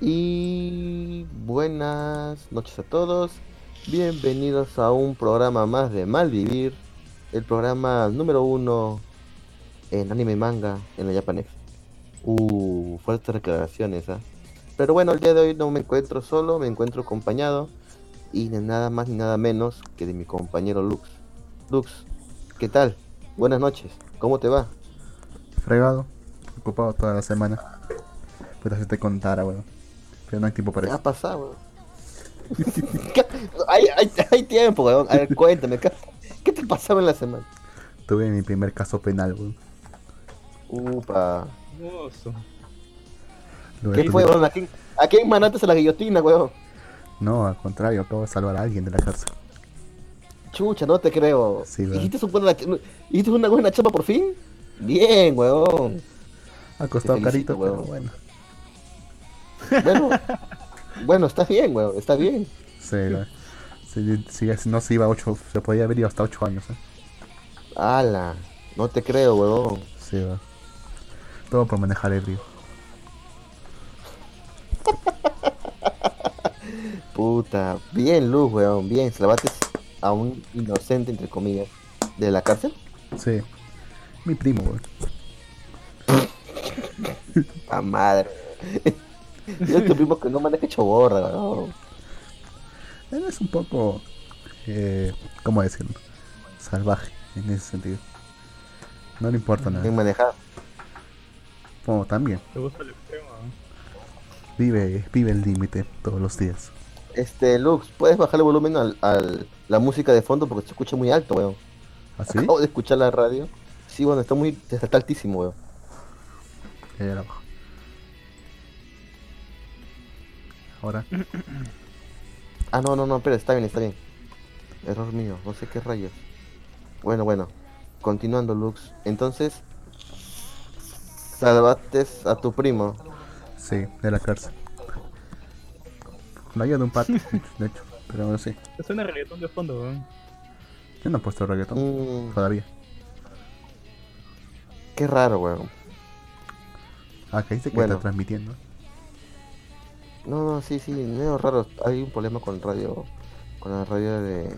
Y buenas noches a todos. Bienvenidos a un programa más de Malvivir. El programa número uno en anime y manga en la Japanex. Uh, fuertes declaraciones, ¿ah? Pero bueno, el día de hoy no me encuentro solo, me encuentro acompañado. Y nada más ni nada menos que de mi compañero Lux. Lux, ¿qué tal? Buenas noches, ¿cómo te va? Fregado, ocupado toda la semana. Pero si te contara, weón. Pero no hay tiempo para ¿Qué ha eso. pasado, weón? hay, hay, hay tiempo, weón. A ver, cuéntame, ¿qué, qué te pasaba en la semana? Tuve mi primer caso penal, weón. Upa. ¿Qué fue, weón? ¿A quién, ¿A quién manaste a la guillotina, weón? No, al contrario, acabo de salvar a alguien de la cárcel. Chucha, no te creo. Sí, weón. ¿Hiciste, un buena, ¿Hiciste una buena chapa por fin? Bien, weón. Ha costado carito, felicito, pero weón. bueno. Bueno, bueno, está bien, weón, está bien. Sí, weón. Si, si- si no se iba a 8, se podía haber ido hasta 8 años, ¿eh? Ala, no te creo, weón. Sí, weón. Todo por manejar ebrio. Puta, bien, Luz, weón, bien. Salvaste a un inocente, entre comillas, de la cárcel. Sí. Mi primo, weón. A madre. Yo tu primo que no maneja choborra, weón. Él es un poco. Eh, ¿Cómo decirlo? Salvaje, en ese sentido. No le importa nada. manejar. Como también. Te gusta el extremo, ¿no? Vive, vive el límite todos los días. Este, Lux, ¿puedes bajar el volumen al, al- la música de fondo porque se escucha muy alto, weón? ¿Así? Acabo de escuchar la radio. Sí, bueno, está muy, está altísimo, weón. Ya la bajo. Ahora. Ah, no, no, no, espera, está bien, está bien. Error mío, no sé qué rayos. Bueno, bueno. Continuando, Lux. Entonces, salvaste a tu primo. Sí, de la cárcel. La ayuda de un pato, de hecho. Pero no sé. Te suena reggaetón de fondo, weón. Yo no he puesto reggaetón Mm, todavía. qué raro, weón. Ah, que dice que Bueno. está transmitiendo. No, no, sí, sí, medio raro. Hay un problema con radio, con la radio de...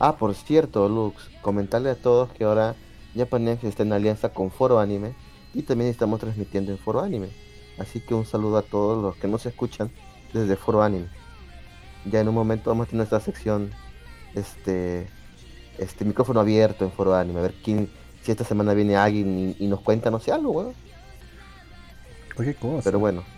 Ah, por cierto, Lux, comentarle a todos que ahora Japanex está en alianza con Foro Anime y también estamos transmitiendo en Foro Anime. Así que un saludo a todos los que nos escuchan desde Foro Anime. Ya en un momento vamos a tener nuestra sección, este, este micrófono abierto en Foro Anime. A ver quién, si esta semana viene alguien y, y nos cuenta, no sé, algo, weón. Oye, cosa. Pero bueno.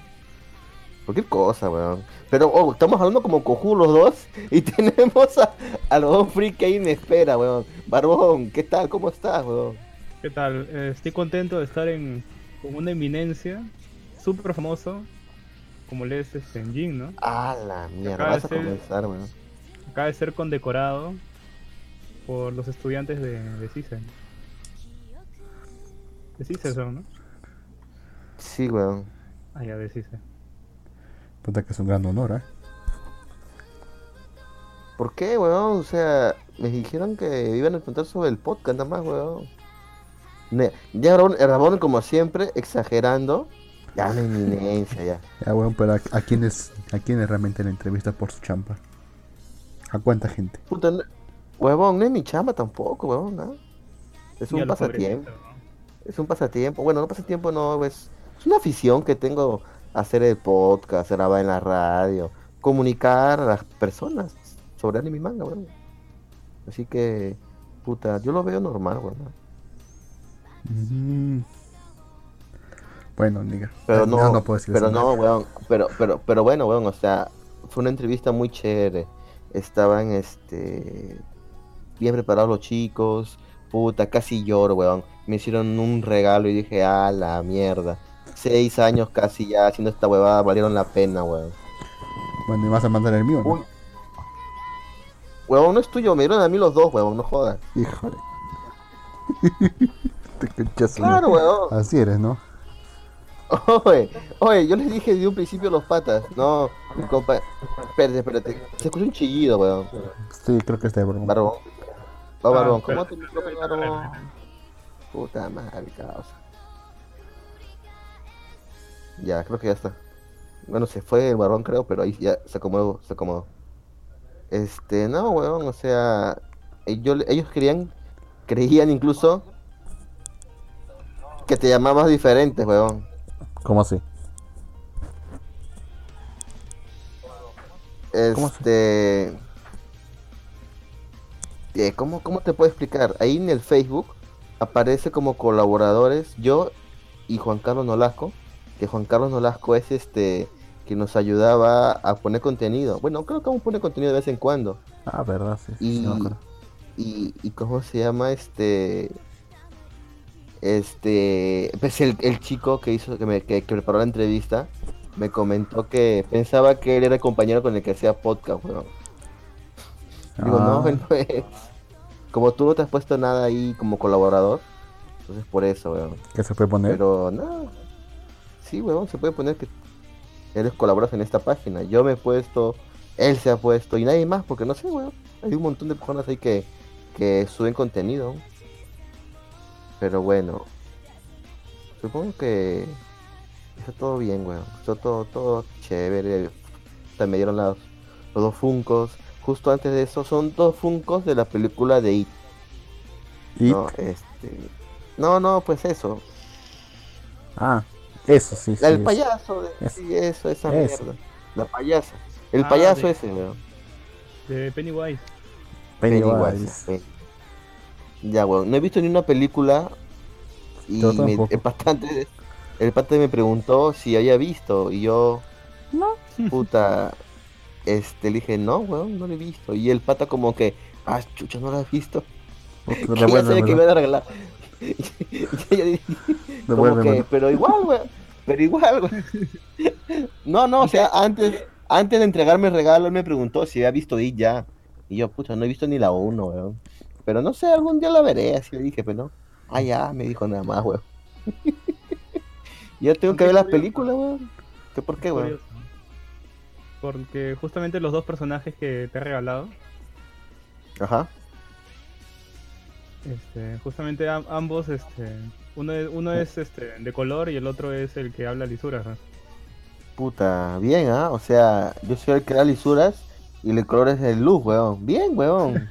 Cualquier cosa, weón. Pero oh, estamos hablando como cojudos los dos y tenemos a, a los dos freak ahí en espera, weón. Barbón, ¿qué tal? ¿Cómo estás, weón? ¿Qué tal? Eh, estoy contento de estar en con una eminencia súper famoso como le es este Jin, ¿no? Ah, la mierda, vas a ser- comenzar, weón. Acaba de ser condecorado por los estudiantes de, de CISEN. De CISEN son, ¿no? Sí, weón. Ah, ya, de CISEN. Puta que es un gran honor, ¿eh? ¿Por qué, weón? O sea, me dijeron que iban a contar sobre el podcast nada más, weón. Ne- Ya Rabón, Rabón, como siempre, exagerando. Ya una eminencia, ya. Ya, weón, pero a, a quienes a quienes realmente la entrevista por su champa. ¿A cuánta gente? Puta, no- huevón, no es mi chamba tampoco, weón, ¿ah? Es un pasatiempo. pobrecitos, ¿no? Es un pasatiempo. Bueno, no pasatiempo, no, es, es una afición que tengo hacer el podcast, grabar en la radio, comunicar a las personas sobre anime y manga, weón. Así que, puta, yo lo veo normal, weón. Mm. Bueno, nigga. Pero Eh, no, no puedo decir pero eso, no, weón. Pero, pero, pero bueno, weón, o sea, fue una entrevista muy chévere. Estaban, este, bien preparados los chicos. Puta, casi lloro, weón. Me hicieron un regalo y dije, ah, la mierda. Seis años casi ya haciendo esta huevada valieron la pena, weón. Bueno, y vas a mandar el mío, ¿no? Uy. Huevón, no es tuyo, me dieron a mí los dos, huevón, no jodas. Híjole. Te cachas, Claro, huevón. Así eres, ¿no? Oye, oye, yo les dije de un principio los patas. No, mi compa. Espérate, espérate. Se escucha un chillido, weón. Sí, creo que está de broma. Barbón. Va, barbón. Ah, ¿Cómo te micrófono, barbón? Puta madre, causa. Ya, creo que ya está. Bueno, se fue el barrón, creo, pero ahí ya se acomodó, se acomodó. Este, no, weón, o sea, ellos, ellos querían, creían incluso que te llamabas diferente, weón. ¿Cómo así? ¿Cómo así? Este, eh, ¿cómo, ¿cómo te puedo explicar? Ahí en el Facebook aparece como colaboradores yo y Juan Carlos Nolasco, que Juan Carlos Nolasco es este que nos ayudaba a poner contenido. Bueno, creo que vamos a poner contenido de vez en cuando. Ah, verdad, sí. Y, sí y, y cómo se llama este este pues el, el chico que hizo que me que, que preparó la entrevista me comentó que pensaba que él era el compañero con el que hacía podcast weón. digo no Ah, él no es como tú no te has puesto nada ahí como colaborador entonces por eso weón ¿Qué se puede poner? pero no sí weón se puede poner que eres colaboras en esta página yo me he puesto él se ha puesto y nadie más porque no sé weón hay un montón de personas ahí que que suben contenido pero bueno, supongo que está todo bien, weón. Está todo, todo chévere. Hasta me dieron los, los dos funcos. Justo antes de eso, son dos funcos de la película de It. ¿Y? No, este... no, no, pues eso. Ah, eso sí, sí. el es- payaso, de- Eso. sí, eso, esa Eso. mierda. La payasa. El Ah, payaso de- ese, weón. De Pennywise. Pennywise. Pennywise, Ya, weón. No he visto ni una película. Y Yo me- el patante, el patante me preguntó si había visto. Y yo, No. puta, este, le dije, no, weón, no lo he visto. Y el pata como que, ah, chucha, no lo has visto. Que ya sabía que iban a arreglar. Y dije, como que, pero igual, weón. Pero igual, weón. No, no, o sea, antes, antes de entregarme el regalo, él me preguntó si había visto It ya. Y yo, puta, no he visto ni la 1, weón. Pero no sé, algún día la veré, así le dije, pero no. Ah, ya, me dijo nada más, weón. ya tengo que ver las películas, weón. ¿Qué por qué, weón? Porque justamente los dos personajes que te he regalado, Ajá. Este, justamente am- ambos, este, uno es, uno es este, de color y el otro es el que habla lisuras. ¿no? Puta, bien, ¿ah? O sea, yo soy el que da lisuras y el color es el luz, weón. Bien, weón.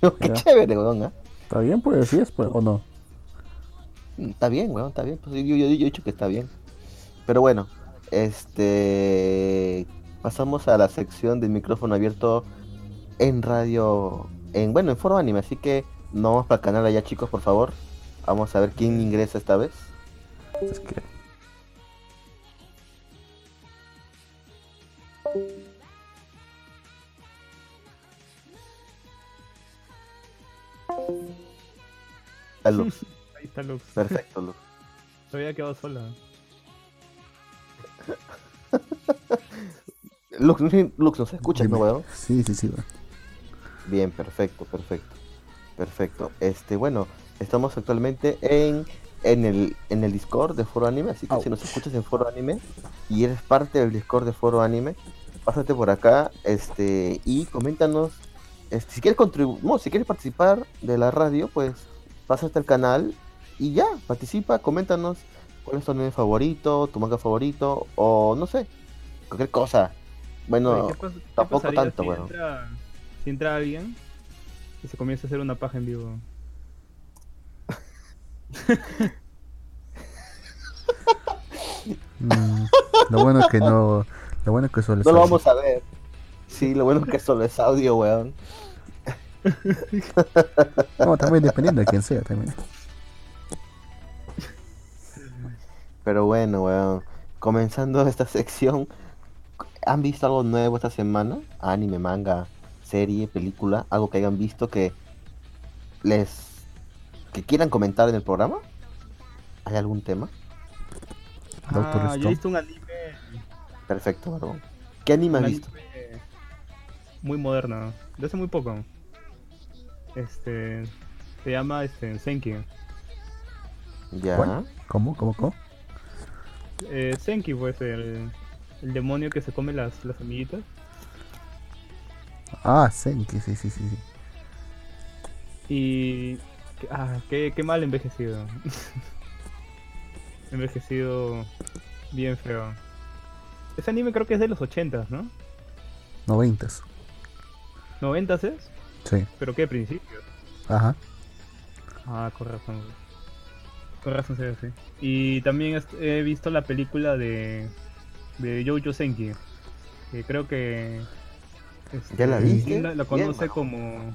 Qué Ya. chévere, weón, ¿ah? ¿Está bien, pues? ¿Sí es, pues? ¿O no? Está bien, weón, está bien. Pues, yo, yo- yo he dicho que está bien. Pero bueno, este. Pasamos a la sección del micrófono abierto en radio. En, bueno, en foro anime. Así que no vamos para el canal allá, chicos, por favor. Vamos a ver quién ingresa esta vez. Es que... La luz. Ahí está Lux. Perfecto, luz. Se había quedado sola. Lux, Lux, ¿nos escuchas, no, weón? Sí, sí, sí. weón. Bien, perfecto, perfecto. Perfecto. Este, bueno, estamos actualmente en, en el en el Discord de Foro Anime, así que si nos escuchas en Foro Anime y eres parte del Discord de Foro Anime, pásate por acá, este, y coméntanos este, si quieres contribuir, no, si quieres participar de la radio, pues pásate al canal y ya, participa, coméntanos cuál es tu anime favorito, tu manga favorito o no sé, cualquier cosa. Bueno, Oye, ¿qué pas- qué tampoco tanto, si entra, si entra alguien y se comienza a hacer una paja en vivo? Mm, lo bueno es que no... Lo bueno es que solo No lo es- vamos a ver. Sí, lo bueno es que solo es audio, weón. No, también dependiendo de quién sea, también. Pero bueno, weón. Comenzando esta sección, ¿han visto algo nuevo esta semana? Anime, manga, serie, película, algo que hayan visto que les que quieran comentar en el programa? ¿Hay algún tema? Doctor Ah, yo he visto un anime, Perfecto, barbón. ¿Qué anime un has visto? anime muy moderno, de hace muy poco. Este se llama este Senki. Ya. ¿Cuál? ¿Cómo? ¿Cómo? ¿Cómo? Eh, Senki pues el, el demonio que se come las, las amiguitas. Ah, Senki, sí, sí, sí. sí. Y ah, qué, qué mal envejecido. envejecido bien feo. ese anime creo que es de los 80, ¿no? Noventas. ¿90 es? Sí. ¿Pero qué? ¿Principios? Ajá. Ah, con razón. Con razón se ve así. Y también he visto la película de, de Jojo Senki. Que creo que... este, ¿Ya la viste? La, conoce como...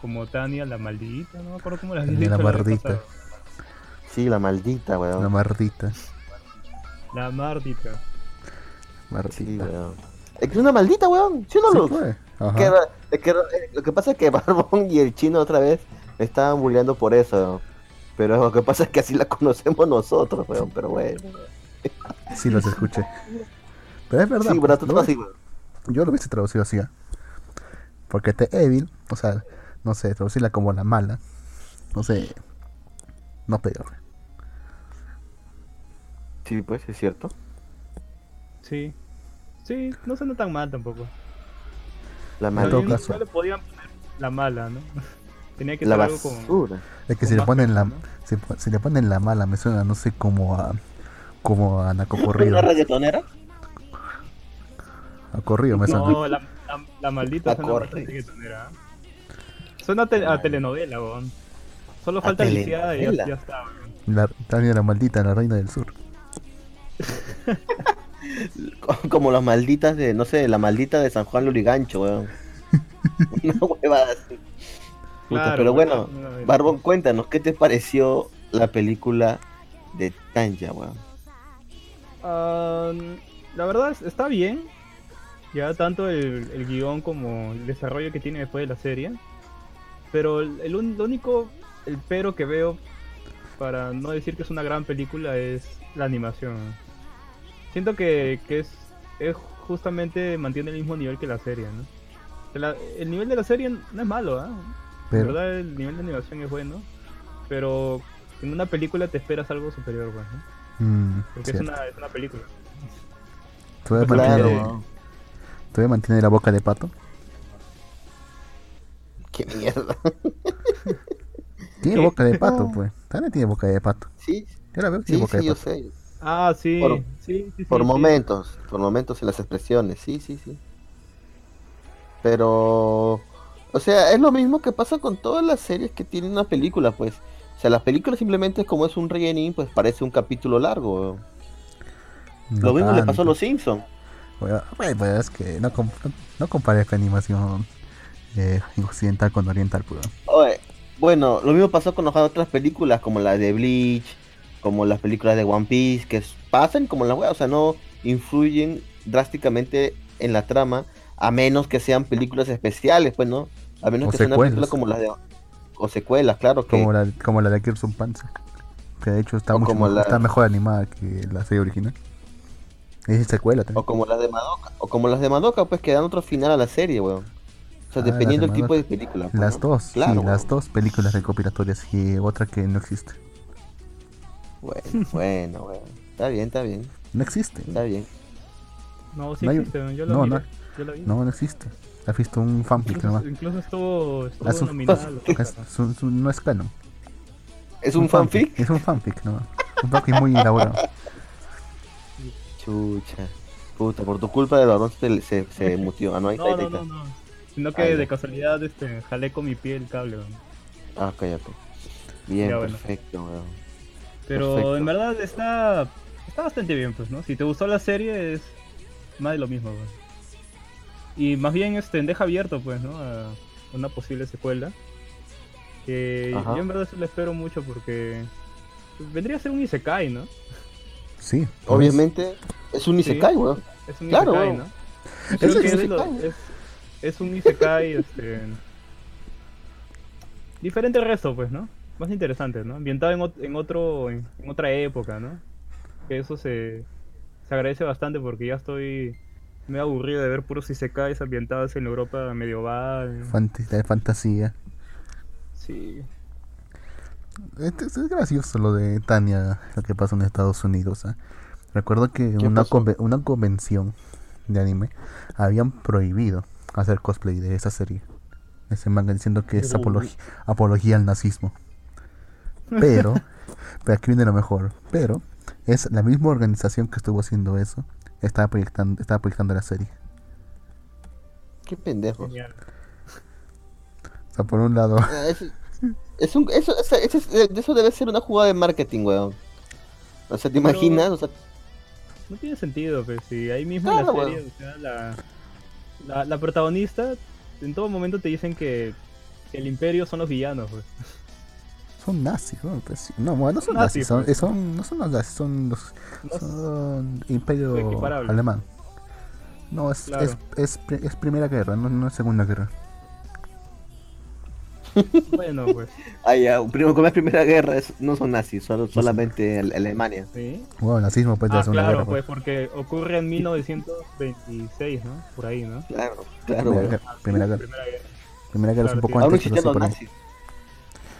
Como Tania la maldita, no me acuerdo cómo la había la maldita. Sí, la maldita, weón. La mardita. La maldita. Sí, Mardita. weón. Es que es una maldita, weón. ¿Sí o no, Sí, Lux? pues. Que es que eh, lo que pasa es que Barbón y el chino otra vez estaban bulleando por eso. weón. Pero lo que pasa es que así la conocemos nosotros, weón. Pero bueno. Sí, los escuché. Pero es verdad. Sí, pues, pero tú no así, weón. Yo lo hubiese traducido así. ¿ah? Porque The Evil, o sea, no sé, traducirla como la mala. No sé. No peor. Sí, pues, es cierto. Sí. Sí, no suena tan mal tampoco. La maldita. caso. no le podían poner la mala, ¿no? Tenía que La ser algo como... basura. Es que Con si le ponen la, ¿no? si, le ponen la mala, me suena, no sé, como a, como a narcocorrido. ¿Una reggaetonera? A corrido me. No, la, la, la maldita suena bastante ¿eh? Suena a, te- a telenovela, weón. Solo falta lisiada y ya, ya está, weón. La, Tania la maldita, la reina del sur. Como las malditas de, no sé, la maldita de San Juan Lurigancho, weón. Una huevada así. Puta, Claro, pero bueno. Barbón, cuéntanos, ¿qué te pareció la película de Tanya, weón? Ah, la verdad es- está bien. Ya tanto el, el guion como el desarrollo que tiene después de la serie. Pero el, el un- lo único, el pero que veo, para no decir que es una gran película, es la animación. Siento que, que es, es justamente mantiene el mismo nivel que la serie, ¿no? La- el nivel de la serie no es malo, ¿ah? Pero, verdad el nivel de animación es bueno. Pero en una película te esperas algo superior, pues, ¿no? mm, Porque es una, es una película. ¿Todavía, Claro. ¿Todavía mantiene la boca de pato? Qué mierda. Tiene ¿Qué? boca de pato, pues. También tiene boca de pato. Sí, Yo la veo que sí, tiene boca sí, de yo pato. sé. Ah, sí, Por- sí, sí, sí, Por sí. momentos, por momentos en las expresiones, sí, sí, sí. Pero, o sea, es lo mismo que pasa con todas las series que tienen una película, pues. O sea, las películas simplemente como es un rellenín, pues parece un capítulo largo. No lo mismo le pasó a los Simpsons. Pues, pues, es que no, com- no, compares la animación eh, occidental con oriental, pues. Oye, bueno, lo mismo pasó con otras películas como la de Bleach, como las películas de One Piece, que pasan como la wea, o sea, no influyen drásticamente en la trama, a menos que sean películas especiales, pues, ¿no? A menos O que sean una secuelas. película como las de... O secuelas, claro, que... Como la, como la de Kirsten Panzer. Que de hecho está, mucho como la- está mejor animada que la serie original. Es secuela O como las de Madoka, o como las de Madoka, pues que dan otro final a la serie, weón. O sea, Ah, dependiendo del de tipo de película. pues, Las ¿no? dos, Claro, sí, las dos películas recopilatorias y otra que no existe. Bueno, bueno, weón. Está bien, está bien, No existe. está bien. No, sí No hay- existe, yo lo no, miré, no. yo la vi. No, no existe. ¿Has visto un fanfic Incluso, nomás? incluso estuvo, estuvo los Es- un- no es canon. ¿Es un fanfic? Es un fanfic, ¿no? Un fanfic muy elaborado. Chucha. Puta, por tu culpa el varón se, se, se mutió. Ah, no, ahí está, No, ahí no, está. no, no. Sino que Ah, de casualidad este, jalé con mi pie el cable, weón. Ah, cállate. Bien, Ya, bueno. perfecto, weón. Pero Perfecto. en verdad está, está bastante bien, pues, ¿no? Si te gustó la serie es más de lo mismo, weón. Y más bien este, deja abierto, pues, ¿no? A una posible secuela. Que Ajá. yo en verdad sí la espero mucho porque vendría a ser un Isekai, ¿no? Sí. Obviamente es un Isekai, weón. Es un Claro, Isekai. ¿no? Es un es, Isekai. lo- es, es un Isekai este, diferente al resto, pues, ¿no? Más interesante, ¿no? Ambientado en, ot- en otro en, en otra época, ¿no? Que eso se, se agradece bastante porque ya estoy me aburrido de ver puros Isekais ambientados en la Europa medieval. Fant- de fantasía. Sí. Este- Es, es gracioso lo de Tania, lo que pasa en Estados Unidos. ¿ah? Recuerdo que en ¿Qué una, pasó? conve- una convención de anime habían prohibido hacer cosplay de esa serie. Ese manga diciendo que es apología al nazismo. Pero, pero aquí viene lo mejor. Pero es la misma organización que estuvo haciendo eso estaba proyectando, estaba proyectando la serie. Qué pendejos. Genial. O sea, por un lado, Ah, Es, un, eso, eso, eso es- eso debe ser una jugada de marketing, weón. O sea, ¿te Pero- imaginas? O sea, No tiene sentido, pues, si ahí mismo Claro, en la serie, bueno. o sea, la, la, la protagonista, en todo momento te dicen que el imperio son los villanos, pues. son nazis, ¿no? Pues sí. no, bueno, no son Nazis, nazis, son, pues. son- no son los nazis, son los No son imperio alemán. No, es, Claro. es, es, pri- es primera guerra, no, no es segunda guerra. Bueno, pues, ah, ya, primo, como es Primera Guerra, es- no son nazis, solo, solamente Ale- Alemania. sí. Bueno, el nazismo pues de Ah, claro, guerra. pues, pues. porque ocurre en 1926, ¿no? Por ahí, ¿no? Claro, claro, primera, guerra, primera guerra. Primera guerra. Primera guerra es un poco sí. Aún no antes, los nazis.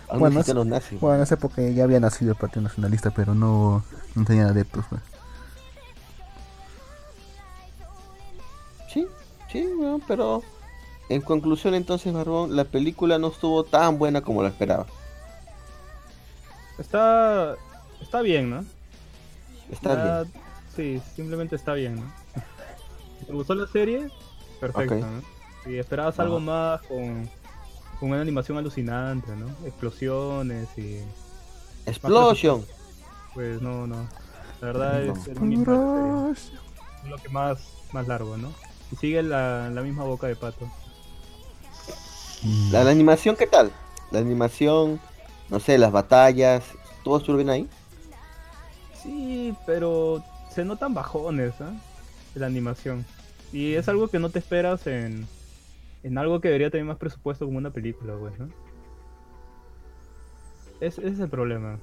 Aún Bueno, existían es- los nazis. Bueno, en esa época ya había nacido el Partido Nacionalista, pero no, no tenían adeptos. pues. Sí, sí, weón, pero en conclusión entonces, Barbón, la película no estuvo tan buena como la esperaba. Está, está bien, ¿no? Está bien. Sí, simplemente está bien, ¿no? Te gustó la serie, perfecto, Ok. ¿no? Si esperabas algo más con, con una animación alucinante, ¿no? Explosiones y... Explosion. Pues no, no. La verdad No. es el mismo lo que más, más largo, ¿no? Y sigue la, la misma boca de pato. Mm, ¿La, la animación qué tal? La animación, no sé, las batallas, ¿todo estuvo bien ahí? Sí, pero se notan bajones. De la animación. Y es algo que no te esperas en, en algo que debería tener más presupuesto como una película, pues, ¿no? Es, ese es el problema.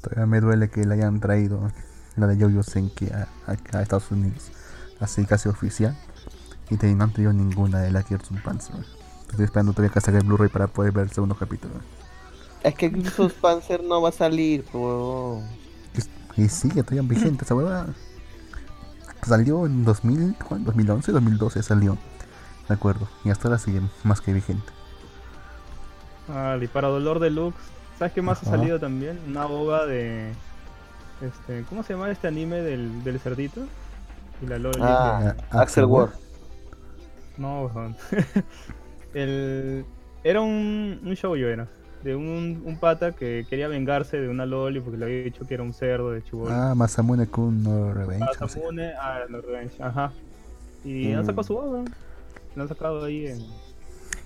Todavía me duele que le hayan traído la de Jojo Senki a Estados Unidos, así casi oficial. Y te, no han traído ninguna de la Kirsten Panzer. Estoy esperando todavía que salga el Blu-ray para poder ver el segundo capítulo. Es que Griffiths Panzer no va a salir, po. Y sigue todavía vigente esa huevada. Salió en 2000, ¿cuándo? 2011, 2012 salió. De acuerdo. Y hasta ahora sigue más que vigente. Ah, y para Dolor Deluxe, ¿sabes qué más Ajá. ha salido también? Una boga de... Este, ¿Cómo se llama este anime del, del cerdito? Y la Loli. Ah, Axel Ward. No, weón. el... Era un, un show yo era. De un, un pata que quería vengarse de una loli porque le había dicho que era un cerdo de chibol. Ah, Masamune Kun no Revenge. no sé. Masamune, ah, no Revenge, ajá. Y han Mm. sacado su obra. Lo han sacado ahí en...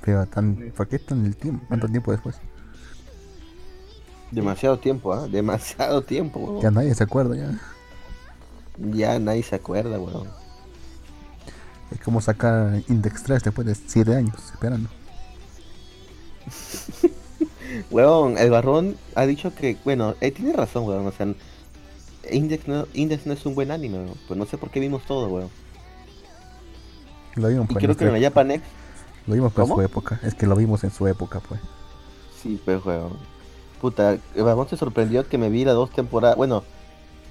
Pero tan, ¿por qué tan el tiempo? ¿Cuánto tiempo después? Demasiado tiempo, ¿ah? Demasiado tiempo, weón. Ya nadie se acuerda ya. Ya nadie se acuerda, weón. Es como sacar Index 3 después de 7 años esperando. Weón, el barrón ha dicho que, bueno, eh, tiene razón, weón. O sea, Index no, Index no es un buen anime, weón. Pues no sé por qué vimos todo, weón. Lo vimos, Y pues, creo en que en la Japanex, lo vimos pues, en su época. Es que lo vimos en su época, pues. sí, pues, weón. Puta, el barrón se sorprendió que me vi las dos temporadas, bueno,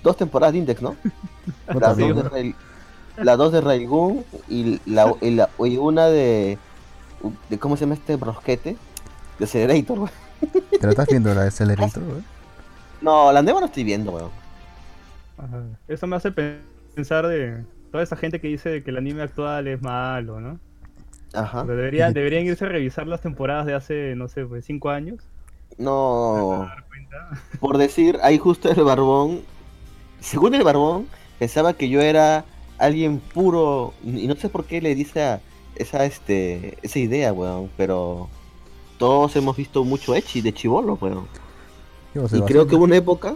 dos temporadas de Index, ¿no? No Las dos de, las dos de Railgun y, la, y, la- y una de, de. ¿Cómo se llama este brosquete? De Accelerator, weón. ¿Te lo estás viendo la de Accelerator, güey? No, la nueva no estoy viendo, weón. Ajá. Eso me hace pe- pensar de toda esa gente que dice que el anime actual es malo, ¿no? Ajá. Pero deberían, deberían irse a revisar las temporadas de hace, no sé, pues 5 años. No. Por decir, ahí justo el barbón. Según el barbón, pensaba que yo era alguien puro. Y no sé por qué le dice a esa, este, esa idea, weón. Pero todos hemos visto mucho Echi de chivolo, weón. Y creo que hubo una época.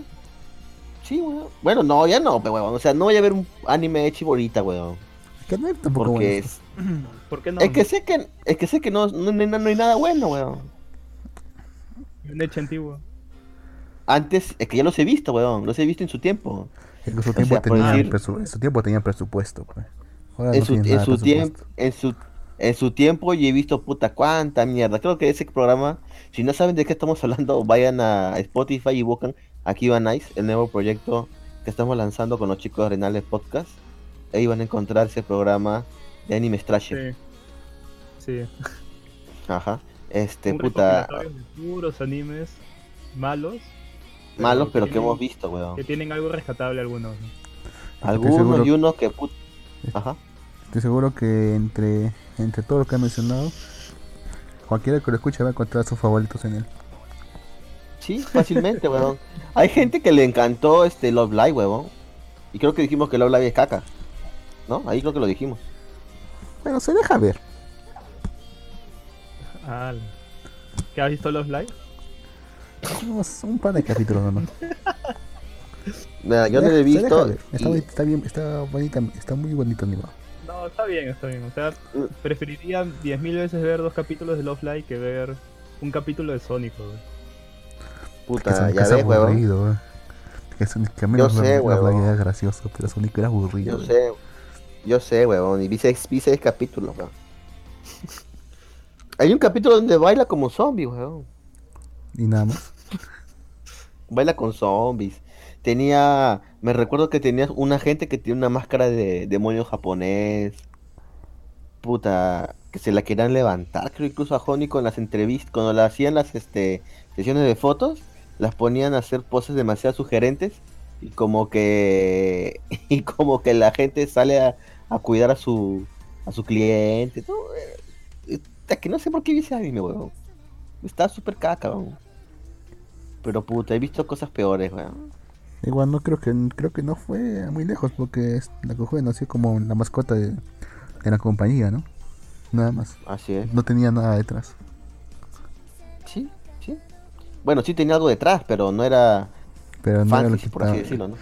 Sí, weón. Bueno, no, ya no, pero weón. O sea, no voy a ver un anime de chibolita, weón. que no es tampoco Porque bueno. es, ¿Por qué no? es que sé que es que sé que no, no, no- no hay nada bueno, weón. Un hecho antiguo. Antes, es que ya los he visto, weón. Los he visto en su tiempo. En su o tiempo, sea, por tenían decir- presu- en su tiempo tenían presupuesto, pues. Ahora en no su, en tiempo presupuesto. en su en su tiempo y he visto puta cuánta mierda creo que ese programa si no saben de qué estamos hablando vayan a Spotify y buscan aquí va Nice el nuevo proyecto que estamos lanzando con los chicos de Arenales Podcast ahí van a encontrar ese programa de anime trash Sí. Sí. ajá este Un puta puros animes malos. Malos pero que tienen- hemos visto weón Que tienen algo rescatable algunos. ¿no? Algunos seguro- y unos que put... Ajá. Estoy seguro que entre, entre todo lo que ha mencionado, cualquiera que lo escuche va a encontrar sus favoritos en él. Sí, fácilmente, weón. Hay gente que le encantó este Love Live, weón. Y creo que dijimos que Love Live es caca. ¿No? Ahí creo que lo dijimos. Bueno, se deja ver. Ah, ¿Qué has visto los live? Un par de capítulos nomás. Mira, yo no lo he deja visto. Está, y- bien- está bien, está bonita, está muy bonito animado. No, está bien, está bien. O sea, Mm. preferiría 10.000 veces ver dos capítulos de Love Live que ver un capítulo de Sonic. Que Puta, ya es ves, weón. aburrido, weón. Que Sonic que menos sé, la- la huevón. Live era gracioso, pero Sonic era aburrido. Yo weón. sé. Yo sé, weón. Y vi seis, vi seis capítulos, weón. Hay un capítulo donde baila como zombie, weón. Y nada más. Baila con zombies. Tenía. Me recuerdo que tenía una gente que tiene una máscara de demonio japonés. Puta. Que se la querían levantar. Creo incluso a Honey con las entrevistas. Cuando la hacían las este, sesiones de fotos. Las ponían a hacer poses demasiado sugerentes. Y como que. Y como que la gente sale a, cuidar a su. A su cliente. No, eh, es que no sé por qué vi ese anime, weón. Está súper caca, weón. Pero puta, he visto cosas peores, weón. Igual no creo que creo que no fue muy lejos porque la Cojude nació como la mascota de, de la compañía, ¿no? Nada más. Así es. No tenía nada detrás. Sí, sí. Bueno, sí tenía algo detrás, pero no era Pero no era lo que por así decirlo, ¿no?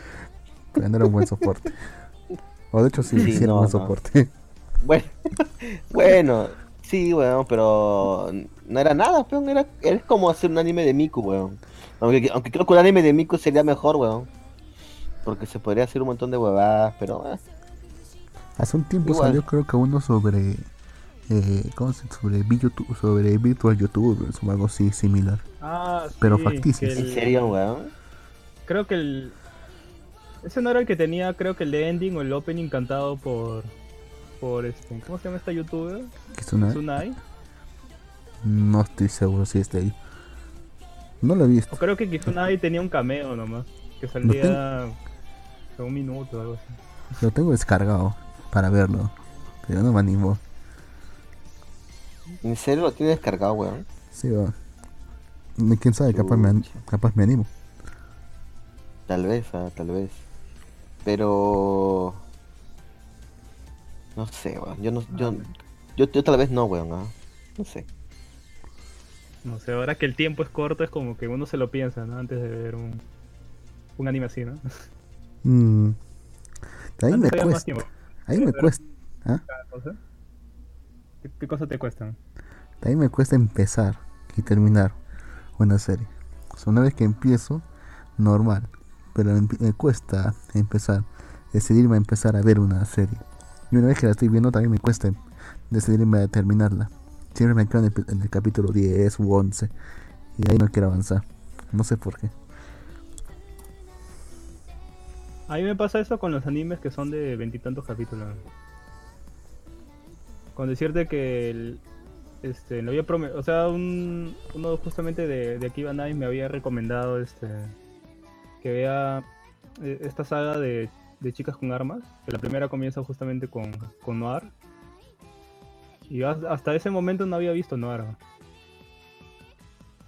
pero no era un buen soporte. O de hecho sí, Sí, sí era no, un buen no. soporte. Bueno, bueno, sí, weón, pero no era nada, weón. Era, era como hacer un anime de Miku, weón. Aunque, aunque creo que un anime de Miku sería mejor, weón. Porque se podría hacer un montón de huevadas, pero... eh, Hace un tiempo Igual. salió creo que uno sobre eh, ¿cómo se sobre YouTube, sobre virtual YouTube o algo así similar. Ah, sí, Pero facticio. el- ¿En serio, weón? Creo que el. Ese no era el que tenía, creo que el ending o el opening cantado por. Por este. ¿Cómo se llama esta youtuber? Tsunai. no estoy seguro si es de ahí. No lo he visto. O creo que Kizunai tenía un cameo nomás. Que salía. un minuto o algo así. Lo tengo descargado para verlo. Pero no me animo. ¿En serio lo tienes descargado, weón? Sí, va. Ni quién sabe, capaz me, capaz me animo. Tal vez, ah, tal vez. Pero... No sé, weón. Yo no... Yo, yo, yo tal vez no, weón. ah. No sé. No sé, ahora que el tiempo es corto, es como que uno se lo piensa, ¿no? Antes de ver un. Un anime así, ¿no? Mm. Ahí me cuesta. tiempo. Ahí me pero- cuesta. ¿ah? ¿Qué, qué cosas te cuestan? A mí me cuesta empezar y terminar una serie. O sea, una vez que empiezo, normal. Pero me cuesta empezar, decidirme a empezar a ver una serie. Y una vez que la estoy viendo, también me cuesta decidirme a terminarla. Siempre me quedo en el, en el capítulo 10 u 11. Y ahí no quiero avanzar. No sé por qué. A mí me pasa eso con los animes que son de veintitantos capítulos. Con decirte que el, este, lo había o sea, un, uno justamente de, de Akiba me había recomendado este que vea eh, esta saga de, de chicas con armas, que la primera comienza justamente con, con Noir. Y has- hasta ese momento no había visto Noir.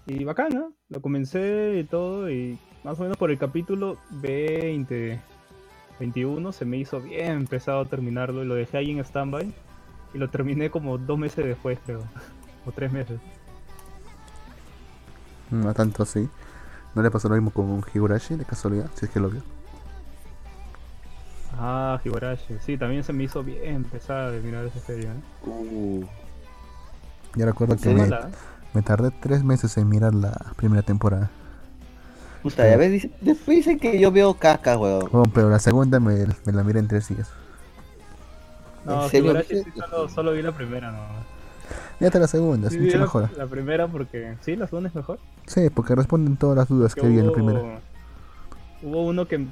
Y bacana, lo comencé y todo, y más o menos por el capítulo 20, 21 se me hizo bien pesado terminarlo y lo dejé ahí en standby. Y lo terminé como dos meses después, creo. O tres meses. No tanto así. ¿No le pasó lo mismo con Higurashi de casualidad? Si es que lo vio. Ah, Higurashi. Sí, también se me hizo bien pesada de mirar esa serie. ¿eh? Uh, Yo recuerdo ¿En que me, ¿eh? me tardé tres meses en mirar la primera temporada. puta, ya ves, dice- después dicen que yo veo caca, weón. Oh, pero la segunda me, me la miré en tres días. No, ¿En serio? Sí, solo, solo vi la primera, no. Mírate la segunda, Sí, es vi mucho la, mejor. la primera porque. Sí, la segunda es mejor. Sí, porque responden todas las dudas que había en la primera. Hubo uno que.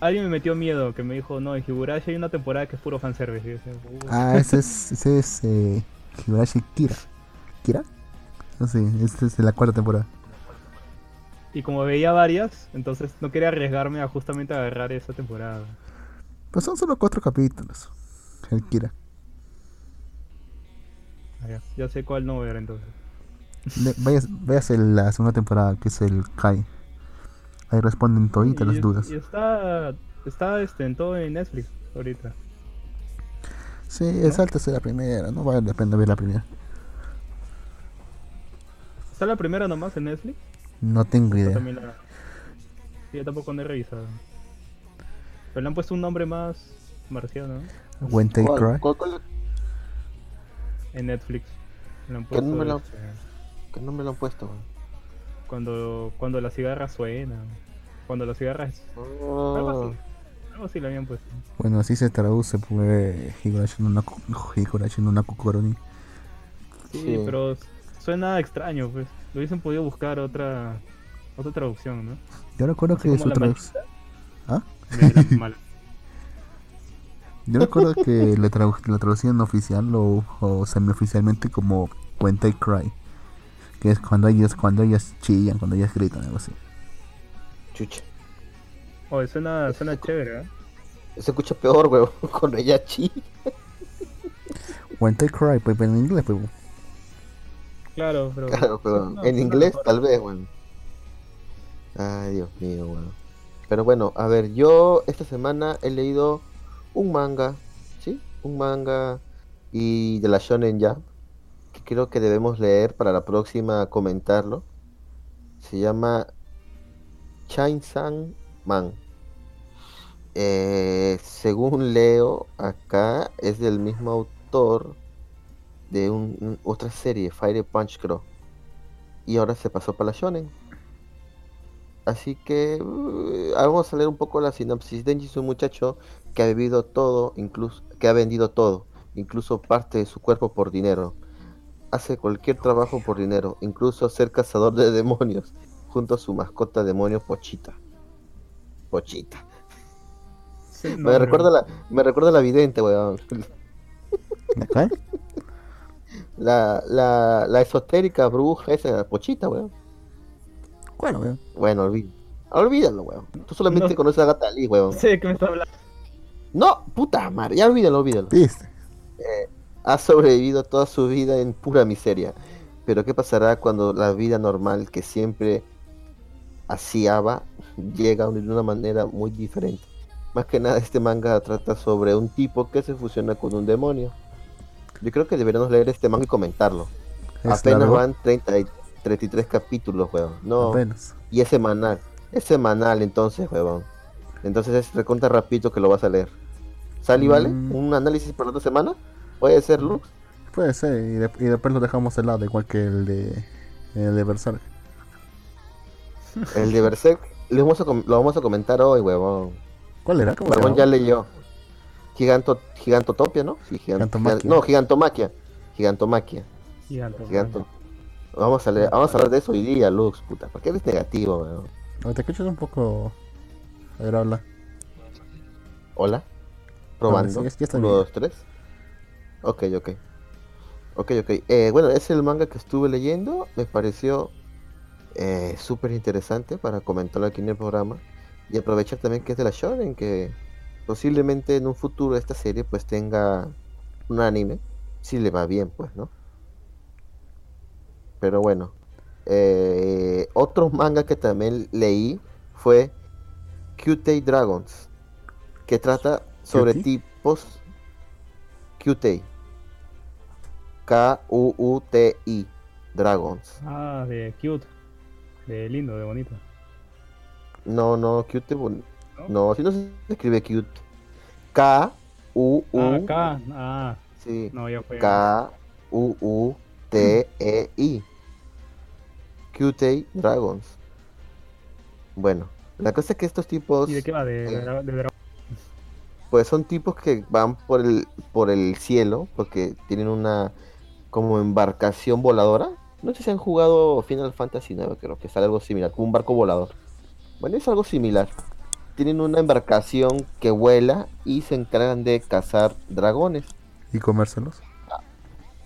Alguien me metió miedo, que me dijo, no, en Higurashi hay una temporada que es puro fanservice. Y. Ah, ese es, ese es eh, Higurashi Kira. ¿Kira? No sé, este es la cuarta temporada. Y como veía varias, entonces no quería arriesgarme a justamente agarrar esa temporada. Pues son solo cuatro capítulos. El Kira. Ah, ya, ya sé cuál no ver entonces. Le- Vayas, vayas en la segunda temporada, que es el Kai. Ahí responden toditas Y- las dudas. Y está, está este, en todo en Netflix ahorita. Sí, sáltese la primera, no vale la pena ver la primera. ¿Está la primera nomás en Netflix? No tengo idea. la... Sí, yo tampoco no he revisado. Pero le han puesto un nombre más marciano ¿no? When They ¿Cuál- Cry. cuál- cuál- en Netflix. Le han ¿Qué puesto número? este, ¿Qué nombre lo han puesto? Cuando, cuando la cigarra suena. Cuando la cigarra es... Algo Oh, así. Algo así le habían puesto. Bueno, así se traduce pues Higurashi no Higurashi no Nakukoroni. Sí, Sí. pero suena extraño, pues. Lo hubiesen podido buscar otra otra traducción, ¿no? Yo recuerdo Así que su traducción... ¿Ah? Yo recuerdo que la, tradu- la traducción oficial o, o semioficialmente como When They Cry. Que es cuando ellos, cuando ellas chillan, cuando ellas gritan, algo así. chucha. Oye, suena, suena chévere, ¿eh? Se escucha peor, weón, con ella chi. When They Cry, pues pero en inglés, pues. Claro, pero... Claro, pero No, en inglés mejor. tal vez, weón. Ay, Dios mío, weón. Pero bueno, a ver, yo esta semana he leído un manga, ¿sí? Un manga y de la Shonen Jump, que creo que debemos leer para la próxima comentarlo. Se llama Chainsaw Man. Eh, según leo acá, es del mismo autor de un- un- otra serie, Fire Punch Crow. Y ahora se pasó para la Shonen. Así que uh, vamos a leer un poco la sinopsis. Denji es un muchacho que ha vivido todo, incluso que ha vendido todo, incluso parte de su cuerpo por dinero. Hace cualquier trabajo por dinero, incluso ser cazador de demonios, junto a su mascota demonio Pochita. Pochita. Sí, Me recuerda la, me recuerda la vidente, weón. ¿La cuál? La, la, la esotérica bruja esa, Pochita, weón. Bueno, weón. Bueno, olvídalo. Olvídalo, weón. Tú solamente No. conoces a Gata Lee, weón. Sí, que me está hablando. No, puta madre, ya olvídalo, olvídalo. ¿Viste? Ha sobrevivido toda su vida en pura miseria. Pero ¿qué pasará cuando la vida normal que siempre hacíaba llega de una manera muy diferente? Más que nada este manga trata sobre un tipo que se fusiona con un demonio. Yo creo que deberíamos leer este manga y comentarlo. Es Apenas largo, van 30 y 33 capítulos, weón. No, Apenas. y es semanal. Es semanal entonces, weón. Entonces es recontra rapidito que lo vas a leer. ¿Sale y vale? Mm. ¿Un análisis para la otra semana? ¿Puede ser, Lux? Puede ser, y, de- y después lo dejamos de lado, igual que el de, el de Berserk. El de Berserk lo vamos a, com- lo vamos a comentar hoy, huevón. ¿Cuál era? ¿Cómo Barbón ya leyó. Giganto, Gigantotopia, ¿no? Sí, gigan- Gigantomaquia. gigan- no, Gigantomaquia. Gigantomaquia. Gigante. Giganto. Vamos a leer, vamos a hablar de eso hoy día, Lux, puta. ¿Por qué eres negativo, weón? Te escuchas un poco. A ver, habla. Hola. Probando. sí, Uno, bien. dos, tres. Ok, ok. Ok, ok. Eh, bueno, es el manga que estuve leyendo. Me pareció eh, súper interesante para comentarlo aquí en el programa. Y aprovechar también que es de la Shonen, que posiblemente en un futuro esta serie pues tenga un anime. Si le va bien, pues, ¿no? Pero bueno. Eh, otro manga que también leí fue Cute Dragons. Que trata sobre ¿Cutie? tipos Cute. K-U-U-T-I. Dragons. Ah, de cute. De lindo, de bonito. No, no, cute. bon- ¿No? No, si no se escribe cute. K-U-U. Ah, acá. Ah, Sí. no, ya fue. K-U-U-T-E-I. Cute Dragons. Bueno, la cosa es que estos tipos, ¿Y de qué va? De, Eh. de pues son tipos que van por el, por el cielo, porque tienen una como embarcación voladora. No sé si han jugado Final Fantasy 9, creo que es algo similar, como un barco volador. Bueno, es algo similar. Tienen una embarcación que vuela y se encargan de cazar dragones ¿Y comérselos?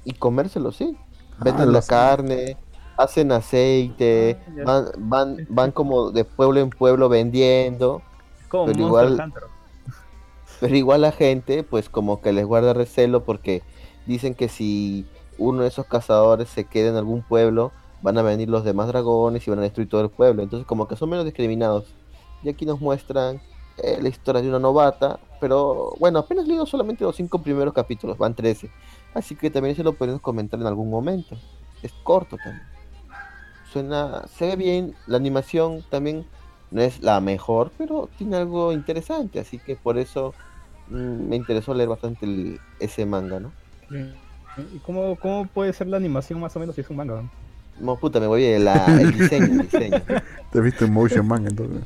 y comérselos, sí. Ah, Venden la carne, hacen aceite, Ah, van, van, van como de pueblo en pueblo vendiendo. Como pero igual- Hunter. Pero igual la gente, pues como que les guarda recelo porque dicen que si uno de esos cazadores se queda en algún pueblo, van a venir los demás dragones y van a destruir todo el pueblo. Entonces como que son menos discriminados. Y aquí nos muestran eh, la historia de una novata, pero bueno, apenas leído solamente los cinco primeros capítulos, van 13. Así que también se lo podemos comentar en algún momento. Es corto también. Suena, se ve bien, la animación también no es la mejor, pero tiene algo interesante, así que por eso mm, me interesó leer bastante el- ese manga, ¿no? ¿Y cómo, cómo puede ser la animación más o menos si es un manga? No, puta, me voy de la, el diseño, el diseño. Te he visto en Motion Man entonces.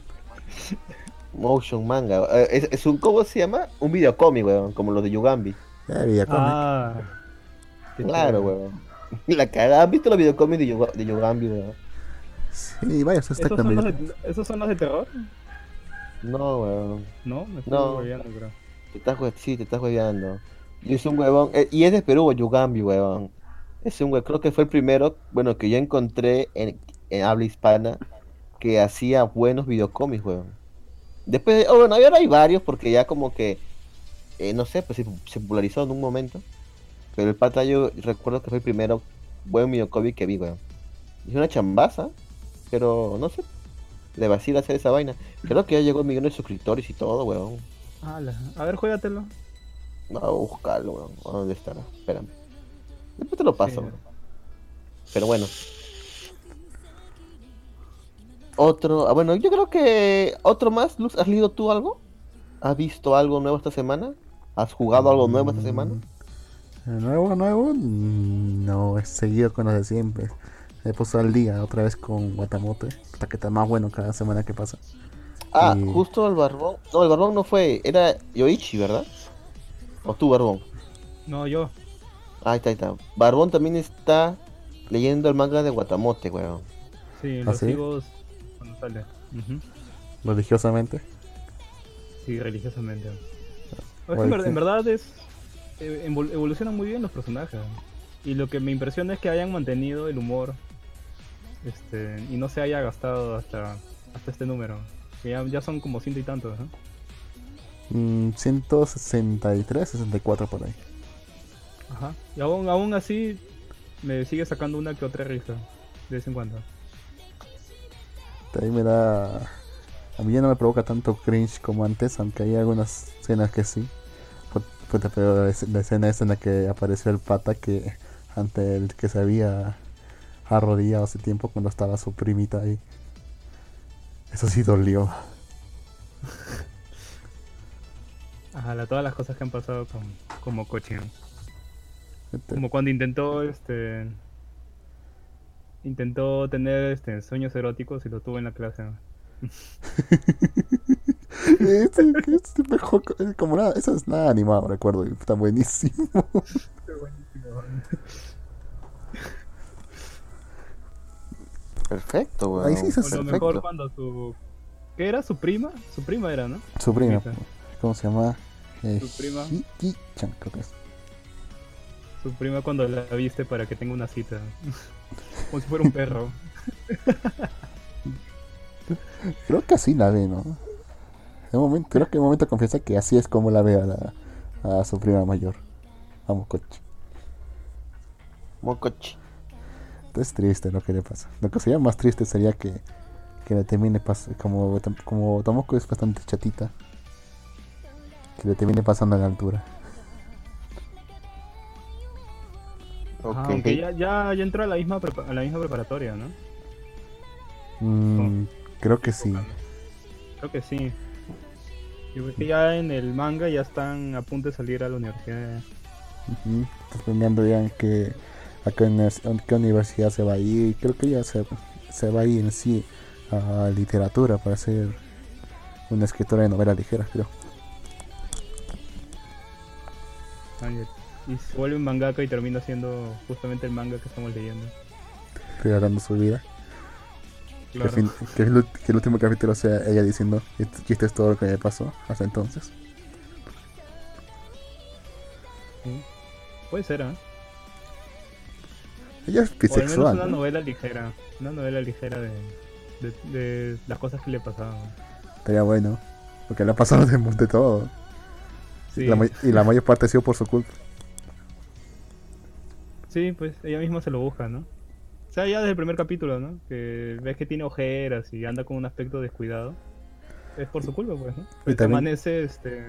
Motion manga. eh, Es, es un, ¿cómo se llama? Un videocómic, weón, como los de Yugambi. Ya. Ah, qué Claro, chévere. weón. La cagada. ¿Has visto los videocómics de, Yuga- de Yugambi, weón? Sí, vaya, se está ¿Esos son, los cambiando. de, ¿Esos son los de terror? No, weón. No, me estoy No. olvidando, creo. Te estás, jue- sí, te estás hueveando. Y es un huevón. eh, y es de Perú, Yugambi, huevón. Es un huevón. Creo que fue el primero, bueno, que yo encontré en, en habla hispana que hacía buenos videocómics, huevón. Después, oh, bueno, ahora hay varios porque ya como que, eh, no sé, pues se, popularizó en un momento. Pero el pata yo recuerdo que fue el primero buen videocómic que vi, huevón. Es una chambaza, pero no sé. Le vacila hacer esa vaina. Creo que ya llegó a millones de suscriptores y todo, huevón. Ala. A ver, juégatelo. No, a buscarlo, weón. ¿A ¿Dónde estará? Espérame. Después te lo paso, Sí. Pero bueno. Otro, ah, bueno, yo creo que otro más, Luz, ¿has leído tú algo? ¿Has visto algo nuevo esta semana? ¿Has jugado algo nuevo esta semana? Eh, Nuevo, nuevo, mm, no, he seguido con los de siempre. Me puso al día otra vez con Guatamote, hasta que está más bueno cada semana que pasa. Ah, Y- justo el barbón. No, el barbón no fue, era Yoichi, ¿verdad? ¿O tú, barbón? No, yo. Ah, ahí está, ahí está. Barbón también está leyendo el manga de Guatamote, weón. Sí, ¿Ah, lo sí? sigo cuando sale. Religiosamente. Sí, religiosamente. Oye, en, ver- sí. en verdad es. eh, evol- Evolucionan muy bien los personajes. Y lo que me impresiona es que hayan mantenido el humor. Este, y no se haya gastado hasta, hasta este número. Que ya, ya son como ciento y tantos, ¿no? Mm, 163, 64 por ahí. Ajá. Y aún, aún así me sigue sacando una que otra risa. De vez en cuando. Ahí me da. A mí ya no me provoca tanto cringe como antes, aunque hay algunas escenas que sí. Pu- puta, pero la es- escena esa en la que apareció el pata que ante el que se había arrodillado hace tiempo cuando estaba su primita ahí. Eso sí dolió. Ajá, la- todas las cosas que han pasado con, Mokochi. ¿no? Este, Como cuando intentó este intentó tener este sueños eróticos y lo tuvo en la clase. ¿no? este- este mejor es como nada, eso es nada animado, recuerdo, está buenísimo. Perfecto, weón. Ahí sí se O lo perfecto. mejor cuando su ¿qué era? Su prima, su prima era, ¿no? Su prima. ¿Cómo se llama? Eh, Su prima. Hiki-chan, creo que es. Su prima cuando la viste para que tenga una cita. Como si fuera un perro. Creo que así la ve, ¿no? De momento, creo que de momento confiesa que así es como la ve a, la, a su prima mayor. Vamos, coche. Mocochi. Es triste lo que le pasa. Lo que sería más triste sería que, que le termine como, como Tomoko es bastante chatita. Que le termine pasando a la altura. Ajá, Ok. aunque ya, ya, ya entró a la misma prepa- a la misma preparatoria, ¿no? Mm, creo que sí. Creo que sí. Y ves que ya en el manga ya están a punto de salir a la universidad. Ujú. Estás planeando ya en qué, a qué, univers- a qué universidad se va a ir. Creo que ya se, se va a ir en sí a literatura para ser una escritora de novela ligera, creo. Y se vuelve un mangaka y termina siendo justamente el manga que estamos leyendo. Regalando su vida. Que, Claro. el fin- que el, ult- que el último capítulo sea ella diciendo "Esto- que esto es todo lo que me pasó hasta entonces. Sí. Puede ser, ¿eh? Ella es O al menos bisexual. una ¿no? novela ligera. Una novela ligera de, de, de las cosas que le pasaban. Estaría bueno. Porque le ha pasado de, de todo. Sí. La may- y la mayor parte ha sido por su culpa. Sí, pues ella misma se lo busca, ¿no? O sea, ya desde el primer capítulo, ¿no? Que ves que tiene ojeras y anda con un aspecto descuidado. Es por su culpa, pues, ¿no? Pues también- amanece este,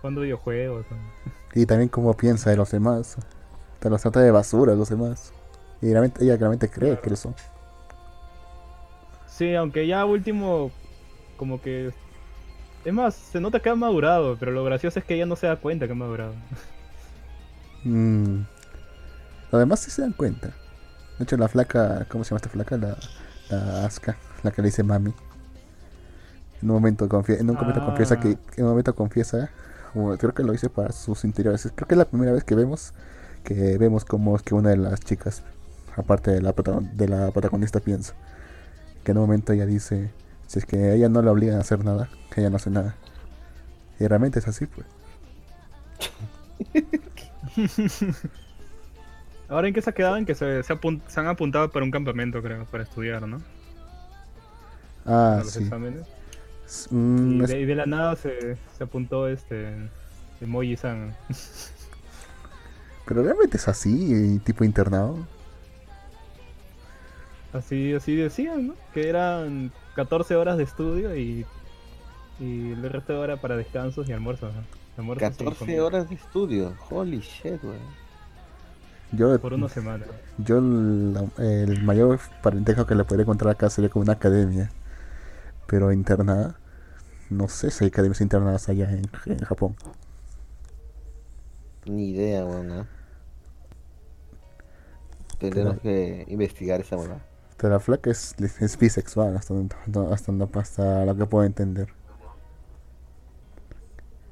jugando videojuegos. ¿no? Y también cómo piensa de los demás. Te los trata de basura los demás. Y realmente, ella realmente cree Claro. que lo son. Sí, aunque ya último, como que... Es más, se nota que ha madurado, pero lo gracioso es que ella no se da cuenta que ha madurado. Mm. Los demás sí se dan cuenta. De hecho, la flaca, ¿cómo se llama esta flaca? La, la Asuka, la que le dice mami. En un momento, confie- en un momento Ah. confiesa que, en un momento confiesa, creo que lo hice para sus interiores. Creo que es la primera vez que vemos que vemos cómo es que una de las chicas, aparte de la, de la protagonista, piensa. Que en un momento ella dice, si es que ella no la obligan a hacer nada, que ella no hace nada. Y realmente es así, pues. Ahora en qué se ha quedado en que se, se, se han apuntado para un campamento, creo, para estudiar, ¿no? Ah, Para sí. mm, Y de, la nada se, se apuntó este Emoji-san. Pero realmente es así, tipo internado. Así, así decían, ¿no? Que eran 14 horas de estudio y, y el resto de horas para descansos y almuerzos. ¿no? Almuerzos y 14 comida. horas de estudio. Holy shit, weón. Yo, Por una semana. yo el, el mayor parentesco que le podría encontrar acá sería con una academia. Pero internada, no sé si hay academias internadas allá en, en Japón. Ni idea, weón. ¿ah? Tendremos que investigar esa weá. Pero la flaca es, es bisexual, hasta, hasta, donde- hasta lo que puedo entender.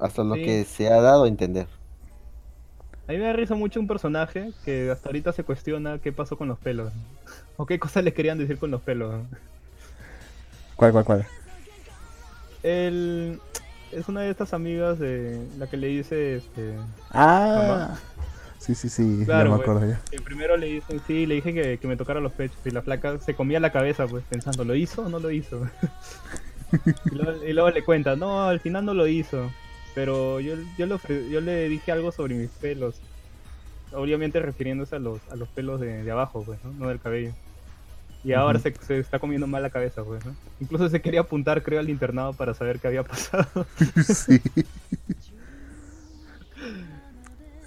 Hasta lo Sí. que se ha dado a entender. A mí me da risa mucho un personaje que hasta ahorita se cuestiona qué pasó con los pelos. O qué cosas le querían decir con los pelos. ¿Cuál, cuál, cuál? Él es una de estas amigas de la que le dice este Ah, sí, sí, sí, Claro, ya me primero le dicen sí le dije que, que me tocara los pechos y la flaca se comía la cabeza pues pensando lo hizo o no lo hizo y, luego, y luego le cuenta no al final no lo hizo pero yo yo le, ofre- yo le dije algo sobre mis pelos. Obviamente refiriéndose a los a los pelos de, de abajo pues no, no del cabello. Y ahora se, se está comiendo mal la cabeza pues no incluso se quería apuntar creo al internado para saber qué había pasado. Sí.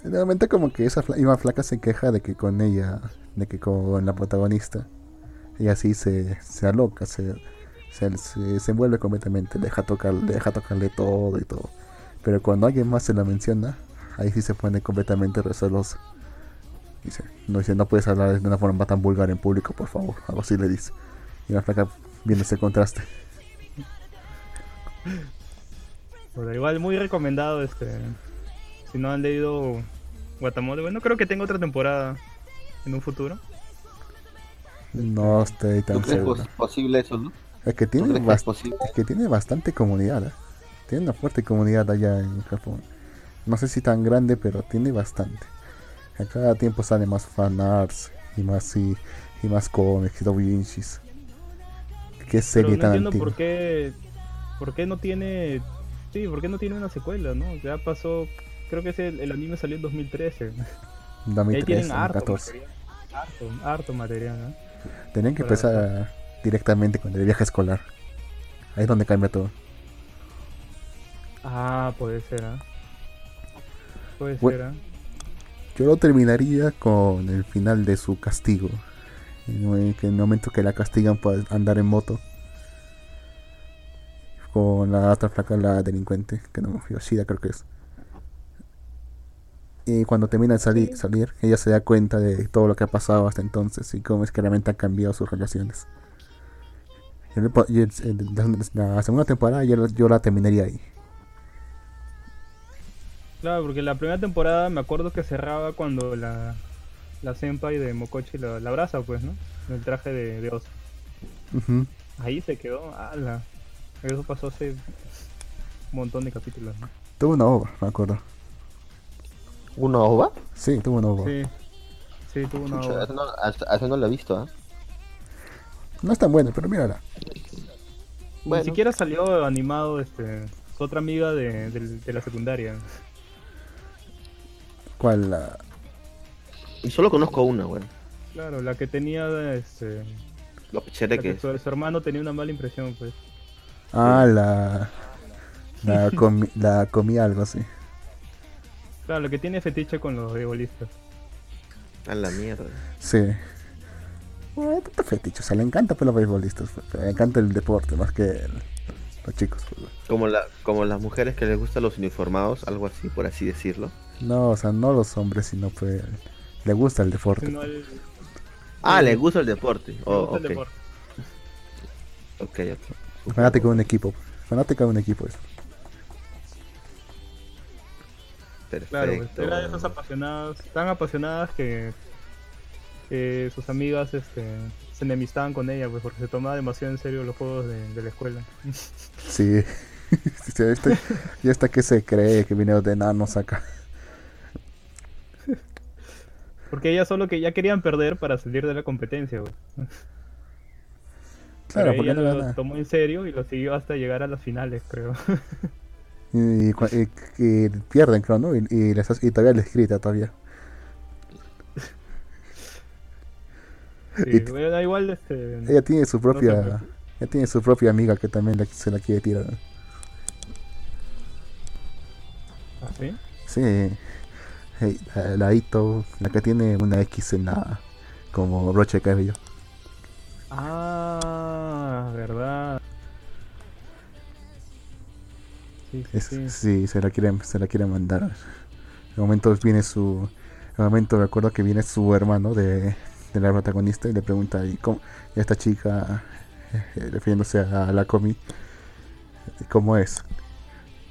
Realmente como que esa fla- misma flaca se queja de que con ella, de que con la protagonista, ella sí se, se aloca, se, se, se, se envuelve completamente, deja, tocar, deja tocarle todo y todo. Pero cuando alguien más se la menciona, ahí sí se pone completamente recelosa. Dice, no, dice, no puedes hablar de una forma tan vulgar en público, por favor. Algo así le dice. Y la flaca viene ese contraste. Pero igual muy recomendado este si no han leído Guatamole bueno creo que tenga otra temporada en un futuro No estoy ¿Tú tan seguro. pos- posible eso, no? Es que ¿Tú tiene, es posible? es que tiene bastante comunidad. ¿eh? Tiene una fuerte comunidad allá en Japón. No sé si tan grande, pero tiene bastante. A cada tiempo sale más fanarts y más y, y más cómics y doujinshis. Qué pero serie no tan entiendo antigua. por qué por qué no tiene sí por qué no tiene una secuela no ya pasó creo que ese, el anime salió en 2013 Y ahí 2013, tienen harto 2014. material harto, harto material ¿no? Tenían que para empezar directamente con el viaje escolar. Ahí es donde cambia todo. Ah puede ser ¿ah? puede Bu- ser ¿ah? Yo lo terminaría con el final de su castigo. En el momento que la castigan por andar en moto. Con la otra flaca, la delincuente, que no, Yoshida creo que es. Y cuando termina de salir, salir, ella se da cuenta de todo lo que ha pasado hasta entonces y cómo es que realmente han cambiado sus relaciones. Y el- y el- el- la, segunda temporada yo, yo la terminaría ahí. Claro porque la primera temporada me acuerdo que cerraba cuando la la senpai de Mokochi la, la abraza pues no en el traje de, de oso. Ahí se quedó, ala. Eso pasó hace un montón de capítulos, ¿no? Tuvo una ova, me acuerdo. ¿Una ova? Sí, tuvo una ova. Sí. Sí, tuvo una Chucha, ova. eso no, hasta- eso no lo he visto, ¿ah? No es tan buena, pero mírala. Bueno. Ni siquiera salió animado este su otra amiga de, de la secundaria. ¿Cuál? La... Y solo conozco una, weón. Claro, la que tenía este, Lo que su, su hermano tenía una mala impresión, pues. Ah, la. La comí, la comí algo así. Claro, la que tiene fetiche con los beisbolistas. A la mierda. Sí. Bueno, tanto fetiche, o sea, le encanta pues, los beisbolistas, pues, pero le encanta el deporte más que el- los chicos. pues. Como, la, como las mujeres que les gustan los uniformados, algo así, por así decirlo. No, o sea, no los hombres, sino pues le gusta el deporte. Sino el- Ah, les gusta el deporte. le Oh, gusta el ok. deporte. Ok, ok. Fanático de un equipo. Fanático de un equipo. eso. Perfecto. Claro, pues, era de esas apasionadas, tan apasionadas que, que sus amigas este, se enemistaban con ella, pues porque se tomaba demasiado en serio los juegos de, de la escuela. Sí. Sí, este- y esta que se cree que viene de enanos acá. Porque ellas solo que ya querían perder para salir de la competencia, pues. Claro, Pero porque ella no lo tomó en serio y lo siguió hasta llegar a las finales, creo. Y, cua- y- y pierden, creo, ¿no? Y, y, les hace- y todavía les grita todavía. Sí, Y- bueno, da igual, este... Ella tiene su propia. ella tiene su propia amiga que también le- se la quiere tirar. ¿Ah, sí? Sí. Hey, la, la Ito, la que tiene una X en la. como broche de cabello. Ah, verdad. Sí, sí, Es- sí. sí, se la quiere, se la quiere mandar. En momento viene su. En momento recuerdo que viene su hermano de, de la protagonista y le pregunta y cómo y esta chica eh, refiriéndose a la comi cómo es.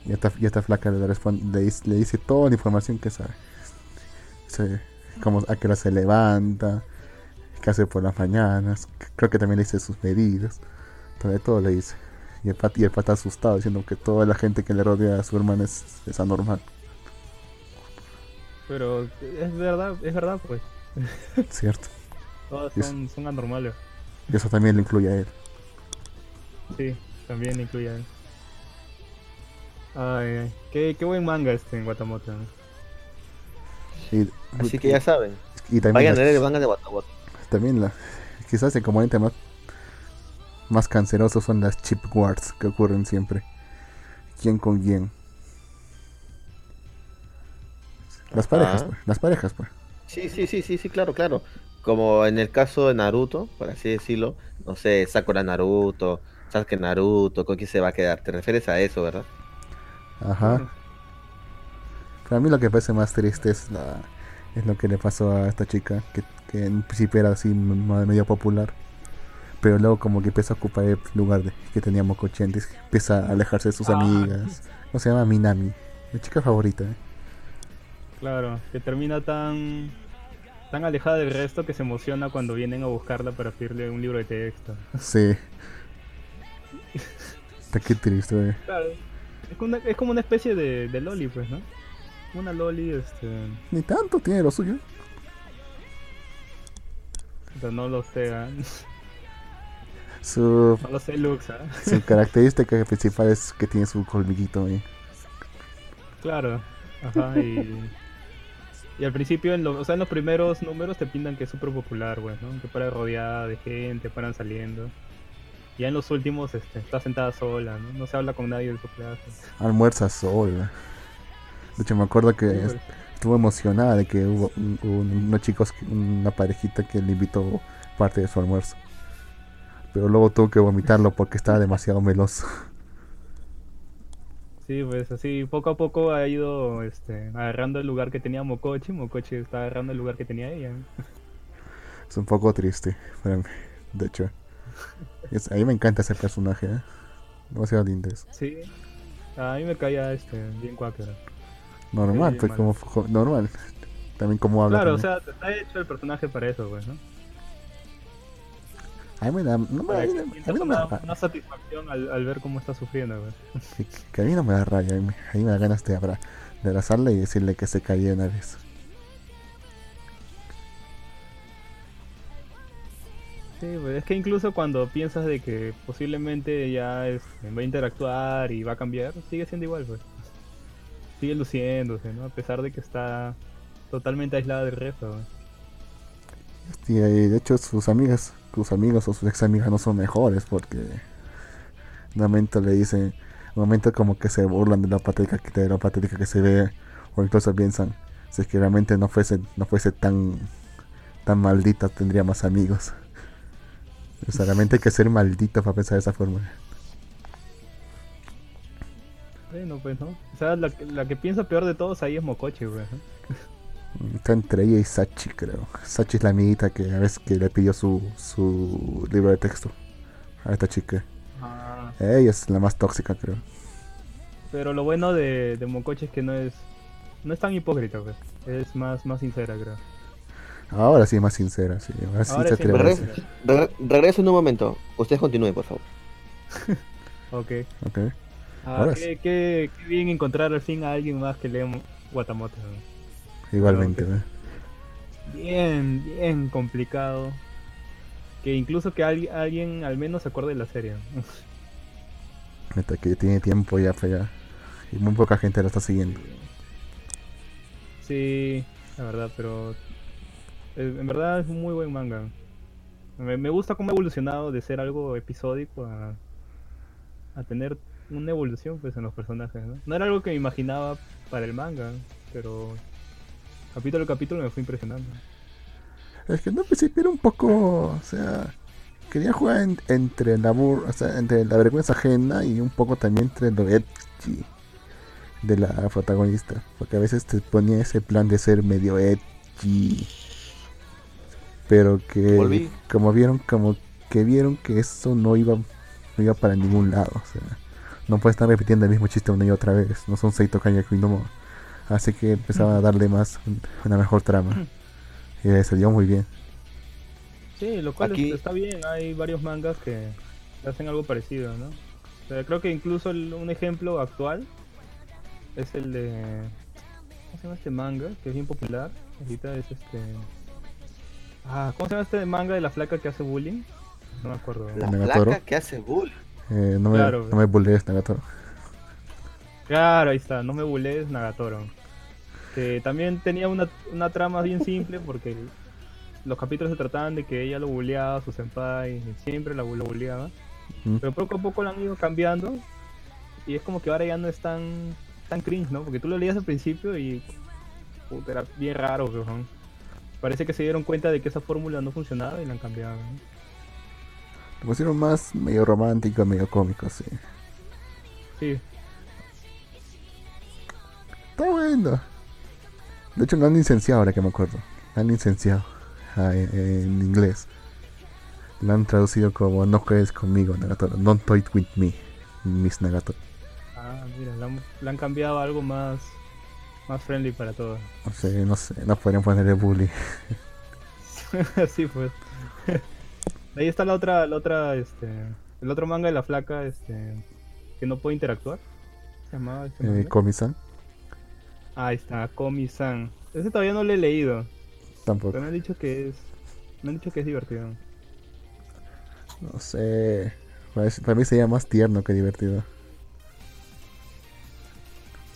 Y esta, y esta flaca le, responde, le, dice, le dice toda la información que sabe. Cómo, a qué hora se levanta, qué hace por las mañanas, creo que también le dice sus medidas, todo, de todo le dice. Y el, pat, y el pata asustado diciendo que toda la gente que le rodea a su hermana es, es anormal. Pero es verdad, es verdad, pues. ¿Cierto? Todas son, son anormales. Y eso también le incluye a él. Sí, también incluye a él. Ay. Qué, qué buen manga este en Guatamote. ¿no? Y, Así que ya saben. y también, Vayan a las- leer el manga de Watamote. también la, quizás el componente más, más canceroso son las chip wars que ocurren siempre. ¿Quién con quién? Las parejas, pues. Las parejas, pues. Sí, sí, sí, sí, sí, claro, claro. Como en el caso de Naruto, por así decirlo, no sé, Sakura Naruto, Sasuke Naruto, ¿con quién se va a quedar? ¿Te refieres a eso, verdad? Ajá. Para mí lo que parece más triste es la es lo que le pasó a esta chica, que, que en principio era así medio popular, pero luego como que empieza a ocupar el lugar de, que tenía Mokochi antes, empieza a alejarse de sus Ah. amigas. ¿Cómo se llama? Minami, mi chica favorita. ¿eh? Claro, que termina tan tan alejada del resto que se emociona cuando vienen a buscarla para pedirle un libro de texto. Sí. Está qué triste. ¿eh? Claro, es como una, es como una especie de, de loli, pues, ¿no? Una loli, este, Ni tanto, tiene lo suyo. pero no lo sé, ¿ah? Su, no lo sé, Lux, ¿ah? su característica principal es que tiene su colmillito. ¿eh? Claro, ajá, y, y al principio, en lo- o sea, en los primeros números te pintan que es súper popular, güey, ¿no? Que para rodeada de gente, paran saliendo. Y ya en los últimos este, está sentada sola, ¿no? No se habla con nadie de su clase. Almuerza sola. De hecho, me acuerdo que Sí, estuvo emocionada de que hubo un- un- unos chicos, una parejita que le invitó parte de su almuerzo. Pero luego tuvo que vomitarlo porque estaba demasiado meloso. Sí, pues así poco a poco ha ido este, agarrando el lugar que tenía Mokochi. Mokochi está agarrando el lugar que tenía ella. Es un poco triste para mí, de hecho. Es- a mí me encanta ese personaje, ¿eh? Demasiado lindo es. Sí, a mí me caía este, bien cuáquero. Normal, Sí, pues mal. como normal. También como habla. Claro, o sea, está hecho el personaje para eso, pues, ¿no? A mí me da, no me, a mí, a no me da, una, satisfacción al, al ver cómo está sufriendo, pues. que, que a mí no me da rabia, a mí, a mí me da ganas de, abra- de abrazarla y decirle que se caía una vez. Sí, pues es que incluso cuando piensas de que posiblemente ya este, va a interactuar y va a cambiar, sigue siendo igual, pues. Sigue luciéndose, ¿no? A pesar de que está totalmente aislada del resto. Sí, de hecho sus amigas, sus amigos o sus ex amigas no son mejores porque un momento le dicen, un momento como que se burlan de la patética que de lo patética que se ve o incluso piensan si es que realmente no fuese no fuese tan tan maldita tendría más amigos. O sea, realmente hay que ser maldito para pensar de esa forma. Bueno, pues, ¿no? O sea, la, que- la que piensa peor de todos ahí es Mocoche, güey. Está entre ella y Sachi, creo. Sachi es la amiguita que a veces que le pidió su, su libro de texto a esta chica. Ah, Ella es la más tóxica, creo. pero lo bueno de, de Mocoche es que no es no es tan hipócrita, güey. Es más, más sincera, creo. Ahora sí es más sincera, sí. Ahora sí Ahora se sí, atreve a pero- decir. Regre- regreso en un momento. Ustedes continúen, por favor. Ok. Ok. Ah, qué, qué- qué bien encontrar al fin a alguien más que lee Guatamote. Igualmente. Bien, bien complicado. Que incluso que alguien, alguien al menos se acuerde de la serie. Neta, que tiene tiempo ya para allá. Y muy poca gente la está siguiendo. Sí, la verdad, pero eh, en verdad es un muy buen manga. Me, me gusta cómo ha evolucionado de ser algo episódico a, a tener una evolución pues en los personajes. ¿no? no era algo que me imaginaba para el manga, pero capítulo a capítulo me fue impresionando. Es que no, principio era un poco. O sea. Quería jugar en- entre la bur o sea, entre la vergüenza ajena y un poco también entre lo edgy de la protagonista. Porque a veces te ponía ese plan de ser medio edgy. Pero que Volví. como vieron, como que vieron que eso no iba, no iba para ningún lado. O sea, no puede estar repitiendo el mismo chiste una y otra vez. No son Seito Kanyaki no Mo. Así que empezaba a darle más, una mejor trama. Y le salió muy bien. Sí, lo cual Aquí- está bien, hay varios mangas que hacen algo parecido, ¿no? O sea, creo que incluso el- un ejemplo actual es el de... ¿Cómo se llama este manga? Que es bien popular. Ahorita es este... Ah, ¿cómo se llama este manga de la flaca que hace bullying? No me acuerdo. La placa que hace bull. Eh, no me, Claro. no me bullees, Nagatoro. Claro, ahí está, no me bulees Nagatoro. También tenía una, una trama bien simple porque los capítulos se trataban de que ella lo bulleaba, su senpai, siempre la, lo bulleaba. Mm. Pero poco a poco lo han ido cambiando y es como que ahora ya no es tan, tan cringe, ¿no? Porque tú lo leías al principio y puta, era bien raro. Parece que se dieron cuenta de que esa fórmula no funcionaba y la han cambiado. ¿no? Lo pusieron más medio romántico, medio cómico, sí. Sí, Está bueno. De hecho, lo han licenciado ahora que me acuerdo. Lo han licenciado ah, en, inglés. Lo han traducido como No juegues conmigo, Nagatoro. Don't toy with me, Miss Nagatoro. ah, mira, han, la han cambiado a algo más, más friendly para todos. No sé, no sé, no podrían ponerle bully. Así pues. Ahí está la otra, la otra, este, el otro manga de la flaca, este, que no puede interactuar. ¿Se llamaba este Eh? Komi-san, Ahí está, Komi-san. Ese todavía no lo he leído, tampoco. pero me han dicho que es, me han dicho que es divertido. No sé. Para para mí sería más tierno que divertido.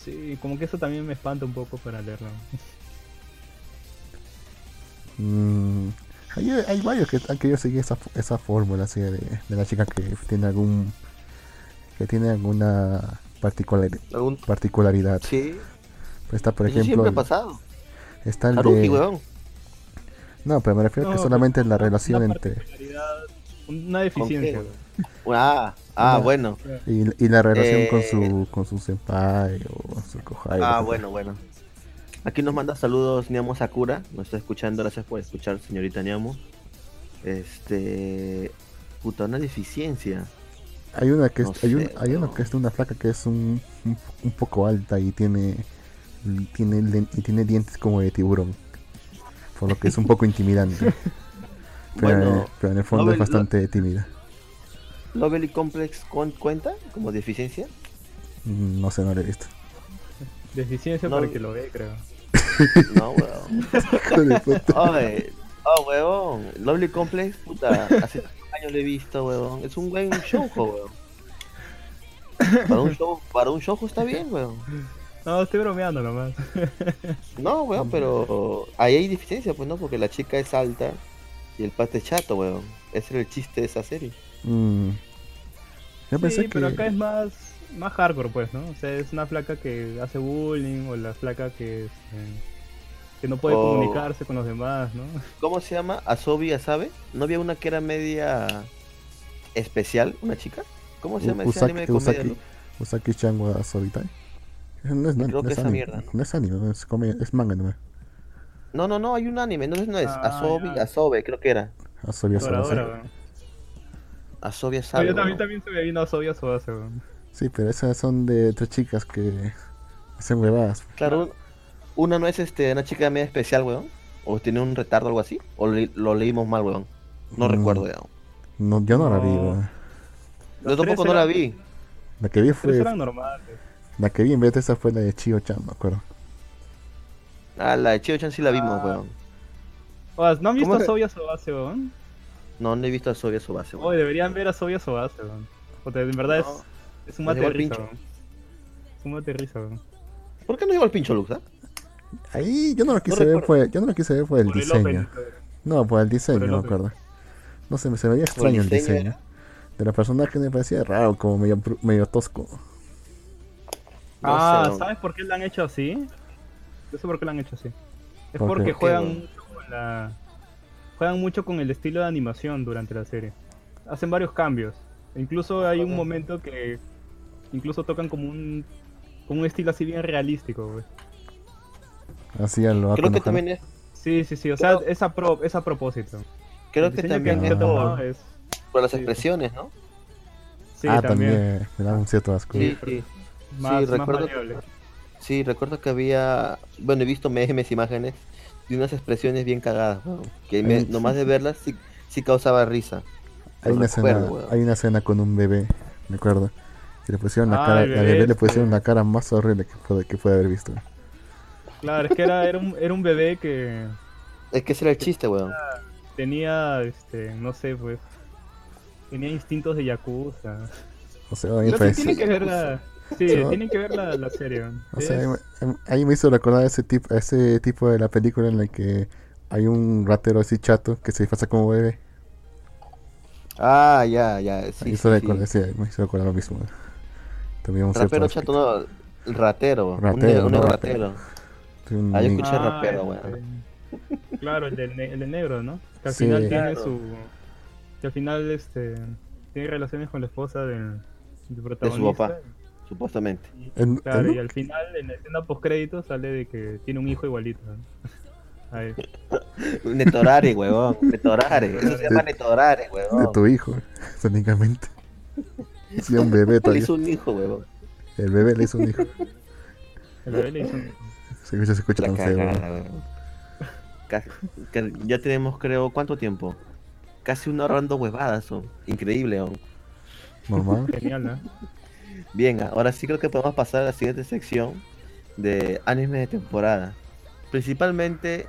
Sí, como que eso también me espanta un poco para leerlo. Mm, hay, hay varios que han querido seguir esa, esa fórmula así de, de la chica que tiene algún que tiene alguna particular, Algún- particularidad. Sí, Está por eso siempre ejemplo ha pasado. está el de weón. no, pero me refiero a que No, solamente la relación una entre particularidad, Una deficiencia. Ah, ah, No. bueno. y, y la relación con Eh. su con su senpai o su kohai. Ah, bueno, bueno. Aquí nos manda saludos Niamo Sakura. Nos está escuchando. Gracias por escuchar, señorita Niamo. Este. Puta, una deficiencia. Hay una que es, No hay, un- hay una que es de una flaca que es un, un, un poco alta y tiene tiene y tiene dientes como de tiburón. Por lo que es un poco intimidante. Pero, Bueno, pero en el fondo es lo- bastante tímida. ¿Lovely Complex con- cuenta como deficiencia? Mm, No sé, no lo he visto. Deficiencia No- para que lo ve, creo. No, weón. Oye, oh, weón. Lovely Complex, puta. Hace años lo he visto, weón. Es un buen show, weón. Para un show, para un show está bien, weón. No, estoy bromeando nomás. No, weón, pero ahí hay diferencia, pues no, porque la chica es alta y el pata es chato, weón. Ese era el chiste de esa serie. Mm. Yo pensé sí, que. pero acá es más, más hardcore, pues, ¿no? O sea, es una flaca que hace bullying o la flaca que, este, que no puede O- comunicarse con los demás, ¿no? ¿Cómo se llama? Asobi Asabe. ¿No había una que era media especial, una chica? ¿Cómo se llama ese Usaki, anime de comedia? Usaki, no? Usaki Chan wa Sobitai. No es, no, Creo no que es esa anime, mierda. no es anime, no es, comedia, es manga no No, no, no, hay un anime, no es, no es. Ah, Asobi ya. Asobe, creo que era. Asobi Asobi. Toradora, weón. Asobi No, Asabe. yo también, weón. también se me vino a Sobia Sobase, weón. Sí, pero esas son de tres chicas que hacen huevadas. Claro, un- una no es este, una chica media especial, weón. O tiene un retardo o algo así. O le- lo leímos mal, weón. No Mm. recuerdo ya. No, yo no, la vi, No. weón. Yo tampoco no la vi. La que vi fue. eran normales. La que vi en vez de esa fue la de Chio Chan, me acuerdo. Ah, la de Chio-chan sí la vimos, Ah. weón. ¿No han visto ¿Cómo a Sobia Sobase, weón? No, no he visto a Asobi Asobase, weón. Oye, deberían ver a Sobia Sobase, weón. Porque en verdad No. es, es un mate pincho. Es un mate risa. ¿Por qué no lleva el pincho Lux, ah? Ahí yo no lo quise ver, fue, yo no lo quise ver por el Por diseño. No, por el diseño, el me acuerdo. No sé, me se veía extraño el diseño diseño. De la personaje me parecía raro, como medio, medio tosco. No ah, sé. ¿sabes por qué lo han hecho así? Yo sé por qué lo han hecho así. Es porque ¿Qué, juegan mucho con la juegan mucho con el estilo de animación durante la serie. Hacen varios cambios. Incluso hay un momento que incluso tocan como un como un estilo así bien realístico, güey. Así a lo Creo que también es. Sí, sí, sí, o sea, Creo- es a, pro- es a propósito. Creo que también es tomado por, es- por las sí. expresiones, ¿no? Sí, ah, también. me da un cierto asco. Sí, sí. Más, más recuerdo-. Sí, recuerdo que había. Bueno, he visto memes, imágenes de unas expresiones bien cagadas, weón, Que me- nomás de verlas sí, sí causaba risa. Hay una, escena, hay una escena con un bebé, me acuerdo. Que le pusieron la Ah, cara, bebé bebé le este. pusieron la cara más horrible que puede, que puede haber visto. Claro, es que era, era, un, era un bebé que Es que ese era el chiste, weón. tenía, este, no sé, pues, tenía instintos de yakuza. O sea, a mí me Pero tienen que ver la, sí, tienen que ver la, la serie. o sea, ahí me- ahí me hizo recordar ese tipo, ese tipo de la película en la que hay un ratero así chato que se disfraza como bebé. Ah, ya, ya. Sí, Ahí sí, hizo sí. recordar, sí, me hizo recordar lo mismo. También un Rapero chato, no. el Ratero. un Ratero, un no ratero. aspecto. Un Ah, yo escuché rapero, el- weón. Claro, el del, ne- el del negro, ¿no? Que al Sí. final tiene Claro. su. Que al final este tiene relaciones con la esposa del, del protagonista. papá. Supuestamente. Y- En- claro, en- y al final, en la escena post crédito, sale de que tiene un hijo igualito. ¿no? Ahí. Netorare, huevón. Netorare. Eso se llama Netorare, de huevón. tu hijo, técnicamente. Sí, un bebé todavía. hizo un hijo, huevón. El bebé le hizo un hijo. El bebé le hizo un- Se escucha, se escucha La tan feo. Ya tenemos, creo, ¿cuánto tiempo? Casi una hora dando huevadas, son. Increíble, huevón. Normal. Genial, ¿no? Bien, ahora sí creo que podemos pasar a la siguiente sección de anime de temporada. Principalmente,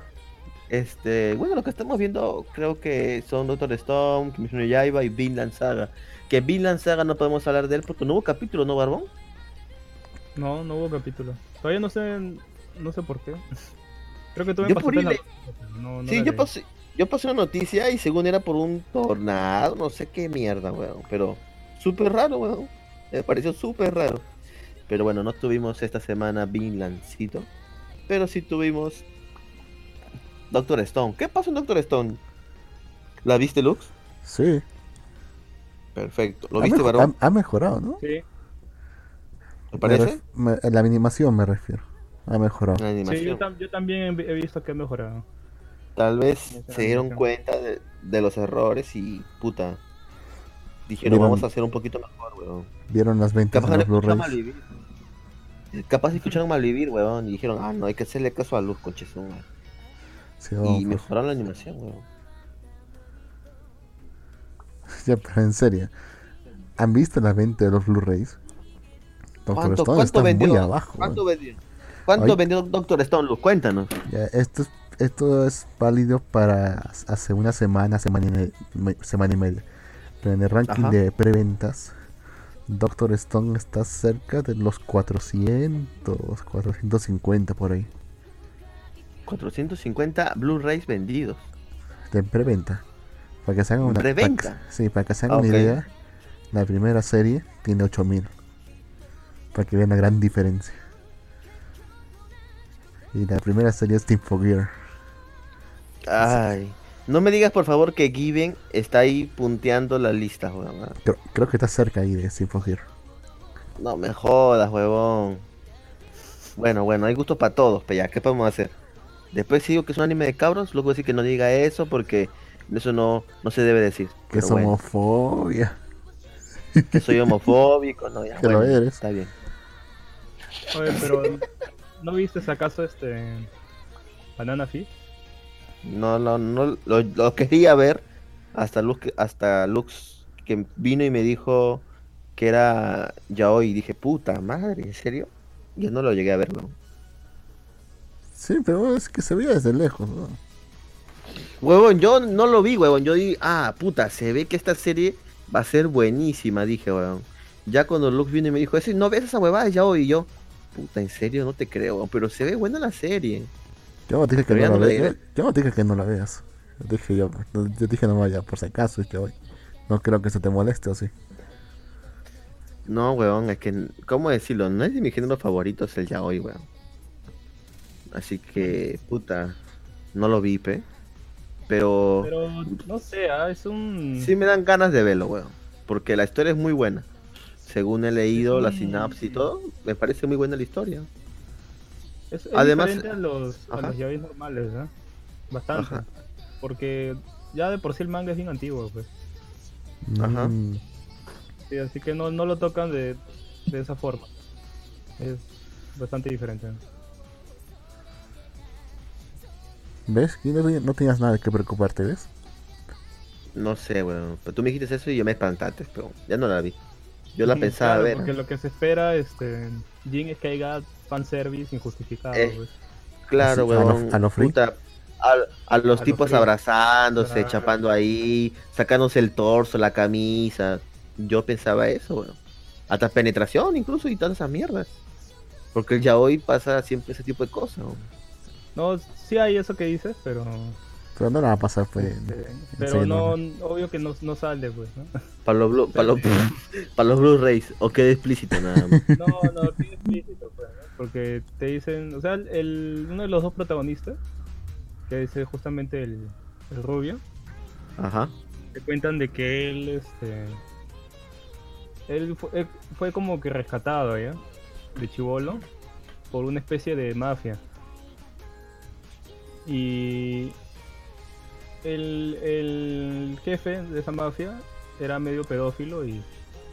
este, bueno, lo que estamos viendo creo que son Doctor Stone, Kimetsu no Yaiba y Vinland Saga. Que Vinland Saga no podemos hablar de él porque no hubo capítulo, ¿no, Barbón? No, no hubo capítulo. Todavía no sé, no sé por qué. Creo que tú me Yo pasaste la no, no sí, yo pasé, yo pasé una noticia y según era por un tornado, no sé qué mierda, weón. Pero súper raro, weón. Me pareció súper raro. Pero bueno, no tuvimos esta semana Vinlandcito. Pero sí tuvimos Doctor Stone. ¿Qué pasó en Doctor Stone? ¿La viste, Lux? Sí. Perfecto. ¿Lo ha, viste, varón? ha- ha mejorado, ¿no? Sí, ¿Te Me parece? me- en la animación me refiero. Ha mejorado. La sí yo, animación. tam- yo también he visto que ha mejorado. Tal vez se dieron animación. cuenta de, de los errores y puta. Dijeron, Vieron- vamos a hacer un poquito mejor, weón. Vieron las ventas Capaz de no los escucharon Blu-rays. Malvivir. Capaz escucharon Malvivir, weón, y dijeron, ah, no, hay que hacerle caso a Luz, conchesuma. Sí, Y pues. mejoraron la animación, weón. Ya, pero en serio. ¿Han visto la venta de los Blu-rays? Doctor ¿Cuánto, Stone cuánto está vendió? muy abajo. ¿Cuánto weón. vendió? ¿Cuánto Ay. vendió Doctor Stone, Luz? Cuéntanos. Ya, esto, es, esto es válido para hace una semana, semana y, me- me- semana y media. Pero en el ranking Ajá. de preventas, Doctor Stone está cerca de los 400, 450 por ahí. 450 Blu-rays vendidos. De preventa. Para que se hagan una, para ¿Preventa? sí, para que se hagan Ah, una idea, la primera serie tiene 8000. Para que vean la gran diferencia. Y la primera serie es Team Gear. Ay. No me digas por favor que Given está ahí punteando la lista, weón. Creo, creo que está cerca ahí de Team Gear. No me jodas, huevón. Bueno, bueno, hay gustos para todos, pero ya, ¿qué podemos hacer? Después si digo que es un anime de cabros, luego decir que no diga eso porque eso no, no se debe decir. Que es bueno, homofobia. que soy homofóbico, no, ya, Que lo bueno, eres. Está bien. Oye, pero ¿no viste acaso este Banana Fish? No, no, no, lo, lo quería ver hasta Lux, hasta Lux que vino y me dijo que era yaoi y dije, puta madre, ¿en serio? Yo no lo llegué a ver, weón. Sí, pero es que se veía desde lejos. ¿no? Huevón, yo no lo vi, huevón. Yo dije, ah, puta, se ve que esta serie va a ser buenísima, dije, huevón. Ya cuando Lux vino y me dijo, "Ese, no ves esa huevada ya hoy, y yo, puta, en serio, no te creo, huevón, pero se ve buena la serie. Yo no dije que ya no, no la veas. Yo, yo no dije que no la veas. Yo dije yo, yo dije no vaya, por si acaso, que hoy. No creo que eso te moleste o sí. No, huevón, es que, ¿cómo decirlo? No es de mi género favorito, es el yaoi, huevón. Así que, puta, no lo vi, pe. Pero, Pero no sé, ah, es un sí me dan ganas de verlo, huevón. Porque la historia es muy buena. Según he leído la sinapsis y todo, me parece muy buena la historia. es, es además- diferente a los, a los normales, ¿ah? Bastante. Ajá. Porque ya de por sí el manga es bien antiguo, pues. Ajá. Sí, así que no, no lo tocan de, de esa forma. Es bastante diferente. ¿Ves? Y no, no tenías nada que preocuparte, ¿ves? No sé, weón. Pero tú me dijiste eso y yo me espantaste, pero ya no la vi. Yo la pensaba claro, ver. Porque lo que se espera, este, Jin es que haya fanservice injustificado, Eh, pues. Claro, Así, a lo- weón. a lo puta, a, a los A tipos abrazándose, Claro. chapando ahí, sacándose el torso, la camisa. Yo pensaba eso, weón. Hasta penetración incluso y todas esas mierdas. Porque el yaoi pasa siempre ese tipo de cosas. weón. No, sí hay eso que dices, pero Pero no la va a pasar, pues. este, pero no, obvio que no, no sale, pues, ¿no? Para los Blu- para los, para los Blu-rays. O quede explícito nada más. No, no, es explícito, pues, ¿no? Porque te dicen, o sea, el, uno de los dos protagonistas, que es eh, justamente el, el rubio, Ajá. te cuentan de que él, este, él fue, él fue como que rescatado, ¿ya? De chivolo por una especie de mafia. Y el, el jefe de esa mafia era medio pedófilo y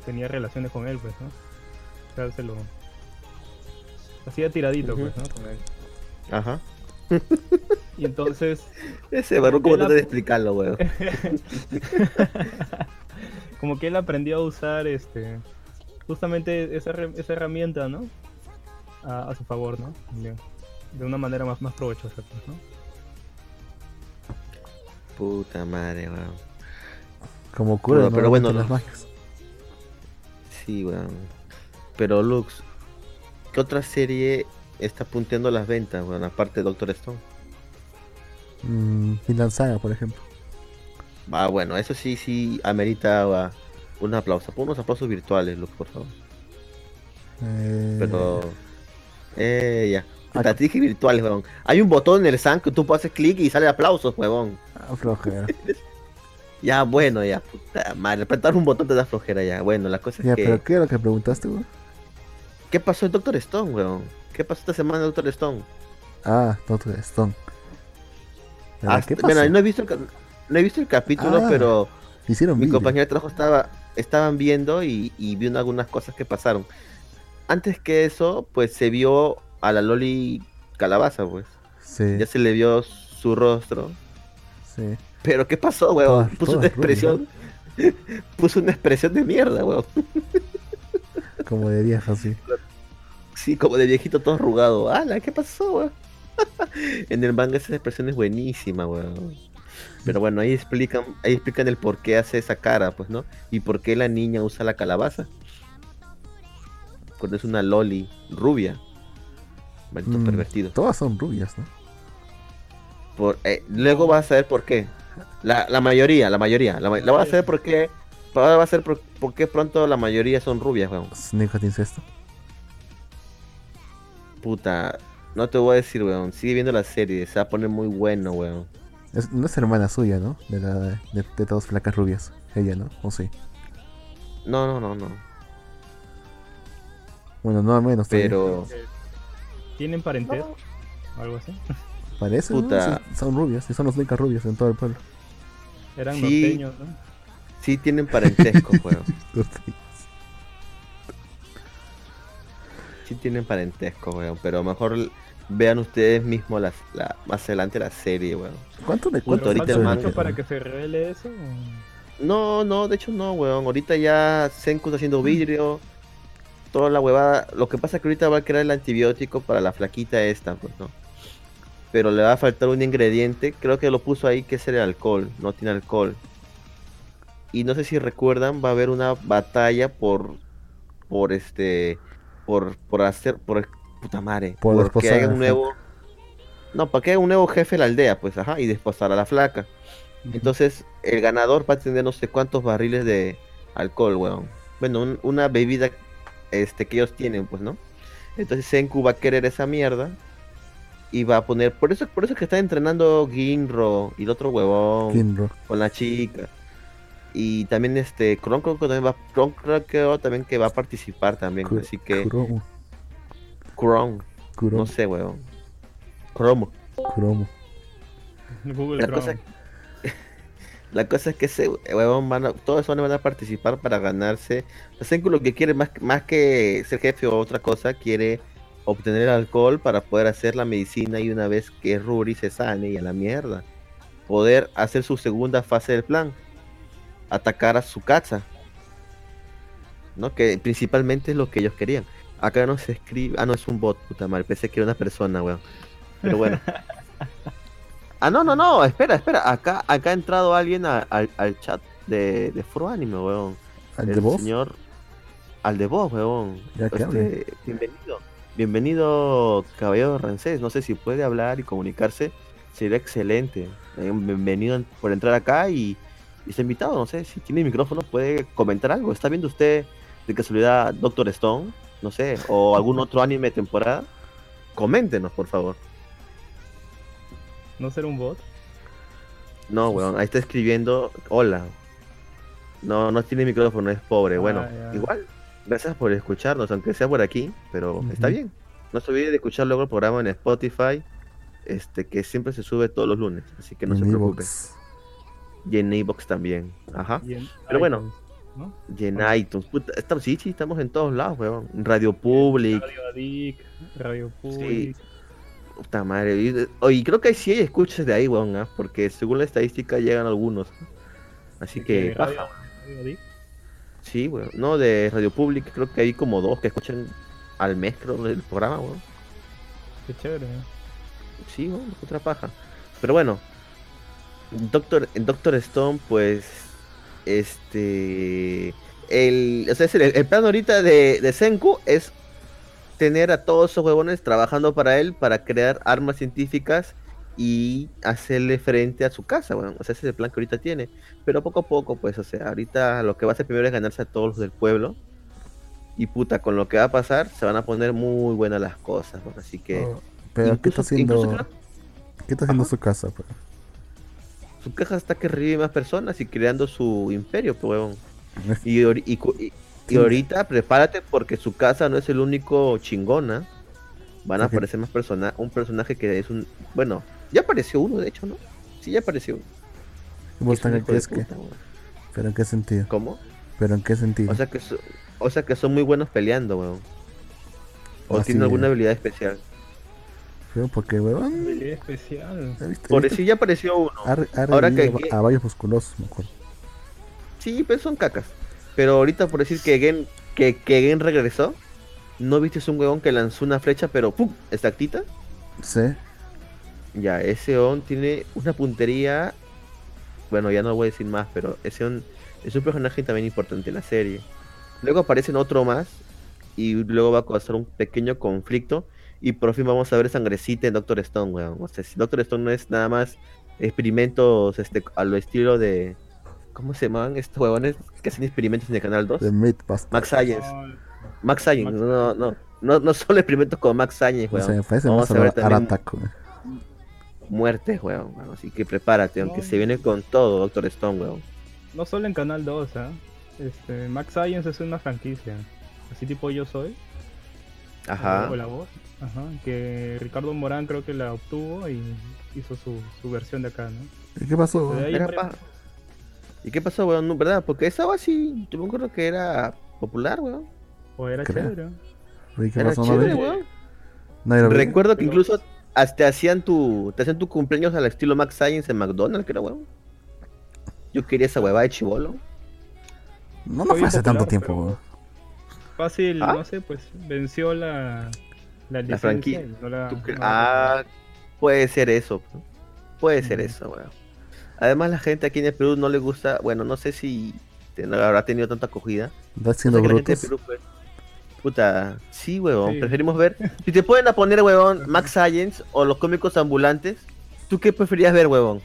tenía relaciones con él, pues, ¿no? O sea, se lo hacía tiradito, pues, ¿no? Con él. Ajá. Y entonces Ese varón, ¿cómo Él tratas de explicarlo, weón? como que él aprendió a usar este justamente esa, esa herramienta, ¿no? A, a su favor, ¿no? De una manera más, más provechosa, pues, ¿no? Puta madre, weón. Como ocurre pero bueno, las magias. Sí, weón. Pero Lux, ¿qué otra serie está punteando las ventas, weón? Aparte de Doctor Stone. Mm, Vinland Saga, por ejemplo. Ah, bueno, eso sí, sí amerita ah, un aplauso. Pon unos aplausos virtuales, Lux, por favor. Eh, Pero. Eh, ya. Te dije virtuales, weón. Hay un botón en el SAN que tú haces clic y sale aplausos, weón. ah, flojera. Ya, bueno, ya. Puta madre. Apretar un botón te da flojera ya. Bueno, la cosa es ya, que. pero ¿qué era lo que preguntaste, güey? ¿Qué pasó en Doctor Stone, weón? ¿Qué pasó esta semana en Doctor Stone? Ah, Doctor Stone. Hasta- ¿Qué pasó? bueno, no he visto el, no he visto el capítulo, Ah, pero Hicieron mi compañero de trabajo estaba, estaban viendo y, y vi una- algunas cosas que pasaron. Antes que eso, pues se vio a la Loli Calabaza, pues. Sí, Ya se le vio su rostro. sí. Pero ¿qué pasó, weón? Todas- Puso todas una expresión. Puso una expresión de mierda, weón. Como de vieja, sí. Sí, como de viejito todo arrugado. ¡Hala! ¿Qué pasó, weón? en el manga esa expresión es buenísima, weón. Pero bueno, ahí explican, ahí explican el por qué hace esa cara, pues, ¿no? Y por qué la niña usa la calabaza. cuando es una loli rubia. Maldito Mm. Todas son rubias, ¿no? Por, eh, luego vas a saber por qué. La, la mayoría, la mayoría. La, la vas a saber por qué. Ahora va a ser por, por qué pronto la mayoría son rubias, weón. Snake hat incesto. Puta. No te voy a decir, weón. Sigue viendo la serie. Se va a poner muy bueno, weón. Es, no es hermana suya, ¿no? De, la, de, de todas flacas rubias. Ella, ¿no? ¿O sí? No, no, no, no. Bueno, no al menos. Pero. ¿Tienen parentesco? Algo así. Parece, ¿no? Puta. Sí, son rubias. Y son las únicas rubias en todo el pueblo. Eran Sí. norteños, ¿no? Sí tienen parentesco, weón. Sí tienen parentesco, weón. Pero mejor vean ustedes mismos las- la, más adelante la serie, weón. ¿Cuánto le cuánto ahorita el ¿Falta manga- para que se revele eso? o- No, no, de hecho no, weón. Ahorita ya Senku está haciendo vidrio. Toda la huevada. Lo que pasa es que ahorita va a crear el antibiótico para la flaquita esta, pues, ¿no? Pero le va a faltar un ingrediente. Creo que lo puso ahí que es el alcohol. No tiene alcohol. Y no sé si recuerdan, va a haber una batalla por. Por este. Por, por hacer. Por. Puta madre. Por Por, que haya un nuevo. No, para que haya un nuevo jefe de la aldea, pues, ajá. Y desposar a la flaca. Entonces, el ganador va a tener no sé cuántos barriles de alcohol, weón. Bueno, un- una bebida este, que ellos tienen, pues, ¿no? Entonces Senku va a querer esa mierda. Y va a poner. Por eso, por eso es que está entrenando Ginro y el otro huevón con la chica. Y también este. Kron creo que también va. Kron creo que también que va a participar también. Así que. Kron. No sé, weón. Kromo. Kuromu. Google La Chrome. cosa- La cosa es que ese huevón van a, todos esos van a participar para ganarse. Senku lo que quiere más, más que ser jefe o otra cosa, quiere obtener alcohol para poder hacer la medicina y una vez que Ruri se sane y a la mierda, poder hacer su segunda fase del plan, atacar a su casa. ¿No? Que principalmente es lo que ellos querían. Acá no se escribe, ah no es un bot, puta madre, pensé que era una persona, weón. Pero bueno. Ah, no, no, no, espera, espera. Acá, acá ha entrado alguien a- al, al chat de, de Foro Anime, weón. ¿Al el de voz? señor. Al de voz, weón. Ya que hable. Este, bienvenido. Bienvenido, caballero Rancés. No sé si puede hablar y comunicarse. Sería excelente. Eh, Bienvenido por entrar acá y, y está invitado. No sé si tiene micrófono, puede comentar algo. ¿Está viendo usted de casualidad Doctor Stone? No sé, o algún otro anime de temporada. Coméntenos, por favor. ¿No ser un bot? No, weón, ahí está escribiendo hola. No, no tiene micrófono, es pobre. Ah, bueno, ya. igual, gracias por escucharnos, aunque sea por aquí, pero está bien. No se olvide de escuchar luego el programa en Spotify, este que siempre se sube todos los lunes, así que no se En preocupe. Evox. Y en iBox también, ajá. Y en Pero bueno. iTunes, ¿no? Y en iTunes, puta, estamos, sí, sí, estamos en todos lados, weón. Radio Public, Radio Adic, Radio Public. Puta madre. Creo que sí hay escuchas de ahí, weón, ¿ah? porque según la estadística llegan algunos. Así que, ¿De Radio, paja. Radio Adic? Sí, weón. No, de Radio Public creo que hay como dos que escuchan al mes, creo, el programa, weón. Qué chévere. ¿no? Sí, weón, otra paja. Pero bueno, Doctor, en Doctor Stone, pues, este, el, o sea, es el, el plan ahorita de, de Senku es tener a todos esos huevones trabajando para él para crear armas científicas y hacerle frente a su casa, weón. O sea, ese es el plan que ahorita tiene. Pero poco a poco, pues, o sea, ahorita lo que va a hacer primero es ganarse a todos los del pueblo. Y puta, con lo que va a pasar, se van a poner muy buenas las cosas, weón. Así que... Oh, Pero, ¿qué está haciendo, incluso ¿qué está haciendo su casa? pues? su caja está que revive más personas y creando su imperio, pues, Y, y- y ahorita prepárate porque su casa no es el único chingona. Van a aparecer más personajes. Un personaje que es un. Bueno, ya apareció uno, de hecho, ¿no? Sí, ya apareció uno. ¿Cómo Es un están? hijo ¿Qué de es que? puta. ¿Pero en qué sentido? ¿Cómo? ¿Pero en qué sentido? O sea que, so- o sea que son muy buenos peleando, weón. O Ah, tienen sí, alguna ya. habilidad especial. Pero porque, weón, Qué especial. ¿he visto- Por eso ya apareció uno. Ha, re- ha ahora que- revivido a varios musculosos, me acuerdo. Sí, pero son cacas. Pero ahorita por decir que Gen, que, que Gen regresó, ¿no viste un huevón que lanzó una flecha pero ¡pum! exactita? Sí. Ya, ese on tiene una puntería. Bueno, ya no voy a decir más, pero ese on es un personaje también importante en la serie. Luego aparecen otro más y luego va a causar un pequeño conflicto y por fin vamos a ver sangrecita en Doctor Stone, weón. O sea, si Doctor Stone no es nada más experimentos este, a lo estilo de... ¿Cómo se llaman estos huevones que hacen experimentos en el Canal 2? De Mythbusters. Max Science. No, Max Science, Max- no, no, no, no solo experimentos con Max Science, weón. me parece Vamos más a ver a también weón. muertes, weón. weón. Así que prepárate, aunque No. se viene con todo, Doctor Stone, weón. no solo en Canal 2, ¿ah? Este, Max Science es una franquicia. Así tipo Yo Soy. Ajá. O la voz. Ajá. Que Ricardo Morán creo que la obtuvo y hizo su, su versión de acá, ¿no? ¿Y qué pasó? Era ¿Y qué pasó, weón? No, ¿Verdad? Porque esa va así, yo me acuerdo que era popular, weón. O era Creo. chévere. ¿Y qué Era chévere, weón. Recuerdo que incluso hasta te hacían tu, te hacían tu cumpleaños al estilo Max Science en McDonald's, creo, weón. Yo quería esa huevada de chivolo. No, no Fue hace tanto tiempo. weón. Fácil, ¿Ah? no sé, pues venció la, la, licencia franquicia. no la- ¿Tú cre- no la- ah, puede ser eso. Puede ser eso, weón. Además, la gente aquí en el Perú no le gusta, bueno, no sé si no habrá tenido tanta acogida. ¿Estás O siendo gente de? Perú, pues, puta, sí, huevón, Sí. preferimos ver. Si te pueden a poner, huevón, Max Science o los cómicos ambulantes, ¿tú qué preferías ver, huevón?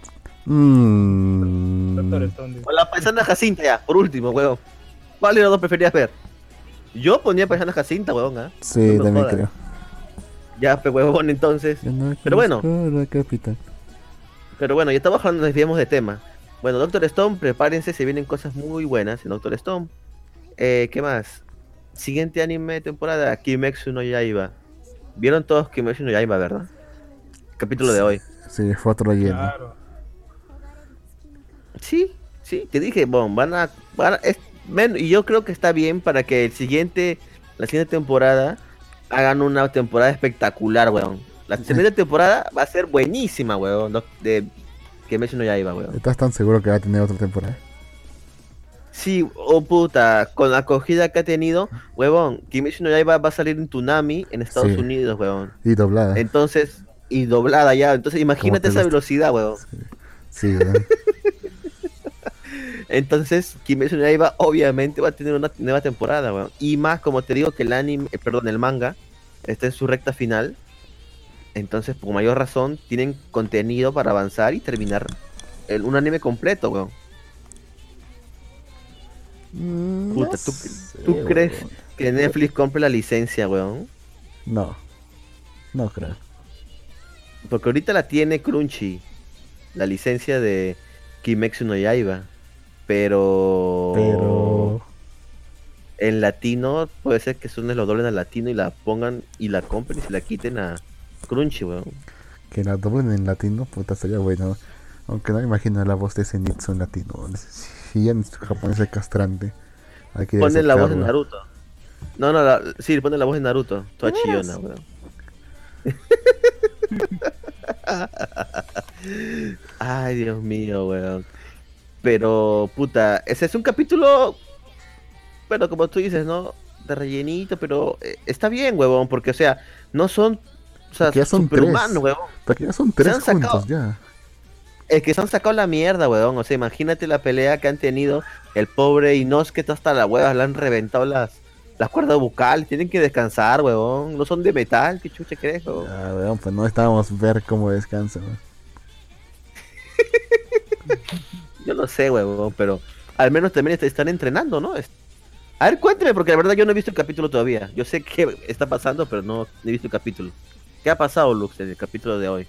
Mmm. Dice. O la paisana Jacinta, ya, por último, huevón. ¿Cuál de los dos preferías ver? Yo ponía paisana Jacinta, huevón, ¿ah? Sí, No también jodas. creo. Ya, pues, huevón, entonces. Pero bueno. La capital. Pero bueno, ya estamos hablando, nos desviamos de tema. Bueno, Doctor Stone, prepárense, se vienen cosas muy buenas en Doctor Stone. Eh, ¿Qué más? Siguiente anime de temporada, Kimetsu no Yaiba. ¿Vieron todos Kimetsu no Yaiba, verdad? Capítulo de hoy. Sí, fue otro lleno. Claro. Sí, sí, te dije, bon, van a... van a- es- men, y yo creo que está bien para que el siguiente, la siguiente temporada hagan una temporada espectacular, weón. La siguiente temporada va a ser buenísima, weón, de Kimetsu no Yaiba, weón. ¿Estás tan seguro que va a tener otra temporada? Sí, oh puta, con la acogida que ha tenido, huevón, Kimetsu no Yaiba va a salir en Tsunami en Estados Sí. Unidos, huevón. Y doblada. Entonces, y doblada ya, entonces imagínate te esa velocidad, huevón. Sí, weón. Entonces, Kimetsu no Yaiba obviamente va a tener una nueva temporada, weón. Y más, como te digo, que el anime, eh, perdón, el manga está en su recta final. Entonces, por mayor razón, tienen contenido para avanzar y terminar el- un anime completo, weón. Mm, Puta, ¿tú- sé, tú weón. crees? Que Netflix compre la licencia, weón. No. No creo. Porque ahorita la tiene Crunchy, la licencia de Kimetsu no Yaiba. Pero, Pero. en latino puede ser que son lo doblen al latino y la pongan y la compren y se la quiten a Crunchy, weón. Que la doblen en latino, puta, sería bueno. Aunque no me imagino la voz de Zenitsu en latino. Si ya en japonés es castrante. Hay que Ponen la voz de. Naruto. No, no, la, sí, ponen la voz de Naruto. Toda chillona, weón. Ay, Dios mío, weón. Pero, puta, ese es un capítulo, bueno, como tú dices, ¿no? De rellenito, pero eh, está bien, huevón, porque, o sea, no son, o sea, ya son tres. huevón. Porque ya son tres han sacado- juntos, ya. Es que se han sacado la mierda, weón. O sea, imagínate la pelea que han tenido. El pobre Inosuke está hasta la hueva, le han reventado las, las cuerdas bucales. Tienen que descansar, weón. No son de metal, ¿qué chucha crees, weón? Ya, weón, pues no estábamos ver cómo descansa. weón. Yo no sé, weón, pero al menos también est- están entrenando, ¿no? A ver, cuénteme, porque la verdad yo no he visto el capítulo todavía. Yo sé qué está pasando, pero no he visto el capítulo. ¿Qué ha pasado, Lux, en el capítulo de hoy?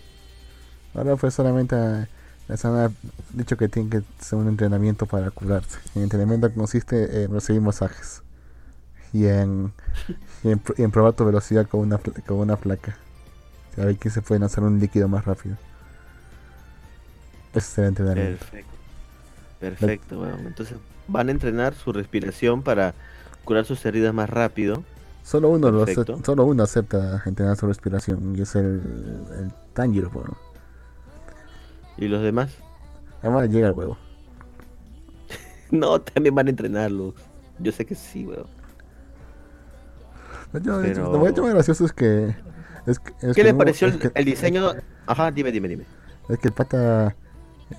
Ahora pues solamente eh, les han dicho que tienen que hacer un entrenamiento para curarse. El entrenamiento consiste en recibir masajes y en, y en, pr- y en probar tu velocidad con una, con una placa. A ver quién se puede lanzar un líquido más rápido. Ese es el entrenamiento. Perfecto. Perfecto, weón. Entonces van a entrenar su respiración para curar sus heridas más rápido. Solo uno, lo ace- Perfecto. solo uno acepta entrenar su respiración y es el, el Tanjiro. ¿Y los demás? Además llega el huevo. No, también van a entrenar, Lux. Yo sé que sí, weón. Yo- Pero- Lo más gracioso es que... Es, que- es ¿Qué que le no- pareció el, que- el diseño? Ajá, dime, dime, dime. Es que el pata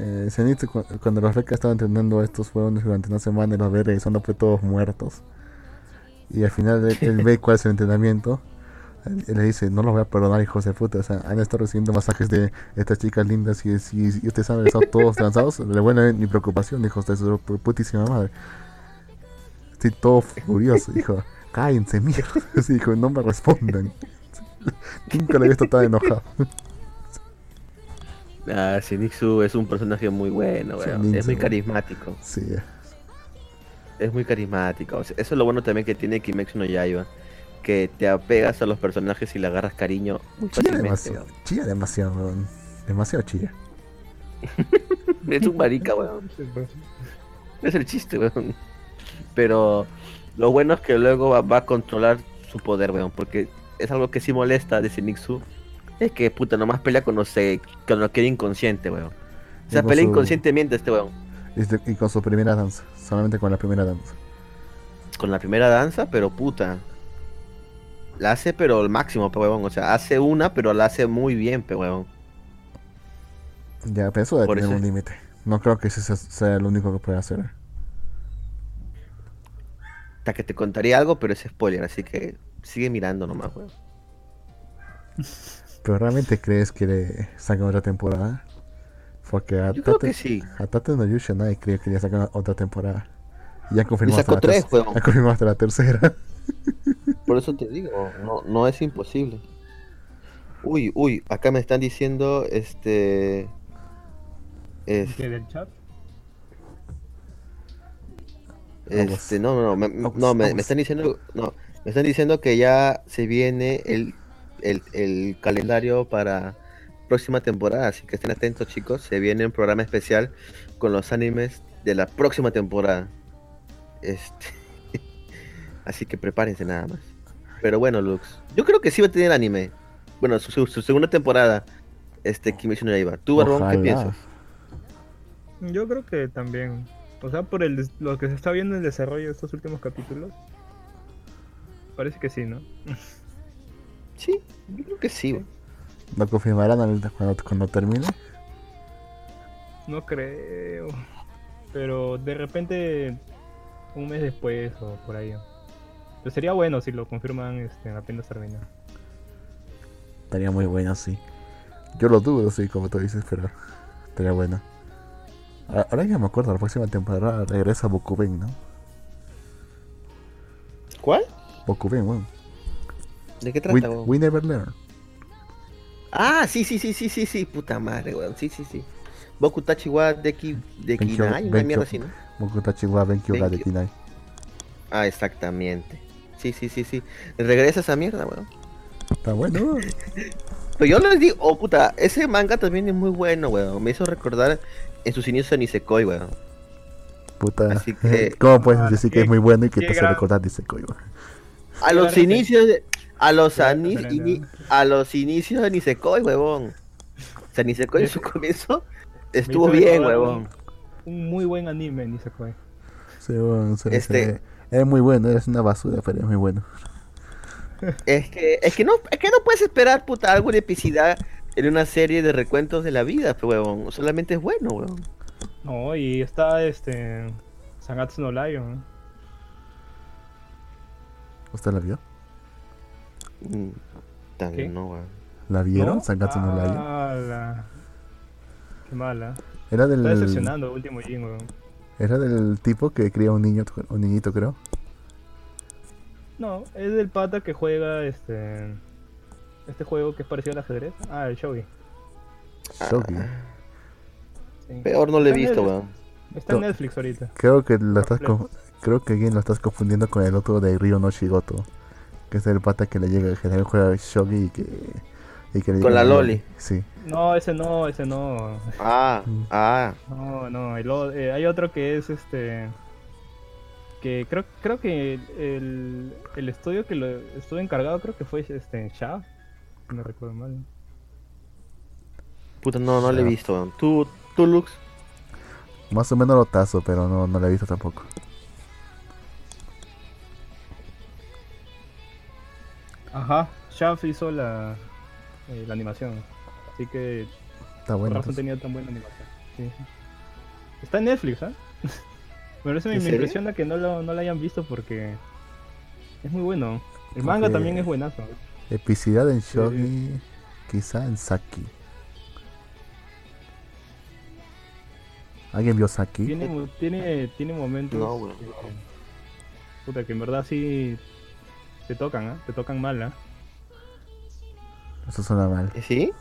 eh, Zenitsu, cuando los Reca estaban entrenando a estos huevones durante una semana y los ve regresando fue todos muertos. Y al final él, él ve cuál es el entrenamiento. Él le dice, no los voy a perdonar, hijos de puta. O sea, han estado recibiendo masajes de estas chicas lindas y, y, y ustedes han estado todos lanzados. Le ver mi preocupación, hijos de su pu- putísima madre. Estoy todo furioso, dijo. Cállense, mierda. Así dijo, no me respondan. Nunca le he visto tan enojado. Ah, es un personaje muy bueno. Zenitsu. Es muy carismático. Sí, Es muy. O sea, eso es lo bueno también que tiene Kimetsu no Yaiba. Que te apegas a los personajes y le agarras cariño muy chilla fácilmente. demasiado. Chilla demasiado, weón. Demasiado chilla. Es un marica, weón. Es el chiste, weón. Pero lo bueno es que luego va, va a controlar su poder, weón. Porque es algo que sí molesta de Zenitsu. Es que, puta, nomás pelea cuando se cuando queda inconsciente, weón. O sea, pelea su- inconscientemente este weón. Y, de- y con su primera danza. Solamente con la primera danza. Con la primera danza, pero puta. La hace, pero al máximo, pe weón. O sea, hace una, pero la hace muy bien, pe weón. Ya, pero eso debe Por tener eso- un límite. No creo que ese sea- lo único que puede hacer. Hasta que te contaría algo, pero es spoiler, así que sigue mirando nomás, weón. ¿Pero realmente crees que le sacan otra temporada? Porque a Yo creo Tate, que sí. a Tate no Yusha nadie creía que le sacan otra temporada. Y ya confirmó hasta, sacó la tres, weón. ya confirmó hasta la tercera. Por eso te digo, no, no es imposible. Uy, uy, acá me están diciendo, este... Es, ¿Qué, del chat? este, no, no, no, me, Vamos, no, me, me están diciendo, no, me están diciendo que ya se viene el, el, el calendario para próxima temporada, así que estén atentos chicos, se viene un programa especial con los animes de la próxima temporada. Este, así que prepárense nada más. Pero bueno, Lux, yo creo que sí va a tener anime. Bueno, su, su- su segunda temporada, este, Kimetsu no Yaiba. ¿Tú, Barbón, qué piensas? Yo creo que también. O sea, por el lo que se está viendo en el desarrollo de estos últimos capítulos. Parece que sí, ¿no? Sí, yo creo que sí. weón. ¿Lo confirmarán cuando, cuando termine? No creo. Pero de repente un mes después o por ahí. Pero sería bueno si lo confirman este, apenas termina. Estaría muy bueno, sí. Yo lo dudo, sí, como tú dices, pero estaría bueno. A- Ahora ya me acuerdo, la próxima temporada regresa Bokuben, ¿no? ¿Cuál? Bokuben, weón. ¿De qué We, trata, weón? we Never Learn. Ah, sí, sí, sí, sí, sí, sí, puta madre, weón. Sí, sí, sí. Boku Tachi wa Deki de Kinai, una mierda así, ¿no? Boku Tachi wa Benkyo ga Benkyo. Dekinai. Ah, exactamente. Sí, sí, sí, sí. Regresa esa mierda, weón. Está bueno. Pero yo les digo, oh puta, ese manga también es muy bueno, weón. Me hizo recordar en sus inicios a Nisekoi, weón. Puta. Así que- ¿Cómo puedes Ah, decir que qué- es muy bueno y que te hace gran- recordar de Sekoi, weón? A los inicios de, a los Qué gran ani- referencia. ini- a los inicios de Nisekoi, huevón. O sea, Nisekoi en su comienzo estuvo bien, huevón. Un, muy buen anime, Nisekoi. Sí, weón, se- Este- se- es muy bueno, es una basura, pero es muy bueno. Es que, es que no, es que no puedes esperar, puta, algo de epicidad en una serie de recuentos de la vida, pe, huevón. Solamente es bueno, huevón. No, y está este. Sangatsu no Lion. ¿Usted la vio? También ¿Qué? no, huevón. ¿La vieron? ¿No? Sangatsu no Lion. Ah, la- Qué mala. Era Está del, decepcionando último Jin, weón. era del tipo que cría un niño, un niñito, creo. No, es del pata que juega este. Este juego que es parecido al ajedrez. Ah, el Shogi. Shogi. sí. Peor no lo he visto, huevón. Está en. Netflix ahorita. Creo que lo estás creo que alguien lo estás confundiendo con el otro de Ryo no Shigoto, que es el pata que le llega que también juega shogi y que y que le Con la el- loli. Sí. No, ese no, ese no. Ah, Mm. ah. No, no, el eh, hay otro que es este. Que creo, creo que el, el estudio que lo estuvo encargado, creo que fue este Shaft. si No recuerdo mal. Puta, no, no lo he visto. ¿Tú, tú, Lux? Más o menos lo tazo, pero no, no lo he visto tampoco. Ajá, Shaft hizo la, eh, la animación. Así que Está por bueno. razón pues. tenía tan buena animación. Sí. Está en Netflix, ¿ah? Pero eso me, impresiona que no lo, no lo hayan visto porque Es muy bueno. El manga también es buenazo. Epicidad en Shogi, quizá en Saki. ¿Alguien vio Saki? Tiene, tiene, tiene momentos. No, que- puta, que en verdad sí te tocan, ¿ah? Te tocan mal, ¿ah? Eso suena mal. ¿Sí?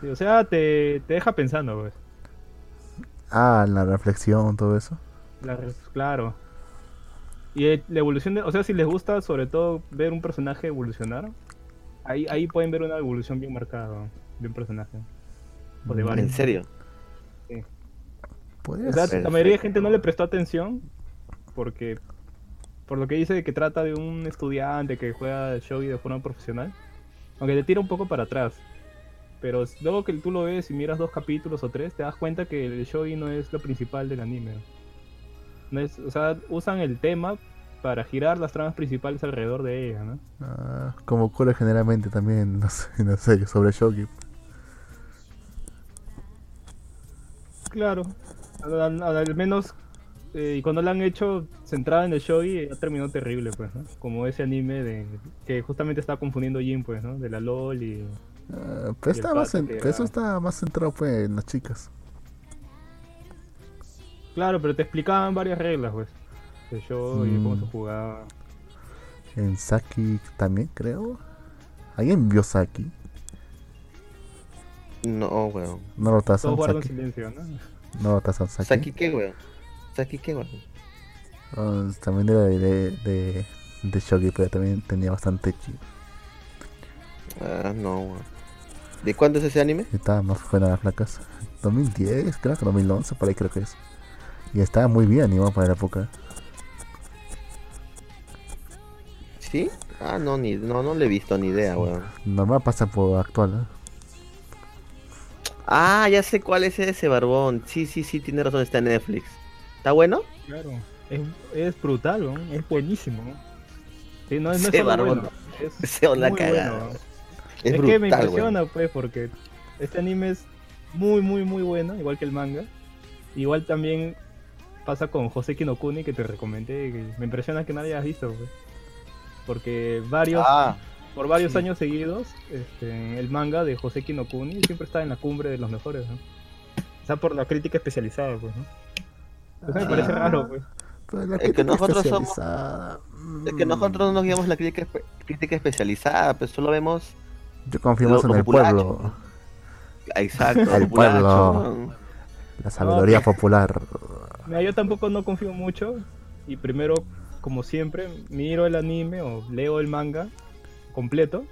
Sí, o sea, te, te deja pensando, pues. Ah, la reflexión, todo eso. La re- claro. Y eh, la evolución de, o sea, si les gusta sobre todo ver un personaje evolucionar, ahí, ahí pueden ver una evolución bien marcada de un personaje. O de varios. ¿En serio? Podría O sea, ser. la mayoría de gente no le prestó atención porque por lo que dice que trata de un estudiante que juega shogi de forma profesional, aunque te tira un poco para atrás. Pero luego que tú lo ves y miras dos capítulos o tres, te das cuenta que el shogi no es lo principal del anime. No es, o sea, usan el tema para girar las tramas principales alrededor de ella, ¿no? Ah, como ocurre generalmente también en las series sobre Shogi. Claro. Al, al- al menos eh, y cuando la han hecho centrada en el shogi ya terminó terrible, pues, ¿no? Como ese anime de que justamente estaba confundiendo Jin, pues, ¿no? De la LOL y Ah, pero Y el está más pata en- que pero eso está más centrado pues, en las chicas. Claro, pero te explicaban varias reglas, pues. De show y cómo Mm. se jugaba. En Saki también, creo. ¿Alguien vio Saki? No, weón. No lo guardan Saki. silencio, ¿no? No lo tasan Saki. ¿Saki qué, weón? ¿Saki qué, weón? Ah, también era de, de, de, de Shogi, pero también tenía bastante chi. Ah, no. ¿De cuándo es ese anime? Estaba más fuera las placas. 2010, creo que 2011, por ahí creo que es. Y estaba muy bien animado para la época. ¿Sí? Ah, no, ni, no, no le he visto ni idea, weón. Normal pasa por actual, ¿eh? Ah, ya sé cuál es ese barbón. Sí, sí, sí, tiene razón, está en Netflix. ¿Está bueno? Claro. Es, es brutal, ¿no? Es buenísimo. ¿no? Sí, no, no es solo bueno. Es Se cagada. bueno. Es, Es, brutal, que me impresiona, pues, porque este anime es muy, muy, muy bueno, igual que el manga. Igual también pasa con José Kinokuni, que te recomendé. que me impresiona que nadie hayas visto, pues. Porque varios, Ah, por varios sí. años seguidos, este, el manga de José Kinokuni siempre está en la cumbre de los mejores, ¿no? O sea, por la crítica especializada, pues, ¿no? Eso me parece Ah. raro, pues. Es que nosotros somos- especializada, es que mm, nosotros no nos guiamos la crítica, espe- crítica especializada, pues solo vemos. Yo más en el pueblo. Exacto, El pueblo. La sabiduría popular. Mira, yo tampoco no confío mucho y primero, como siempre, miro el anime o leo el manga completo,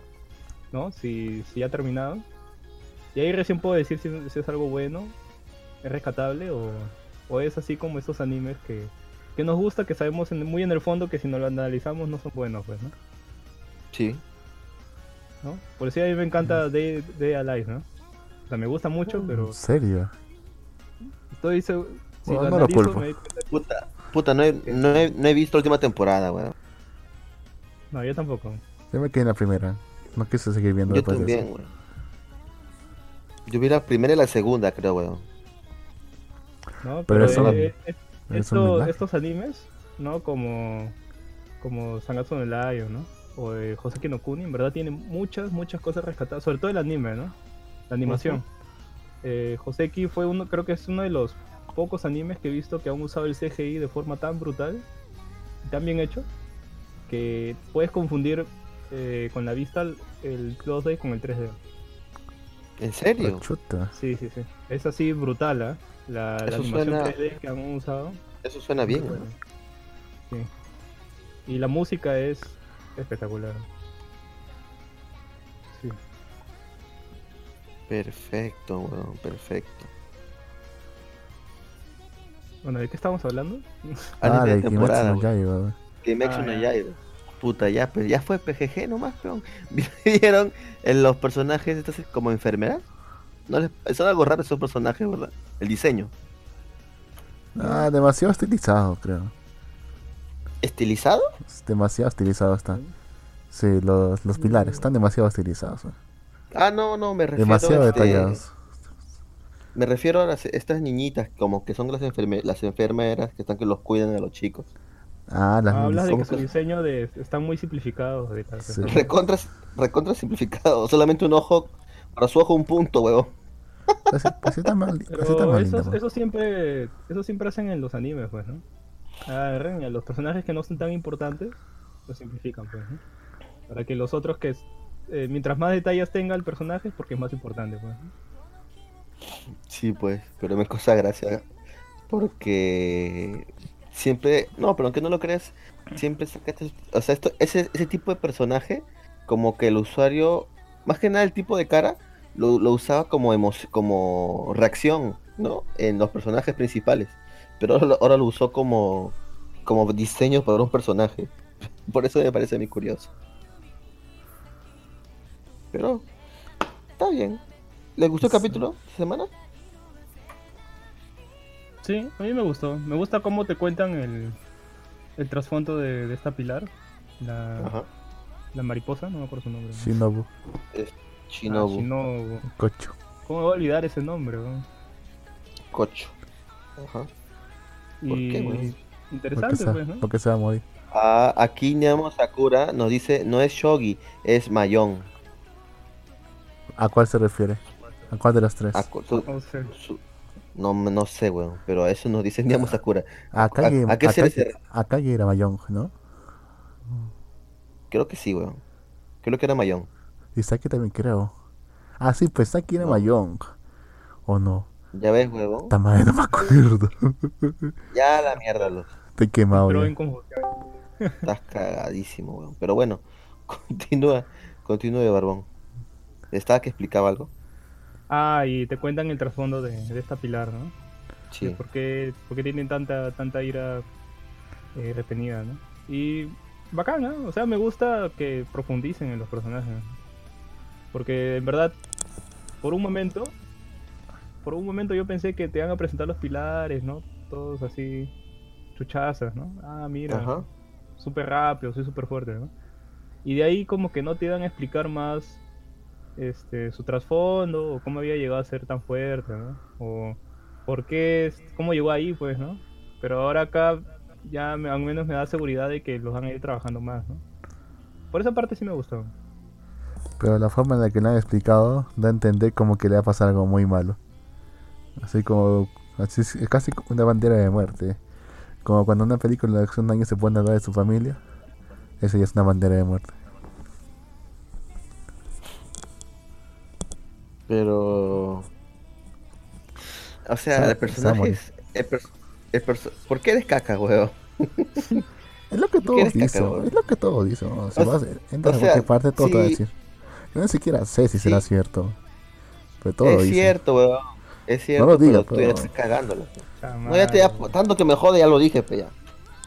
¿no? Si, si ya ha terminado. Y ahí recién puedo decir si, si es algo bueno, es rescatable o, o es así como esos animes que, que nos gusta, que sabemos en- muy en el fondo que si no lo analizamos no son buenos, pues, ¿no? Sí. ¿No? Por eso a mí me encanta Day, Day Alive, ¿no? O sea, me gusta mucho, pero ¿En serio? estoy seguro... Si Bueno, lo no lo analizo, culpo. me Puta, puta, no he, no he, no he visto la última temporada, weón. No, yo tampoco. Yo me quedé en la primera. No quise seguir viendo Yo después de también, eso. weón. Yo vi la primera y la segunda, creo, weón. ¿No? Pero Pero, eso- eh, eh, esto- estos animes, ¿no? Como, como Sangatsu no Lion, ¿no? O de Joseki no Kuni, en verdad tienen muchas, muchas cosas rescatadas, sobre todo el anime, ¿no? La animación. Eh, Joseki fue uno, creo que es uno de los pocos animes que he visto que han usado el CGI de forma tan brutal, y tan bien hecho, que puedes confundir eh, con la vista el, el 2D con el 3D. ¿En serio? Chuta. Sí, sí, sí. Es así brutal, ¿ah? La, la Eso animación suena- 3D que han usado. Eso suena bien, bueno. Sí. Y la música es espectacular. Sí. Perfecto, weón, perfecto. Bueno, ¿de qué estamos hablando? Ah, de de Kimetsu temporada. Yaiba. Kimetsu Ah, no ya. Yaiba. Puta, ya, pues ya fue PGG nomás, peón. ¿Vieron en los personajes estos como enfermeras? No les... Son algo raro esos personajes, ¿verdad? El diseño. Ah, demasiado estilizado, creo. ¿Estilizado? Es demasiado estilizado está. Sí, los, los pilares están demasiado estilizados. eh. Ah, no, no, me refiero Demasiado este, detallados. Me refiero a las, estas niñitas, como que son las, enferme- las enfermeras que están que los cuidan a los chicos. Ah, las Hablas de que su diseño de, están muy. De tal- Sí. Recontra, recontra simplificado. Solamente un ojo. Para su ojo un punto, huevón. Está mal, mal eso, linda, eso siempre eso siempre hacen en los animes, pues, ¿no? Agarran a los personajes que no son tan importantes, los simplifican, pues, ¿no? Para que los otros que... eh, mientras más detalles tenga el personaje, porque es más importante, pues. ¿no? Sí, pues. Pero me causa gracia. Porque. Siempre. No, pero aunque no lo creas. Siempre sacaste. O sea, esto, ese, ese tipo de personaje. Como que el usuario. Más que nada el tipo de cara. Lo, lo usaba como, como reacción, ¿no? En los personajes principales. Pero ahora, lo- ahora lo usó como. Como diseño para un personaje. Por eso me parece muy curioso. Pero. Está bien. ¿Les gustó el Sí. capítulo esta semana? Sí, a mí me gustó. Me gusta cómo te cuentan el, el trasfondo de, de esta pilar. La, Ajá. La mariposa, no me acuerdo su nombre. ¿no? Shinobu, Shinobu. Ah, Shinobu. Kocho. ¿Cómo me voy a olvidar ese nombre? weón? Cocho. Ajá. ¿Por Y qué, weón? Porque interesante, se, pues, ¿no? porque se va a morir. Ah, aquí Nemo Sakura nos dice, no es Shogi, es Mayon. ¿A cuál se refiere? ¿A cuál de las tres? Ah, su- su- no, no sé, weón, pero a eso nos dice Nemo Sakura. A Kage, ¿a- a qué a se Kage- refiere? a Kage era Mayong, ¿no? Creo que sí, weón. Creo que era Mayon. Y Saki también creo. Ah, sí, pues Saki era No. Mayong. ¿O no? ¿Ya ves, weón? También no me acuerdo. Ya la mierda, los. Estoy quemado pero. Estás cagadísimo, weón. Pero bueno, continúa, continúa, Barbón. ¿Estaba que explicaba algo? Ah, y te cuentan el trasfondo de, de esta pilar, ¿no? Sí. De ¿Por qué, por qué tienen tanta, tanta ira eh, retenida, ¿no? Y bacán, ¿no? O sea, me gusta que profundicen en los personajes. Porque en verdad, por un momento, por un momento yo pensé que te iban a presentar los pilares, ¿no? Todos así, chuchazas, ¿no? Ah, mira, súper rápido, soy súper fuerte, ¿no? Y de ahí como que no te iban a explicar más este, su trasfondo, o cómo había llegado a ser tan fuerte, ¿no? O por qué, cómo llegó ahí, pues, ¿no? Pero ahora acá ya me- al menos me da seguridad de que los van a ir trabajando más, ¿no? Por esa parte sí me gustó. Pero la forma en la que lo han explicado da a entender como que le va a pasar algo muy malo. Así como. Así, es es casi como una bandera de muerte. Como cuando una película de acción daño se pone a hablar de su familia. Eso ya es una bandera de muerte. Pero... O sea, Se- el personaje es... el ¿Por qué eres caca, weón? Es lo que todos dicen. Es lo que todos dicen. ¿no? Si O vas, sea- entras o a cualquier sea, parte, todo te va a sí. decir. Yo ni siquiera sé si Sí. será cierto. Pero todo es dicen. cierto, weón. Es cierto, lo digas, pero tú ya pero-. Está No, ya te, ya- tanto que me jode, ya lo dije, pe, ya.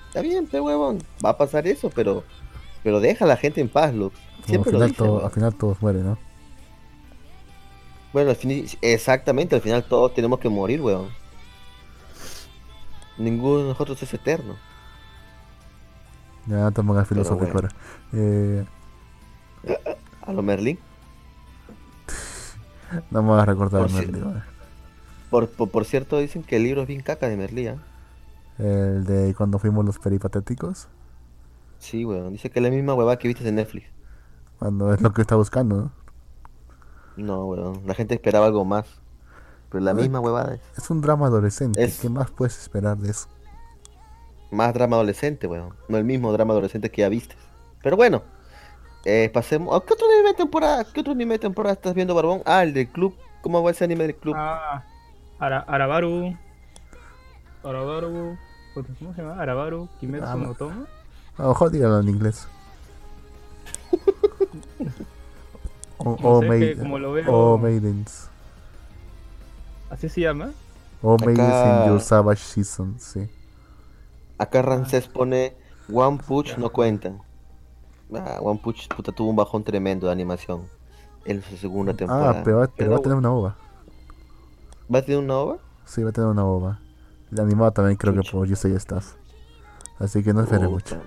Está bien, pe, huevón. Va a pasar eso, pero... Pero deja a la gente en paz, Lux. Como al lo final, dice, todo- al final todos mueren, ¿no? Bueno, al fin- exactamente, al final todos tenemos que morir, weón. Ninguno de nosotros es eterno. Ya te pongas filosófico bueno. ahora. Eh, A lo Merlin. no me vas a recordar Por Merlin, ahora. Por, por, por cierto, dicen que el libro es bien caca de Merlí, ¿ah? El de cuando fuimos los peripatéticos. Sí, weón. Dice que es la misma huevada que viste en Netflix. Cuando es lo que está buscando, ¿no? No, weón. La gente esperaba algo más. Pero la Ay. misma huevada es Es un drama adolescente. Es- ¿Qué más puedes esperar de eso? más drama adolescente, weón. No el mismo drama adolescente que ya viste. Pero bueno. Eh, pasemos. ¿a ¿Qué otro anime de temporada? ¿Qué otro anime de temporada estás viendo, Barbón? Ah, el del club. ¿Cómo va ese anime del club? Ah, Ara- Arabaru. Arabaru. ¿Cómo se llama? Arabaru Kimetsu Ah, no Toma. A lo mejor dígalo en inglés. o, No o sé, que maid- como lo veo- o Maidens. Así se llama. O Maidens Acá- in Your Savage Season, sí. Acá Rancés pone One Punch no cuenta. Ah, One Punch puta, tuvo un bajón tremendo de animación en su segunda temporada. Ah, pero, va- pero va a tener una ova. ¿Va a tener una ova? Sí, va a tener una ova. El animado también creo que por Yo ya estás. Así que no esperes mucho.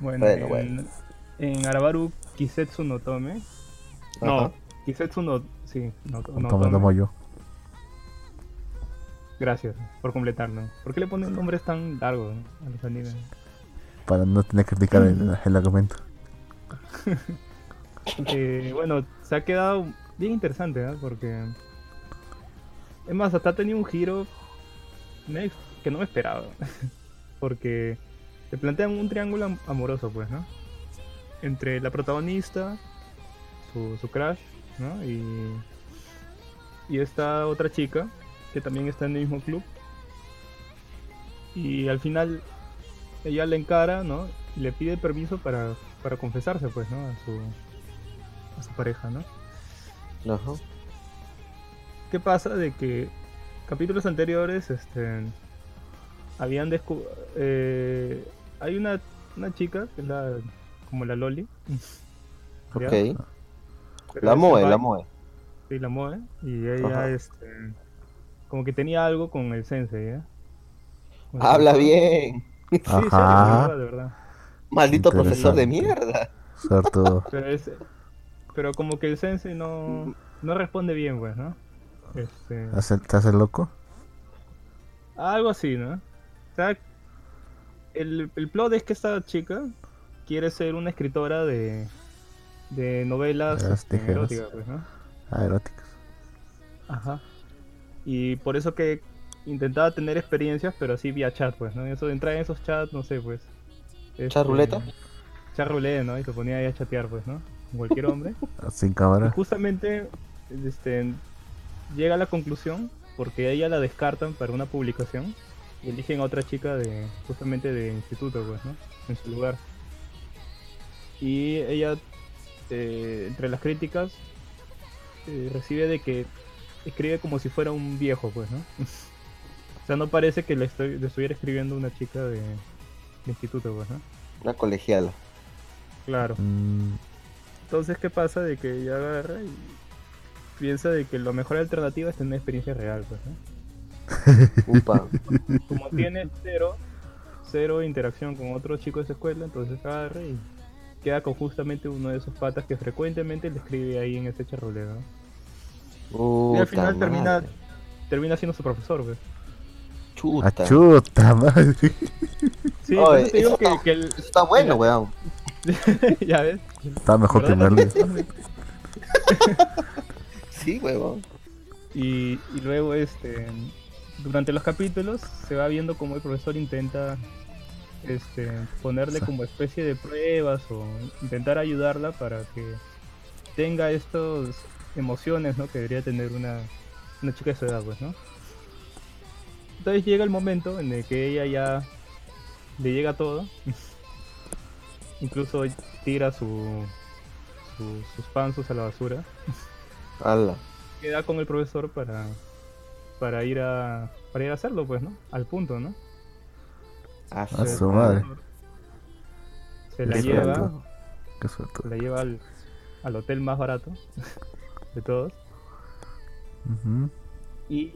Bueno, Bueno, en, bueno. en Arabaru Kisetsu no Tome. No. Kisetsu no. Sí, no, Tome. tomo yo. Gracias por completarlo. ¿Por qué le ponen nombres tan largos a los animes? Para no tener que explicar el, el argumento. Eh, bueno, se ha quedado bien interesante, ¿eh? Porque... Es más, hasta ha tenido un giro que no me esperaba. Porque te plantean un triángulo am- amoroso, pues, ¿no? Entre la protagonista, su, su crush, ¿no? Y, y esta otra chica, que también está en el mismo club. Y al final ella le encara, ¿no? Y le pide permiso para, para confesarse, pues, ¿no? A su, a su pareja, ¿no? Ajá. ¿Qué pasa? De que capítulos anteriores, este, habían descubierto, hay una, una chica que es la, como la Loli. Ok. La Moe, la Moe. Sí, la Moe. Y ella, Ajá. este, como que tenía algo con el sensei, el Habla bien. Sí, sí, de Ajá. verdad, de verdad. Maldito profesor de mierda. Suerto. Pero, es, pero como que el sensei no, no responde bien, pues, ¿no? Este, ¿Hace- ¿Te hace loco? Algo así, ¿no? O sea, el, el plot es que esta chica quiere ser una escritora de, de novelas Las este, eróticas, pues, ¿no? Ah, eróticos. Ajá. Y por eso que intentaba tener experiencias, pero así vía chat, pues, ¿no? Eso de entrar en esos chats, no sé, pues. este, ¿Chat ruleta? Chat roulette, ¿no? Y se ponía ahí a chatear, pues, ¿no? Con cualquier hombre. Sin Y cámara. justamente este, llega a la conclusión porque a ella la descartan para una publicación y eligen a otra chica de justamente de instituto pues no en su lugar y ella eh, entre las críticas eh, recibe de que escribe como si fuera un viejo pues no o sea no parece que le, estoy, le estuviera escribiendo una chica de, de instituto pues no Una colegiala. claro Mm, Entonces, ¿qué pasa? De que ella agarra y piensa de que la mejor alternativa es tener una experiencia real, pues, ¿no? Upa. Como tiene cero, cero interacción con otros chicos de su escuela, entonces agarra y queda con justamente uno de esos patas que frecuentemente le escribe ahí en ese charroleo, ¿no? Y al final termina, madre. termina siendo su profesor, pues. Chuta. ah, chuta madre. Sí, por Oye, eso te digo eso que, está- que el... Eso está bueno, weón. ya ves. Está mejor que. Merlin. Sí, weón. Y, y luego, este, durante los capítulos se va viendo cómo el profesor intenta este, ponerle como especie de pruebas o intentar ayudarla para que tenga estas emociones ¿no? que debería tener una, una chica de su edad, pues, ¿no? Entonces llega el momento en el que ella ya le llega todo. Incluso tira su, su- sus panzos a la basura Ala. queda con el profesor para para ir a para ir a hacerlo pues no al punto no A su madre. se la lleva. Qué suerte. se la lleva al, al hotel más barato de todos. Y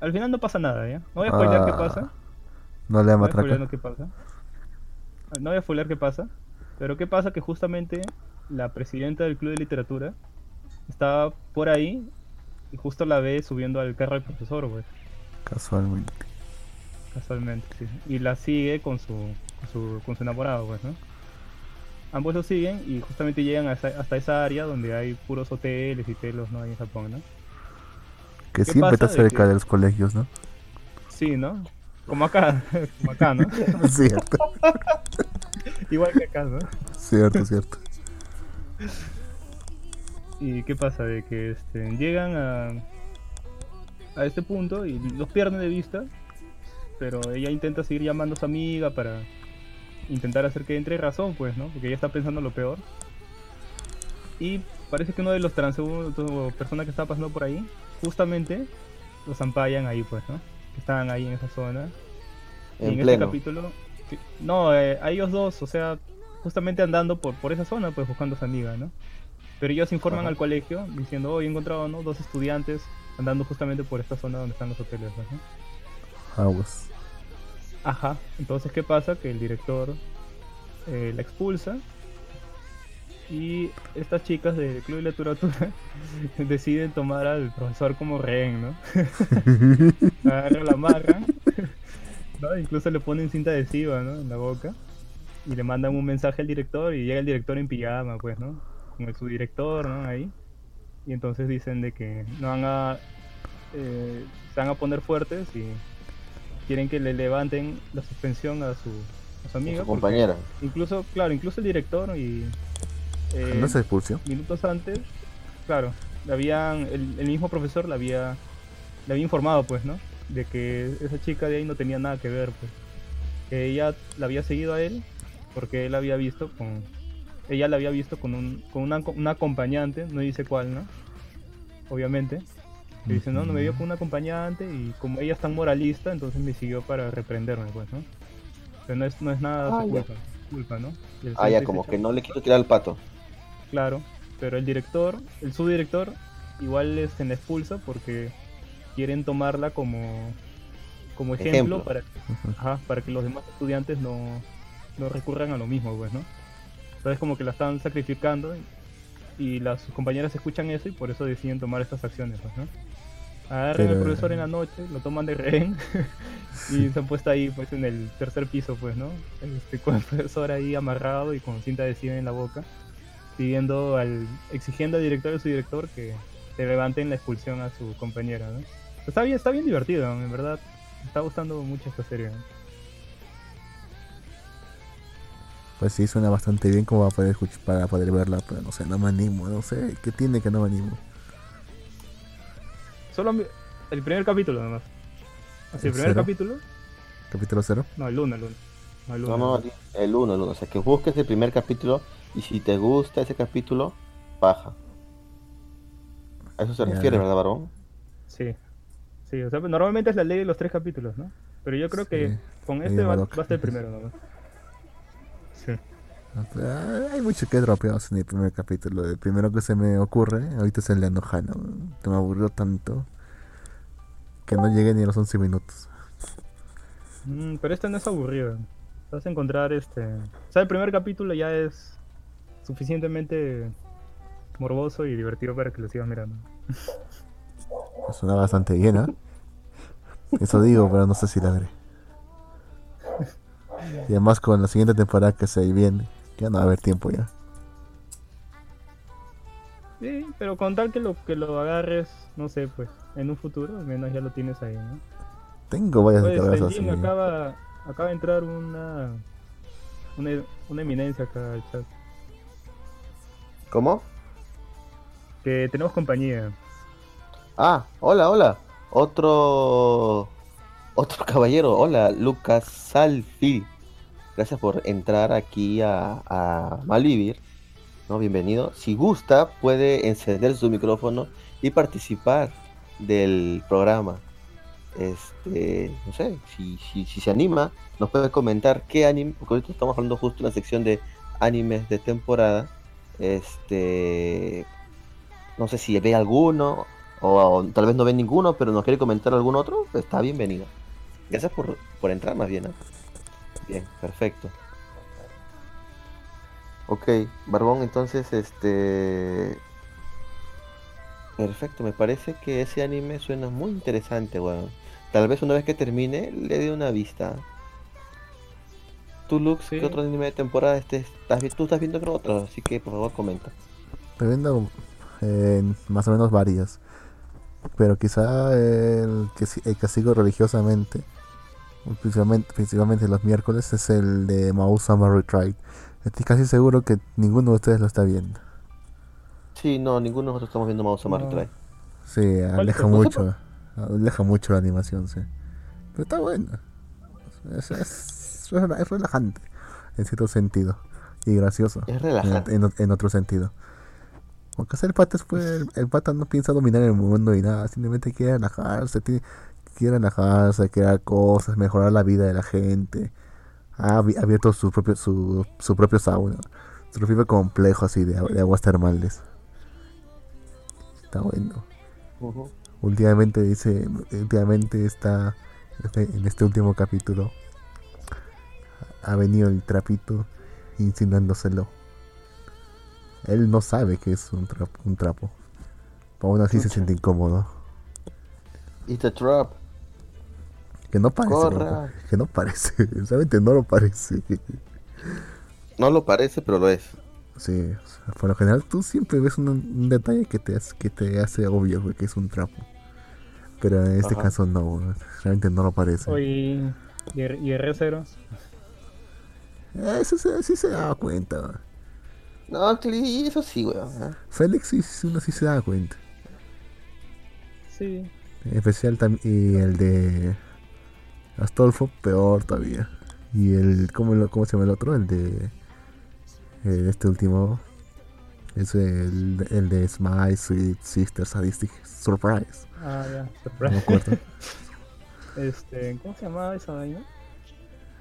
al final no pasa nada ya no voy a spoilear qué Ah, pasa. No le voy a lo que pasa. No voy a spoilear qué pasa. Pero qué pasa que justamente la presidenta del club de literatura estaba por ahí y justo la ve subiendo al carro del profesor pues Casualmente. Casualmente, sí. Y la sigue con su, con su, con su enamorado, pues, ¿no? Ambos lo siguen y justamente llegan hasta, hasta esa área donde hay puros hoteles y telos, ¿no? Ahí en Japón, ¿no? Que ¿Qué siempre está de cerca que- de los colegios, ¿no? Sí, ¿no? Como acá, como acá, ¿no? cierto, Igual que acá, ¿no? cierto, cierto. ¿Y qué pasa? De que este, llegan a, a este punto y los pierden de vista, pero ella intenta seguir llamando a su amiga para intentar hacer que entre razón, pues, ¿no? Porque ella está pensando lo peor. Y parece que uno de los transeúntes o personas que estaba pasando por ahí, justamente los ampayan ahí, pues, ¿no? Que estaban ahí en esa zona. Y En en este pleno. capítulo, sí, no, eh, a ellos dos, o sea, justamente andando por, por esa zona, pues buscando a su amiga, ¿no? Pero ellos informan Ajá. al colegio diciendo, hoy he encontrado ¿no? dos estudiantes andando justamente por esta zona donde están los hoteles, pues, ¿no? Aguas. Ajá, entonces ¿qué pasa? Que el director eh, la expulsa Y estas chicas del Club de Literatura deciden tomar al profesor como rehén, ¿no? Agarran la amarran, ¿no? Incluso le ponen cinta adhesiva, ¿no? En la boca. Y le mandan un mensaje al director y llega el director en pijama, pues, ¿no? Como su director, ¿no? Ahí. Y entonces dicen de que no van a... eh, se van a poner fuertes y quieren que le levanten la suspensión a su, a su amiga. Su porque compañera. Incluso, claro, incluso el director y... eh, ¿No se expulsión? minutos antes, claro, le habían, el, el mismo profesor le había, le había informado, pues, ¿no? De que esa chica de ahí no tenía nada que ver, pues. Que ella la había seguido a él porque él había visto con, ella la había visto con un, con una, un acompañante, no dice cuál, ¿no? Obviamente. Que dice, no, no me vio con un acompañante y como ella es tan moralista, entonces me siguió para reprenderme, pues, ¿no? Pero no es, no es nada Ah, su ya. culpa, culpa, ¿no? Y Ah, ya, como se que no le quiero tirar el pato. Claro, pero el director, el subdirector, igual este, la expulsa porque quieren tomarla como, como ejemplo, Ejemplo. Para, ajá, para que los demás estudiantes no, no recurran a lo mismo, pues, ¿no? Entonces como que la están sacrificando y, y las sus compañeras escuchan eso y por eso deciden tomar estas acciones, pues, ¿no? Agarran al Pero- profesor en la noche, lo toman de rehén y se han puesto ahí pues en el tercer piso, pues, ¿no? Este, con el profesor ahí amarrado y con cinta adhesiva en la boca pidiendo al exigiendo al director y su director que, que levanten la expulsión a su compañera ¿no? está bien está bien divertido en verdad me está gustando mucho esta serie ¿no? Pues sí, suena bastante bien como para poder, escuch- para poder verla, pero no sé, no me animo, no sé, ¿qué tiene que no me animo? Solo mi- el primer capítulo nomás así el ¿El primer cero? capítulo Capítulo 0. no el uno el uno no, el No, uno, no, el uno, el uno. O sea, que busques el primer capítulo y si te gusta ese capítulo, baja. A eso se refiere, ¿verdad, Barbón? sí sí o sea pues, normalmente es la ley de los tres capítulos no pero yo creo que con este va, va a ser el primero nomás Hay mucho que dropeados en el primer capítulo. El primero que se me ocurre ahorita es el de Anohana. me aburrió tanto que no llegué ni a los 11 minutos. Mm, pero este no es aburrido. Vas a encontrar este. O sea, el primer capítulo ya es suficientemente morboso y divertido para que lo sigas mirando. Suena bastante bien, ¿ah? Eso digo, pero no sé si la veré. Y además con la siguiente temporada que se viene, ya no va a haber tiempo ya. Sí, pero con tal que lo que lo agarres, no sé, pues, en un futuro, al menos ya lo tienes ahí, ¿no? Tengo varias Pues, así. Jin acaba, acaba de entrar una, una una eminencia acá al chat. ¿Cómo? Que tenemos compañía. Ah, hola, hola. Otro. Otro caballero. Hola, Lucas Salfi. Gracias por entrar aquí a, a Malvivir. ¿no? Bienvenido. Si gusta, puede encender su micrófono y participar del programa. Este, no sé, si, si, se anima, nos puede comentar qué anime, porque ahorita estamos hablando justo en la sección de animes de temporada. Este, no sé si ve alguno o, o tal vez no ve ninguno, pero nos quiere comentar algún otro, está bienvenido. Gracias por, por entrar más bien. ¿no? Bien, perfecto. Ok, Barbón, entonces, este... Perfecto, me parece que ese anime suena muy interesante, weón. Tal vez una vez que termine le dé una vista. Tú, Lux, Sí. ¿qué otro anime de temporada este estás, tú estás viendo creo otro? Así que por favor comenta. Estoy viendo eh, más o menos varias. Pero quizá el que, si- el que sigo religiosamente, principalmente, principalmente los miércoles, es el de Mao Summer Retreat. Estoy casi seguro que ninguno de ustedes lo está viendo. Sí, no, ninguno de nosotros estamos viendo Mouse No. Retry. Sí, aleja mucho. Aleja mucho la animación, sí. Pero está bueno. Es, es, es rela- es relajante, en cierto sentido. Y gracioso, Es en, relajante. en- en otro sentido. Porque el pata, es, pues, el, el pata no piensa dominar el mundo y nada, simplemente quiere relajarse, tiene- quiere relajarse, crear cosas, mejorar la vida de la gente. Ha abi- abierto su propio, su, su propio sauna, su propio complejo así de, agu- de aguas termales. Está bueno. Últimamente dice, últimamente está este- en este último capítulo ha venido el trapito insinuándoselo. Él no sabe que es un trapo. Un trapo. Aún así se siente incómodo. It's a trap. Que no parece. Corra. Que no parece. Realmente no lo parece. No lo parece, pero lo es. Sí, o sea, por lo general tú siempre ves un, un detalle que te, hace, que te hace obvio güey, que es un trapo. Pero en este Ajá. caso no, güey, realmente no lo parece. Oye, y, y R0. Eh, Eso se, sí se daba cuenta. güey. No, Cli, eso sí, weón. ¿eh? Félix sí, sí, uno sí se daba cuenta. Sí. En especial también y el de Astolfo, peor todavía. Y el, ¿cómo, cómo se llama el otro? El de eh, este último. Es el, el de Smile, Sweet Sister Sadistic Surprise. Ah, ya. No me Surprise. acuerdo. Este, ¿cómo se llamaba esa vaina?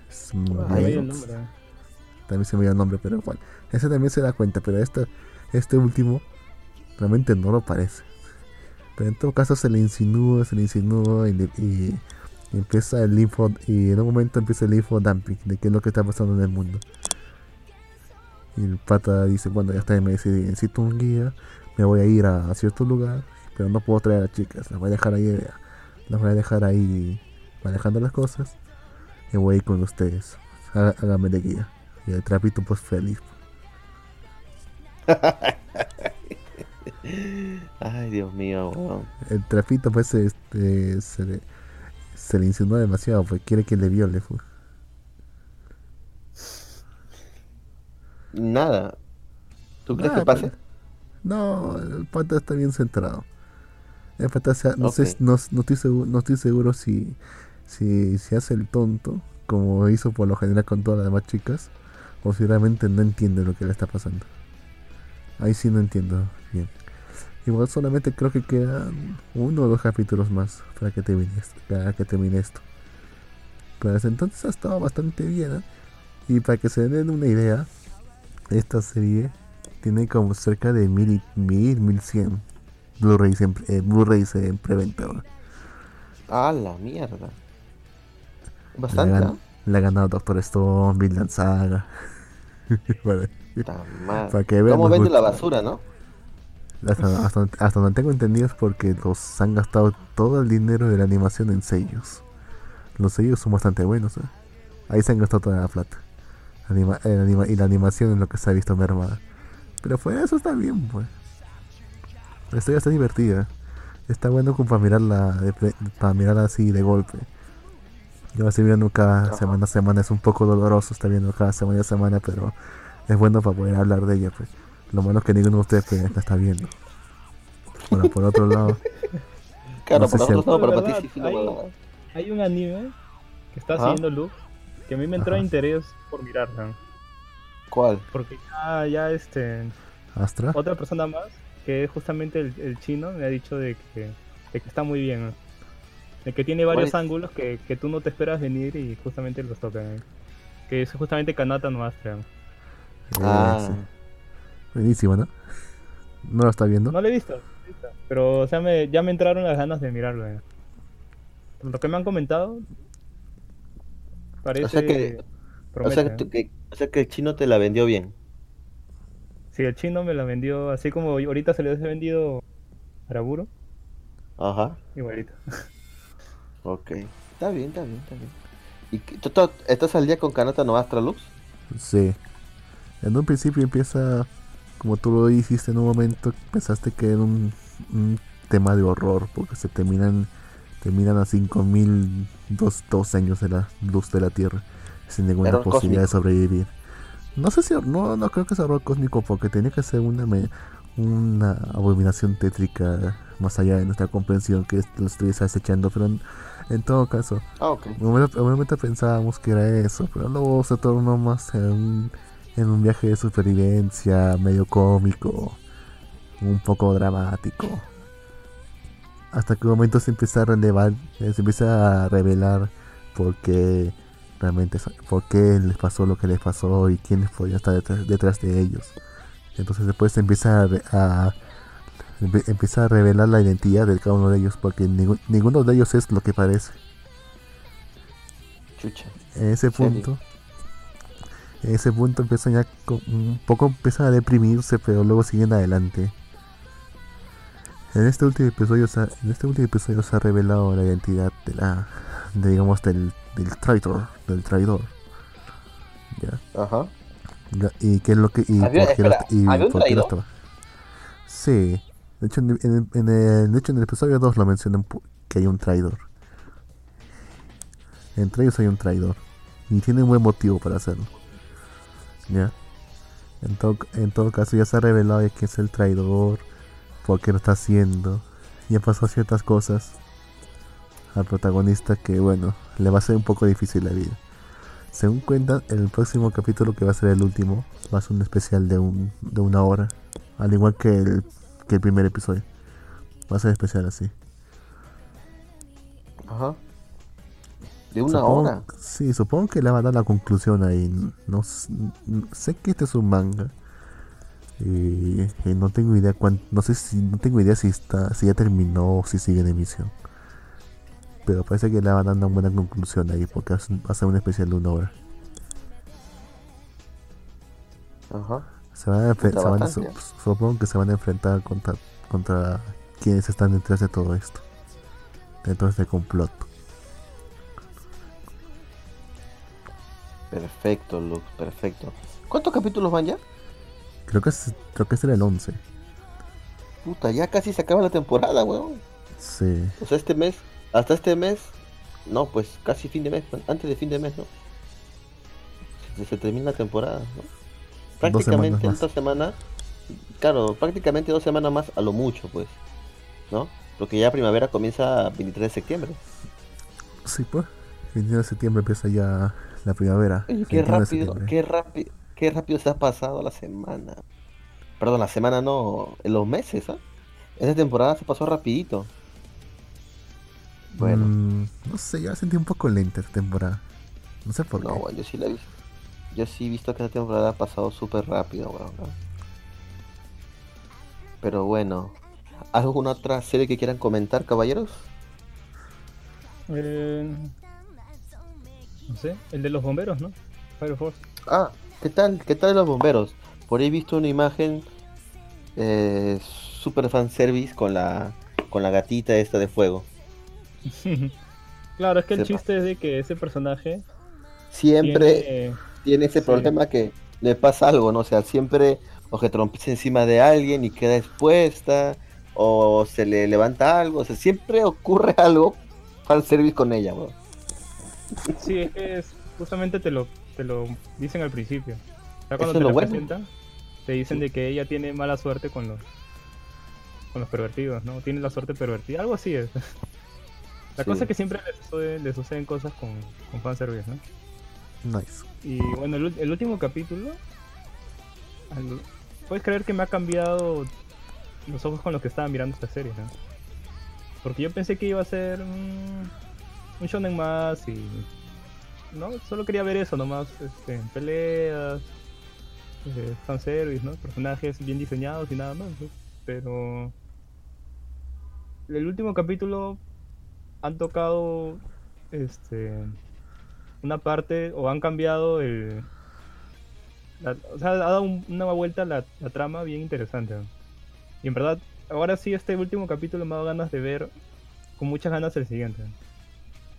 Smile. Nombre. También se me dio el nombre, pero igual. Ese también se da cuenta, pero este, este último realmente no lo parece. Pero en todo caso se le insinúa, se le insinúa y, y- y empieza el info, y en un momento empieza el info dumping de qué es lo que está pasando en el mundo. Y el pata dice, bueno, ya está, me decidí, necesito un guía, me voy a ir a, cierto lugar, pero no puedo traer a chicas, las voy a dejar ahí, las voy a dejar ahí manejando las cosas, y voy a ir con ustedes, Há- hágame de guía. Y el trapito pues feliz. Ay, Dios mío. El trapito pues este, se, le, se le insinúa demasiado, pues quiere que le viole. Nada. ¿Tú crees Nada, que pase? pero- No, el pata está bien centrado. El pata se ha- no, sé, no, no estoy seguro, no estoy seguro si, si, si hace el tonto, como hizo por lo general con todas las demás chicas, o si realmente no entiende lo que le está pasando. Ahí sí no entiendo. Igual solamente creo que quedan uno o dos capítulos más para que termine esto. Para que termine esto. Pero desde entonces ha estado bastante bien. ¿eh? Y para que se den una idea, esta serie tiene como cerca de mil, mil, mil cien Blu-rays en, eh, Blu-rays en preventa. ¿no? Ah, la mierda. Bastante, ¿no? le ha ganado Doctor Stone, Vinland Saga. para, para que vean ¿Cómo los vende la basura, no? Hasta, hasta, hasta donde tengo entendido es porque los han gastado todo el dinero de la animación en sellos. Los sellos son bastante buenos. ¿eh? Ahí se han gastado toda la plata. Anima- el anima- y la animación es lo que se ha visto mermada. Pero fuera de eso está bien, pues. La historia está divertida. Está bueno como para mirarla, de para mirarla así de golpe. Yo estoy viendo cada Ajá. semana a semana. Es un poco doloroso estar viendo cada semana a semana, pero es bueno para poder hablar de ella, pues. Lo malo es que ninguno de ustedes pues, la está viendo. Bueno, por otro lado, Claro, No por nosotros no, pero para ti verdad, sí, sí, no, hay- no. Hay un anime que está Ajá. siguiendo Luke que a mí me entró Ajá. interés por mirarla. ¿Cuál? Porque ya, ya este, Astra. otra persona más, que es justamente el, el chino, me ha dicho de que, de que está muy bien. De que tiene varios es? ángulos que, que tú no te esperas venir y justamente los tocan. ¿eh? Que es justamente Kanata no Astra. Ah, Ese. Buenísimo, ¿no? ¿No lo está viendo? No lo he visto, pero o sea, me, ya me entraron las ganas de mirarlo. ¿eh? Lo que me han comentado, parece o sea que, o sea que, tú- que- o sea que el chino te la vendió bien. Sí, el chino me la vendió así como ahorita se le ha vendido a Araburo, Ajá. igualito. Ok. Está bien, está bien, está bien. ¿Y tú estás al día con Kanata no Astra Lux? Sí. En un principio empieza, como tú lo hiciste en un momento, pensaste que era un, un tema de horror, porque se terminan terminan a 5000 dos, dos años de la luz de la Tierra, sin ninguna posibilidad de sobrevivir. No sé si, no, no creo que sea horror cósmico, porque tenía que ser una, me- una abominación tétrica más allá de nuestra comprensión que lo estuviese acechando, pero en, en todo caso, Ah, momento pensábamos que era eso, pero luego se tornó más en en un viaje de supervivencia medio cómico, un poco dramático. Hasta que un momento se empieza a relevar, eh, se empieza a revelar por qué realmente, por qué les pasó lo que les pasó y quiénes podían estar detrás, detrás de ellos. Entonces después se empieza a, a- empieza a revelar la identidad de cada uno de ellos, porque ningún- ninguno de ellos es lo que parece Chucha. en ese punto En ese punto empiezan ya un poco empiezan a deprimirse, pero luego siguen adelante. En este último episodio se ha, en este último episodio se ha revelado la identidad de la de, digamos del, del traitor, del traidor. Ya. Ajá. Ya, ¿Y qué es lo que.? Y Había- por qué lo- espera, y ¿había un por qué lo traidor? estaba? Sí. De hecho, en, en- en el, de hecho, en el episodio 2 lo mencionan que hay un traidor. Entre ellos hay un traidor. Y tiene un buen motivo para hacerlo. ¿Ya? En todo, en todo caso, ya se ha revelado que es el traidor. Por qué lo está haciendo. Y han pasado ciertas cosas al protagonista que, bueno, le va a ser un poco difícil la vida. Según cuentan, el próximo capítulo que va a ser el último va a ser un especial de, un, de una hora. Al igual que el, que el primer episodio. Va a ser especial así. Ajá. De una Supongo- hora. Sí, supongo que le van a dar la conclusión ahí. No, sé que este es un manga. Y, y no tengo idea cuán, no sé si no tengo idea si está si ya terminó o si sigue en emisión. Pero parece que le van a dar una buena conclusión ahí porque va a ser un especial de una hora. Ajá. Se van a, se van supongo que se van a enfrentar contra, contra quienes están detrás de todo esto. De todo este complot. Perfecto, Lux, perfecto. ¿Cuántos capítulos van ya? Creo que es, creo que será el 11. Puta, ya casi se acaba la temporada, weón. Sí. O sea, este mes, hasta este mes, no, pues casi fin de mes, antes de fin de mes, ¿no? Se, se termina la temporada, ¿no? Prácticamente esta semana, claro, prácticamente dos semanas más a lo mucho, pues, ¿no? Porque ya primavera comienza 23 de septiembre. Sí, pues. El 21 de septiembre empieza ya la primavera. Oye, qué 21 de rápido, qué rápido, qué rápido se ha pasado la semana. Perdón, la semana no, en los meses, ¿ah? Esta temporada se pasó rapidito. Bueno, Mm, no sé, yo la sentí un poco lenta esta temporada. No sé por no, qué. bueno, yo sí la he visto. Yo sí he visto que esta temporada ha pasado súper rápido, weón. ¿no? Pero bueno, ¿alguna otra serie que quieran comentar, caballeros? Eh, no sé, el de los bomberos, ¿no? Fire Force. Ah, ¿qué tal? ¿Qué tal los bomberos? Por ahí he visto una imagen eh, super fanservice con la con la gatita esta de fuego. claro, es que el Sepa. chiste es de que ese personaje Siempre tiene, tiene ese sí. problema que le pasa algo, ¿no? O sea, siempre o que trompeza encima de alguien y queda expuesta, o se le levanta algo, o sea, siempre ocurre algo fanservice con ella, weón. Sí, es que es- justamente te lo, te lo dicen al principio. O sea, cuando te lo la bueno. presentan, te dicen de que ella tiene mala suerte con los con los pervertidos, ¿no? Tiene la suerte pervertida, algo así es. La Sí. cosa es que siempre le suceden, le suceden cosas con, con fanservice, ¿no? Nice. Y bueno, el, último capítulo, puedes creer que me ha cambiado los ojos con los que estaba mirando esta serie, ¿no? Porque yo pensé que iba a ser mm, un shonen más y no, solo quería ver eso nomás, este, peleas, eh, fanservice, ¿no? Personajes bien diseñados y nada más, ¿no? pero el último capítulo han tocado este una parte o han cambiado el o sea ha dado un- una vuelta la, la trama bien interesante y en verdad ahora sí este último capítulo me ha dado ganas de ver con muchas ganas el siguiente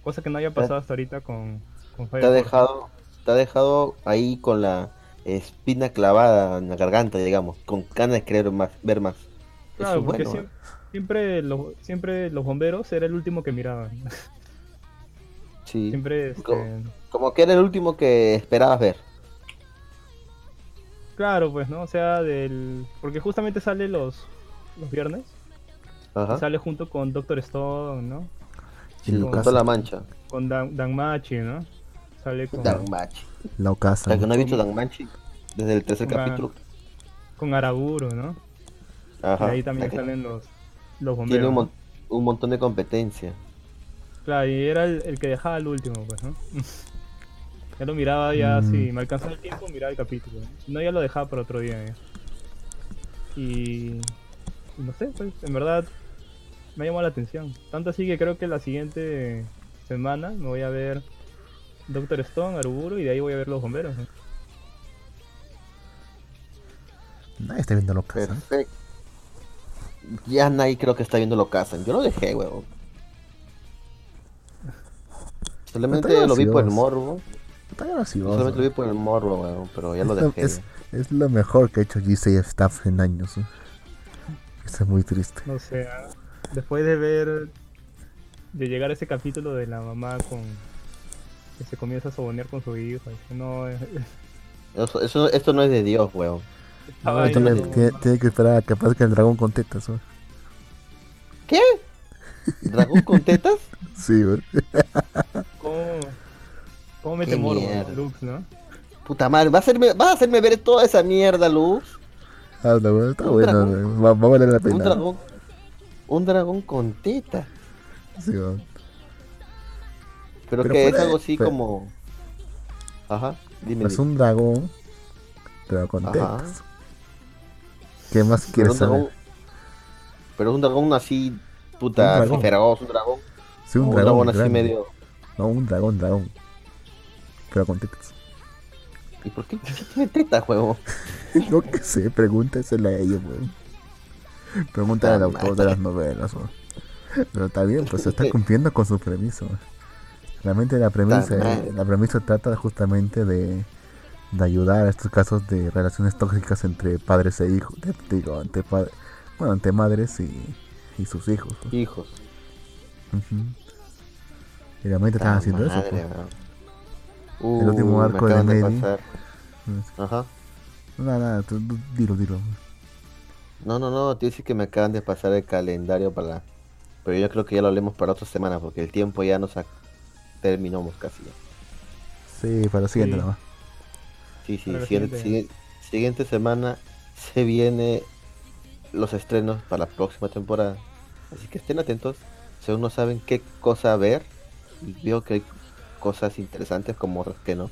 cosa que no haya pasado hasta ahorita con, con Fire Te ha dejado, te ha dejado ahí con la espina clavada en la garganta, digamos, con ganas de querer más, ver más. Eso claro es porque bueno, siem- siempre los siempre los bomberos era el último que miraban ¿eh? Sí. siempre este, Como, como que era el último que esperabas ver. claro pues no o sea del porque justamente sale los los viernes Ajá. sale junto con Doctor Stone no Sí, Y con Lucas. toda la mancha. con Dan, Danmachi, ¿no? Sale con, Danmachi. La O Ocasa. sea, que no he visto Danmachi desde el tercer Con- capítulo. con Araburo, ¿no? Ajá. y ahí también O que salen los, los bomberos. Tiene un, mon- un montón de competencia. Claro, y era el, el que dejaba el último, pues, ¿no? ya lo miraba ya, Mm. si me alcanzaba el tiempo, miraba el capítulo. ¿no? Ya lo dejaba para otro día. ya. Y, y no sé, pues, en verdad me ha llamado la atención. Tanto así que creo que la siguiente semana me voy a ver Doctor Stone, Aruburo, y de ahí voy a ver los bomberos. ¿no? Nadie está viendo lo casa. Perfecto. Ya nadie creo que está viendo lo casan. Yo lo dejé, weón. Solamente lo vi por el morbo. Está gracioso. Solamente lo vi por el morbo, weón. Pero ya lo Es lo- dejé. Es, es lo mejor que ha hecho GC Staff en años. ¿eh? Eso es muy triste. No sé, ah, después de ver, de llegar a ese capítulo de la mamá con que se comienza a sobonear con su hijo, dice, no, Eso, eso- esto no es de Dios, weón. No, tiene, no- tiene- tiene que esperar a que aparezca el dragón con tetas. ¿eh? ¿Qué? ¿Dragón con tetas? Sí, güey. ¿Cómo, cómo morbo mierda. Lux, no? Puta madre, ¿vas a hacerme, vas a hacerme ver toda esa mierda, Luz? Ah, no, está Un bueno. Va, va a valer la Un pena. dragón. Un dragón con tetas. Sí. Pero, Pero que es puede- algo así pero- como. Ajá, dime. Es dime. un dragón, pero con Ajá. tetas. ¿Qué más Pero quieres dragón. saber? Pero es un dragón así, puta, Un dragón. feroz, un dragón. Sí, un un dragón, dragón así grande. medio. No, un dragón, dragón. Pero con tetas. ¿Y por qué, tiene tetas, juego? No que sé, pregúntasela a ellos, güey. Pregúntale al Puta autor de las novelas. Pero está bien, pues se está cumpliendo con su premisa. Realmente la premisa, madre. la premisa trata justamente de, de ayudar a estos casos de relaciones tóxicas entre padres e hijos. de- digo, pa- bueno, entre madres y, y sus hijos. ¿no? Hijos. Ujú. Y realmente están Ah, haciendo eso. pues. El último Uh, arco de Medi. Ajá. Nada, nada, tú- tú dilo, dilo. No, no, no, te dice que me acaban de pasar el calendario para. Pero yo creo que ya lo hablemos para otra semana porque el tiempo ya nos ha... terminamos casi. ya. Sí, para la siguiente Sí. nomás. Sí, sí, siguiente semana se viene los estrenos para la próxima temporada. Así que estén atentos. Si aún no saben qué cosa ver, y veo que hay cosas interesantes como otras que no.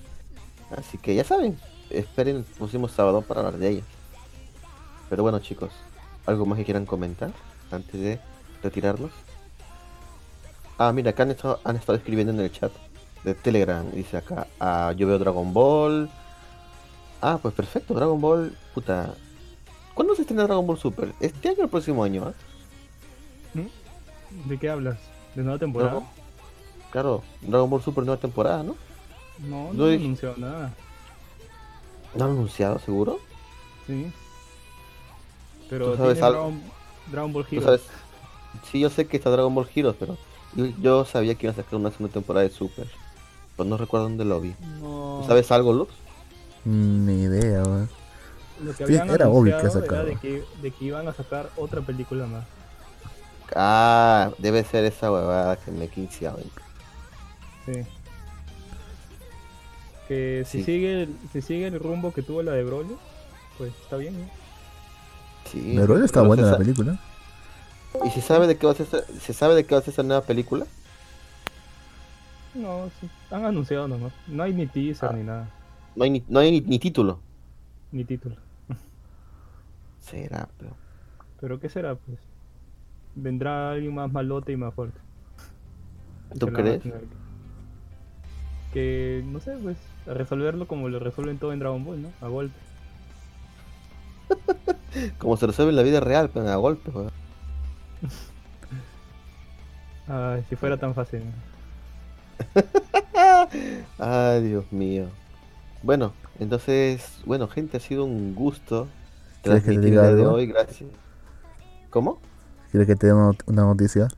Así que ya saben, esperen el próximo sábado para hablar de ellas. Pero bueno chicos, ¿algo más que quieran comentar antes de retirarnos? Ah, mira, acá han estado, han estado escribiendo en el chat de Telegram. Dice acá, ah, yo veo Dragon Ball. Ah, pues perfecto, Dragon Ball, puta. ¿Cuándo se estrena Dragon Ball Super? ¿Este año o el próximo año? ah? ¿De qué hablas? ¿De nueva temporada? Dragon- Claro, Dragon Ball Super nueva temporada, ¿no? No, No no he dije- anunciado nada. ¿No han anunciado, seguro? Sí. Pero ¿Tú sabes tiene algo? Dragon, Dragon Ball ¿Tú Heroes. sabes? Sí, yo sé que está Dragon Ball Heroes, pero yo, yo sabía que iban a sacar una segunda temporada de Super. Pues no recuerdo dónde lo vi. No, ¿Tú ¿Sabes algo, Lux? Mm, Ni idea, güey. Lo que Sí, habían era obvio que era de que, de que iban a sacar otra película más. Ah, debe ser esa huevada que me he quinceado. Sí. Que si Sí. sigue el- si sigue el rumbo que tuvo la de Broly, pues está bien, ¿no? Sí. Pero él está buena se la película. ¿Y se sabe de qué va a ser esta, se sabe de qué va a ser esta nueva película? No, sí, han anunciado nomás. No hay ni teaser Ah. ni nada, No hay ni, no hay ni, ni título. ni título. Será, pero. Pero ¿qué será, pues? Vendrá alguien más malote y más fuerte. ¿Tú crees? que- Que, no sé, pues, a resolverlo como lo resuelven todo en Dragon Ball, ¿no? A golpe. Como se resuelve en la vida real, pero a golpe, weón. Ay, si fuera tan fácil. Ay, Dios mío. Bueno, entonces, bueno, gente, ha sido un gusto ¿Quieres que te transmitir el diga día de algo? hoy, gracias. ¿Cómo? ¿Quieres que te dé una, una noticia?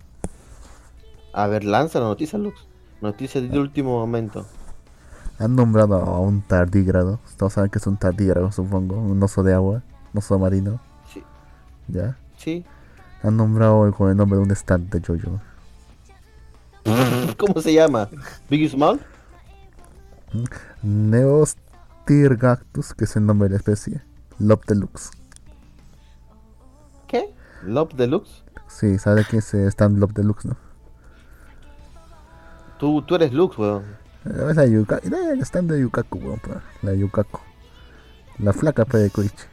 A ver, lanza la noticia, Lux. Noticia de último momento. Han nombrado a un tardígrado. Todos saben que es un tardígrado, supongo. Un oso de agua. Un oso marino. Sí, ¿Ya? sí. Han nombrado con el nombre de un stand de Jojo. ¿Cómo se llama? ¿Biggie Small? Neostirgactus, que es el nombre de la especie. Lop Deluxe. ¿Qué? ¿Love Deluxe? Sí, ¿sabe quién es el stand Lop Deluxe, no? Tú, tú eres Lux, weón. Eh, Es la Yuka, eh, el stand de Yukaku, weón, La Yukaku. La flaca pe de Koichi.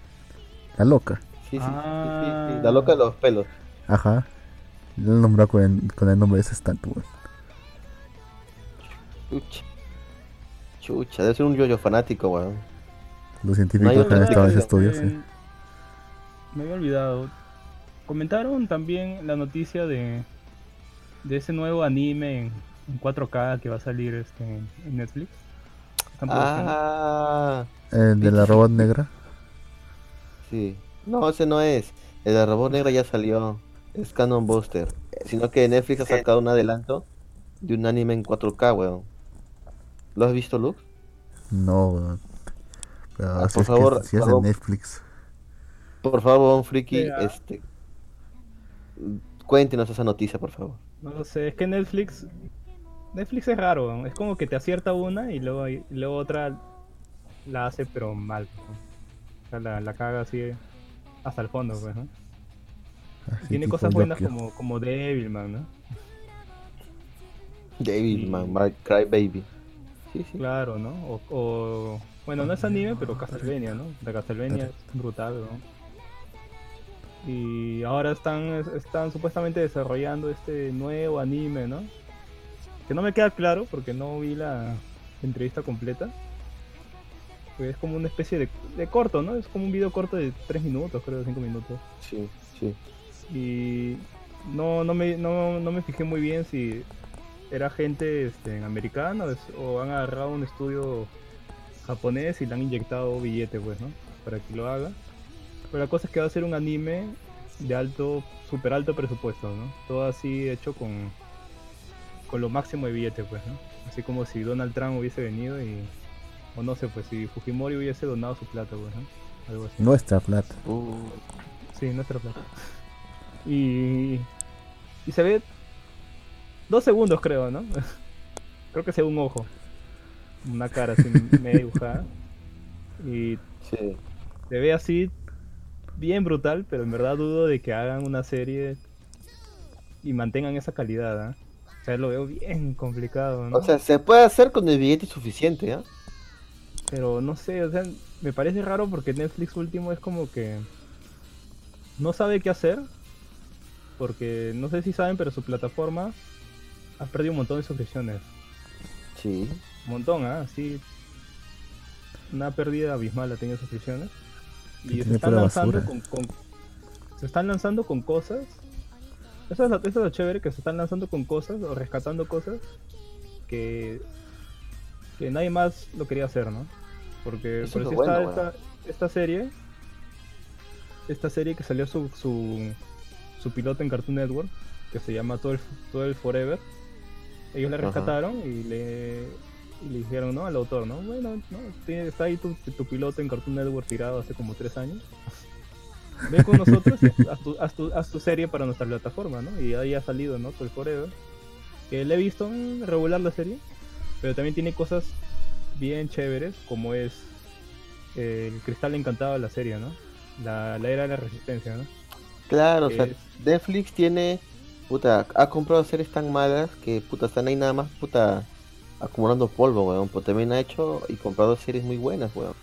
La loca. Sí, sí, sí, sí, Ah. sí, La loca de los pelos. Ajá. Lo han nombrado con el, con el nombre de ese stand, weón. Chucha. Chucha, debe ser un yoyo fanático, weón. Los científicos No que han estado en ese estudio, sí. me había olvidado. Comentaron también la noticia de, de ese nuevo anime en, en 4K que va a salir este, en Netflix. Ah, El de la robot negra. Sí. No, ese no es. El de Robot Negra ya salió. Es Canon Buster. Sino que Netflix ha sacado un adelanto de un anime en 4K, weón. ¿Lo has visto, Lux? No, weón. Pero Ah, así por es favor, que si es de Netflix. Por favor, un friki, este. Cuéntenos esa noticia, por favor. No lo sé, es que Netflix. Netflix es raro, es como que te acierta una y luego, y luego otra la hace, pero mal. ¿no? Sea, la, la caga así hasta el fondo, pues, ¿no? Así Tiene cosas buenas como, como Devilman, ¿no? David, Sí. man, Mark Cry Baby. Sí, sí. Claro, ¿no? O, o- bueno, no es anime, pero Castlevania, ¿no? La Castlevania es brutal, ¿no? Y ahora están, están supuestamente desarrollando este nuevo anime, ¿no? Que no me queda claro porque no vi la entrevista completa. Es como una especie de, de corto, ¿no? Es como un video corto de 3 minutos, creo, 5 minutos. Sí, sí. Y no, no, me, no, no me fijé muy bien si era gente este, americana o han agarrado un estudio japonés y le han inyectado billete, pues, ¿no? Para que lo haga. Pero la cosa es que va a ser un anime de alto, super alto presupuesto, ¿no? Todo así hecho con, con lo máximo de billete, pues, ¿no? Así como si Donald Trump hubiese venido y... O no sé, pues si Fujimori hubiese donado su plata, pues, ¿no? Algo así. Nuestra plata. Uh, Sí, nuestra plata. Y, y se ve dos segundos, creo, ¿no? creo que se ve un ojo. Una cara así medio dibujada. Y sí. se ve así bien brutal, pero en verdad dudo de que hagan una serie y mantengan esa calidad, ¿ah? O sea, lo veo bien complicado, ¿no? O sea, se puede hacer con el billete suficiente, ¿ah? Pero no sé, o sea, me parece raro porque Netflix último es como que no sabe qué hacer. Porque no sé si saben, pero su plataforma ha perdido un montón de suscripciones. Sí. Un montón, ¿ah? Así. Una pérdida abismal ha tenido suscripciones. Y se están lanzando con, con- Se están lanzando con cosas. Eso es, lo, eso es lo chévere, que se están lanzando con cosas o rescatando cosas que. que nadie más lo quería hacer, ¿no? Porque por está bueno, esta, esta serie. Esta serie que salió su, su, su piloto en Cartoon Network, que se llama Todo el, Todo el Forever. Ellos Ajá. rescataron y le, y le dijeron, ¿no? Al autor, ¿no? Bueno, no, tiene- está ahí tu, tu piloto en Cartoon Network tirado hace como tres años. Ven con nosotros y haz tu, haz, tu, haz tu serie para nuestra plataforma, ¿no? Y ahí ha salido, ¿no? Todo el Forever. Que le he visto mm, regular la serie, pero también tiene cosas bien chéveres, como es eh, el cristal encantado de la serie, ¿no? La, la era de la resistencia, ¿no? Claro, o Que sea, es- Netflix tiene, puta, ha comprado series tan malas que, puta, están ahí nada más, puta, acumulando polvo, weón. Pero también ha hecho y comprado series muy buenas, weón.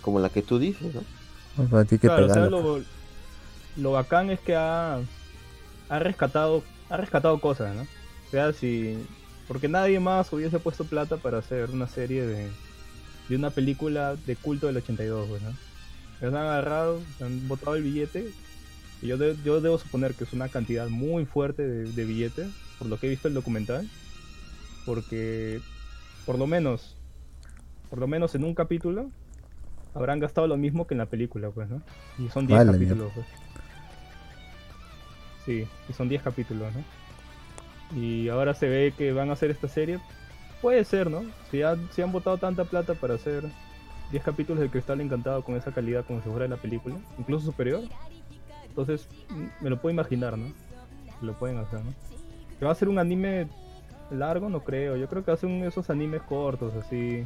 Como la que tú dices, ¿no? Ti que Claro, o sea, pegarla, lo, lo bacán es que ha, ha rescatado ha rescatado cosas, ¿no? O sea, si porque nadie más hubiese puesto plata para hacer una serie de, de una película de culto del 82, pues, ¿no? Ellos han agarrado, han botado el billete y yo, de- yo debo suponer que es una cantidad muy fuerte de, de billetes, por lo que he visto el documental, porque por lo menos por lo menos en un capítulo habrán gastado lo mismo que en la película, pues, ¿no? Y son 10 Vale, capítulos, pues. Sí, y son 10 capítulos, ¿no? Y ahora se ve que van a hacer esta serie. Puede ser, ¿no? Si, han- si han botado tanta plata para hacer 10 capítulos de Cristal Encantado con esa calidad como si fuera de la película, incluso superior. Entonces, mm, me lo puedo imaginar, ¿no? Lo pueden hacer, ¿no? Que va a ser un anime largo, no creo. Yo creo que hacen esos animes cortos, así.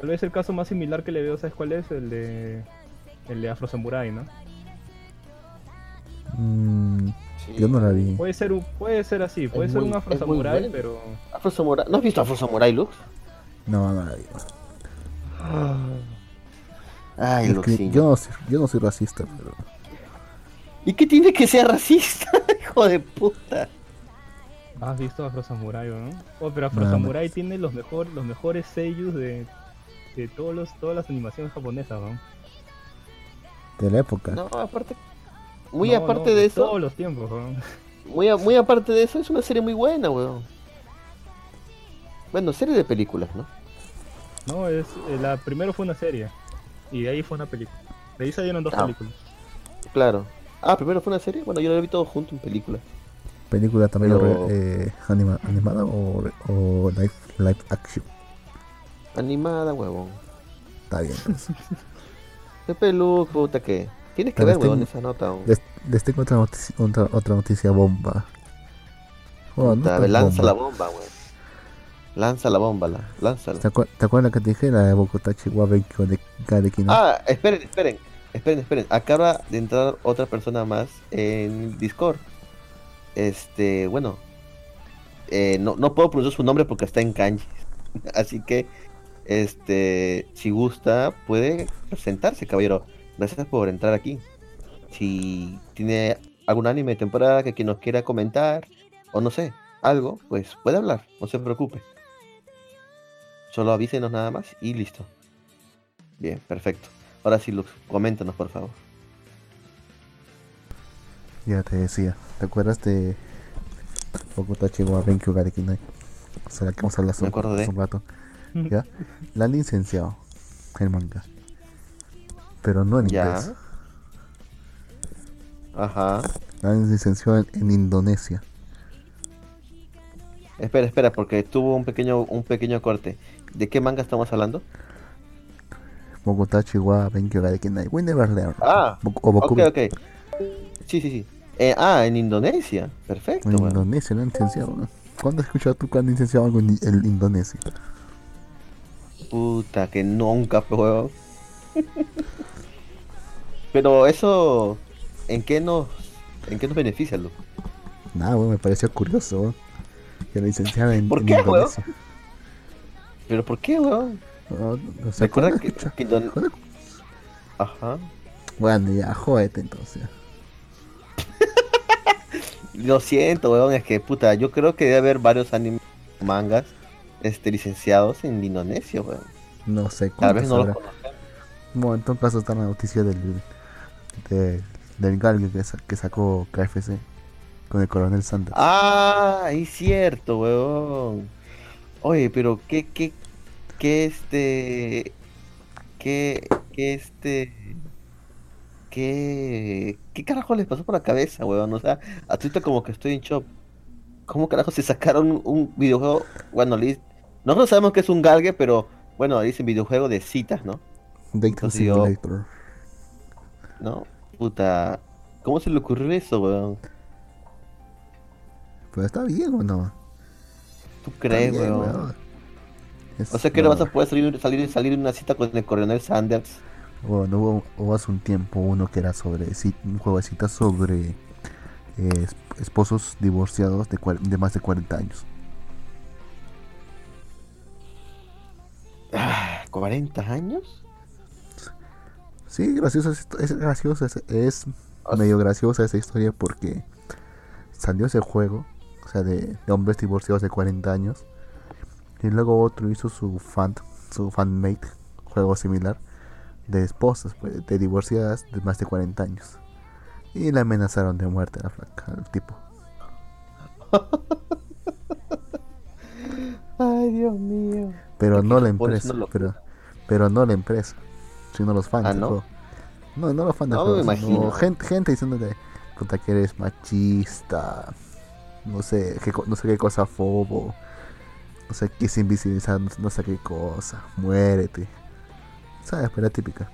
Tal vez el caso más similar que le veo, ¿sabes cuál es? El de. El de Afro Samurai, ¿no? Mm, yo no la vi. Puede ser, un, puede ser así, puede Es ser muy- un Afro Samurai, bueno. pero. Afro Samurai. ¿No has visto Afro Samurai, Lux? No, no la vi. Ay, Es que Luxinho. yo, no soy, yo no soy racista, pero. ¿Y qué tiene que ser racista? Hijo de puta. ¿Has visto Afro Samurai, no? Oh, pero Afro Samurai tiene los, mejor, los mejores sellos de, de todos los, todas las animaciones japonesas, ¿no? De la época. No, aparte. Muy No, aparte no, de eso. Todos los tiempos, weón. Muy, a- muy aparte de eso, es una serie muy buena, weón. Bueno, serie de películas, ¿no? No, es, eh, la primero fue una serie. Y de ahí fue una película. De ahí salieron dos Ah. películas. Claro. Ah, primero fue una serie. Bueno, yo lo vi todo junto en película. ¿Película también Pero- eh, anima- animada o, o live, live action? Animada, huevón. Está bien. pues. Pepe Luke, puta que. Tienes que ver, huevón, esa nota. Les, les tengo otra noticia, otra, otra noticia bomba. No Puta, tan lanza la bomba. weón. Lanza la bomba, la, lánzala. ¿Te, acuer- te acuerdas que te dije la de Bogotá, Chihuahua, de Gareki, no? Ah, esperen, esperen, esperen, esperen. Acaba de entrar otra persona más en Discord. Este, bueno. eh, no, no puedo pronunciar su nombre porque está en kanji. Así que, este, si gusta, puede presentarse, caballero. Gracias por entrar aquí. Si tiene algún anime de temporada que quien nos quiera comentar, o no sé, algo, pues puede hablar, no se preocupe. Solo avísenos nada más y listo. Bien, perfecto. Ahora sí, Lux, coméntanos, por favor. Ya te decía. ¿Te acuerdas de Bogotá, Chihuahua, Benkyo, Gareki? O sea, que hemos hablado hace Me un- rato. ¿Ya? La han licenciado, el manga. Pero no en Ya. inglés. Ajá. La han licenciado en, en Indonesia. Espera, espera, porque tuvo un pequeño, un pequeño corte. ¿De qué manga estamos hablando? Bogotá, Chihuahua, Benkyo, no. We never learn. Ah, Bo- o ok, ok. Sí, sí, sí. Eh, ah, en Indonesia. Perfecto. En weón. Indonesia han licenciado. ¿no? ¿Cuándo has escuchado tú que han licenciado algo en, en Indonesia? Puta, que nunca, weón. Pero eso, ¿en qué nos, en qué nos beneficia, Lux? Nada, weón, me pareció curioso. weón, Que lo licenciaran en, ¿Por en qué, weón? ¿Pero por qué, weón? No, no sé, Recuerda ¿cuándo que, que ¿Cuándo? Ajá. Bueno, ya, jódete entonces. Lo siento, weón, es que, puta, yo creo que debe haber varios animes, mangas, este, licenciados en Indonesia, weón. No sé Tal vez no los conocemos. Bueno, en todo caso está la noticia del de- del galgue que, sa- que sacó KFC con el coronel Sanders. Ah, es cierto, weón. Oye, pero qué, qué, qué este, qué, qué este, qué, qué carajo les pasó por la cabeza, weón. O sea, ahorita como que estoy en shock. ¿Cómo carajo se sacaron un videojuego? Bueno, nosotros sabemos que es un galgue, pero bueno, dicen videojuego de citas, ¿no? Dating entonces yo-. ¿No? Puta, ¿cómo se le ocurrió eso, weón? Pero está bien o no. ¿Tú crees, bien, weón? weón. Es- O sea que no vas a poder salir, salir, salir en una cita con el coronel Sanders. Bueno, hubo, hubo hace un tiempo uno que era sobre un juego de citas sobre eh, es- esposos divorciados de más de 40 años. Ah, ¿40 años? Sí, gracioso, es, es gracioso, es, es medio graciosa esa historia porque salió ese juego, o sea, de, de hombres divorciados de 40 años, y luego otro hizo su fan, su fanmate, juego similar, de esposas, pues, de divorciadas de más de 40 años. Y le amenazaron de muerte a la flaca, al tipo. Ay, Dios mío. Pero Porque no la empresa, pero, pero no la empresa, sino los fans Ah, del ¿no? juego. No, no los fans del No, juego, me sino imagino. gente, gente diciéndole puta que eres machista, no sé, qué, co- no sé qué cosa fobo, no sé qué es invisibilizar, no, no sé qué cosa, muérete. ¿Sabes? Pero la típica.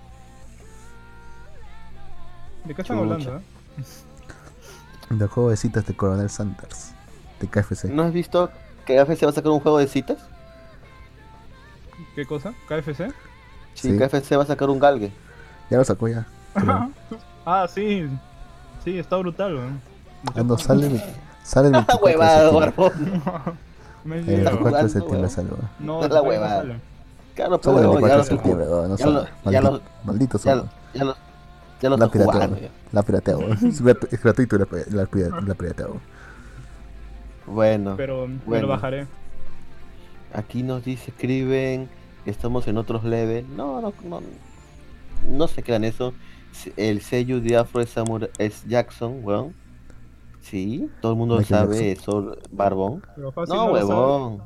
¿De qué están Chucha. hablando? eh? Del juego de citas de Coronel Sanders, de KFC. ¿No has visto que KFC va a sacar un juego de citas? ¿Qué cosa? ¿KFC? Sí, Sí. KFC va a sacar un galgue. Ya lo sacó ya. Pero, ah, sí. Sí, está brutal, weón. no, sale, el- sale el 24 de Huevada, septiembre. barbón. Me El llega. 24 de septiembre sale, weón. No, La todavía no huevada. sale. Claro, Sale el pues, 24 ya de septiembre, weón. No sale. Maldito- lo- Malditos ya, son. lo- ya lo, ya lo La ya. La piratea, weón. Es gratu- es gratuito la, la, pira- la piratea, weón. Bueno, Pero me lo bajaré. aquí nos dice, escriben estamos en otros levels. No, no, no. No se crean eso. el sello de Afro es, Samura- es Jackson, weón. Sí, todo el mundo Michael sabe eso, Barbón. No, huevón.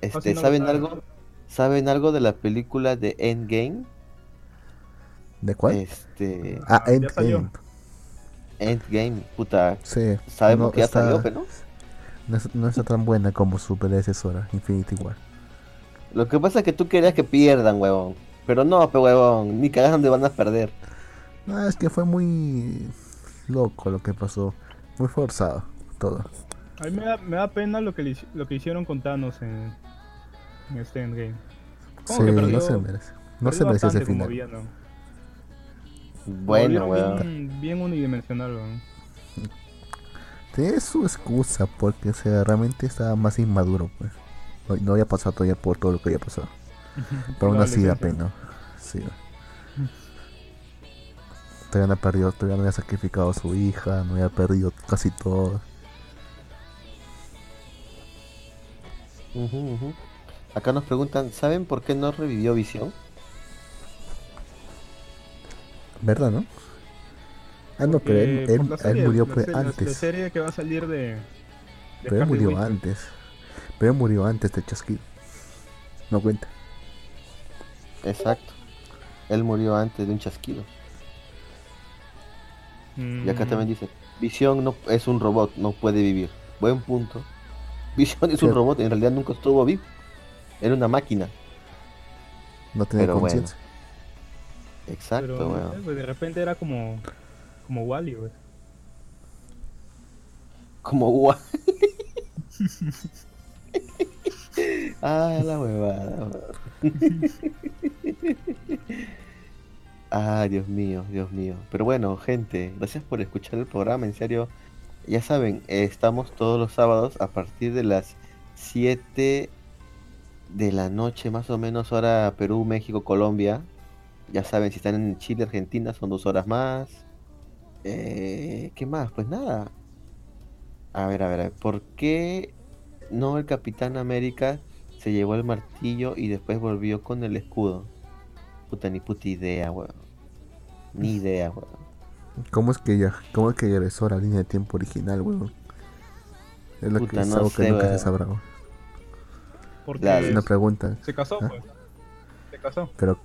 Este, ¿saben sabe. algo? ¿Saben algo de la película de Endgame? ¿De cuál? Este, ah, Endgame. Endgame, puta. Sí. Sabemos no que ya está- salió, pero no. No, es- no está tan buena como su predecesora, Infinity War. Lo que pasa es que tú querías que pierdan, huevón. Pero no, pe huevón, ni cagadas donde van a perder. No, es que fue muy loco lo que pasó. Muy forzado todo. A mí me da, me da pena lo que, le lo que hicieron con Thanos en, en este endgame. ¿Cómo Sí, que perdió- no se merece. No se merecía ese final. villano. Bueno, volvieron Bien, bien unidimensional, weón. Tiene su excusa porque o sea, realmente estaba más inmaduro, pues. No, había pasado todavía por todo lo que había pasado. Pero aún así da pena. Sí. Todavía no, ha perdido, todavía no había sacrificado a su hija, no había perdido casi todo. Acá nos preguntan, ¿saben por qué no revivió Visión? ¿Verdad, no? Ah, no, pero él, él- por la él serie, murió la serie- La antes. serie que va a salir de. de Pero él murió antes. Pero murió antes de Chasquido. No cuenta. Exacto. Él murió antes de un chasquido. Y acá Mm, también dice, Visión no es un robot, no puede vivir. Buen punto. Visión es un robot, en realidad nunca estuvo vivo. Era una máquina. No tenía bueno. conciencia. Exacto, Pero pues, de repente era como. Como Wally, güey. Como guay. ah, la huevada. ah, Dios mío, Dios mío. Pero bueno, gente, gracias por escuchar el programa. En serio, ya saben, estamos todos los sábados a partir de las 7 de la noche, más o menos, hora Perú, México, Colombia. Ya saben, si están en Chile, Argentina, son dos horas más. Eh, ¿Qué más? Pues nada. A ver, a ver, a ver, ¿por qué no el Capitán América se llevó el martillo y después volvió con el escudo? Puta, ni puta idea, weón. Ni idea, weón. ¿Cómo es que ya, cómo es que regresó a la línea de tiempo original, weón? Es lo Puta, que es no algo sé, que nunca weón. se sabrá. weón. Porque Claro. Es una pregunta. se casó, Ah. pues. Se casó. Pero,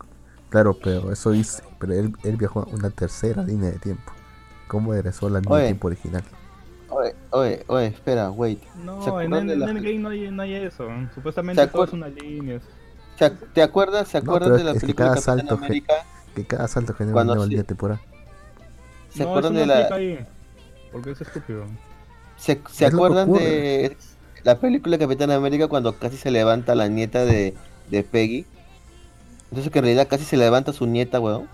claro, pero eso dice. Pero él, él viajó a una tercera línea de tiempo. ¿Cómo regresó a la línea Oye. de tiempo original? Oye, oye, oye, espera, wait. ¿Se No, en, en, de la- en Endgame no hay, no hay eso. Supuestamente ¿Se todo es acuer- una línea. ¿Se ac- ¿Te acuerdas? ¿Se No, acuerdan pero de la es que película cada salto América? Que cada salto genera Cuando una nueva sí- temporal. ¿Se no, acuerdan eso de la ahí. Porque es estúpido. ¿Se, Es acuerdan de la película Capitán América cuando casi se levanta la nieta de, de Peggy? Entonces que en realidad casi se levanta su nieta, weón.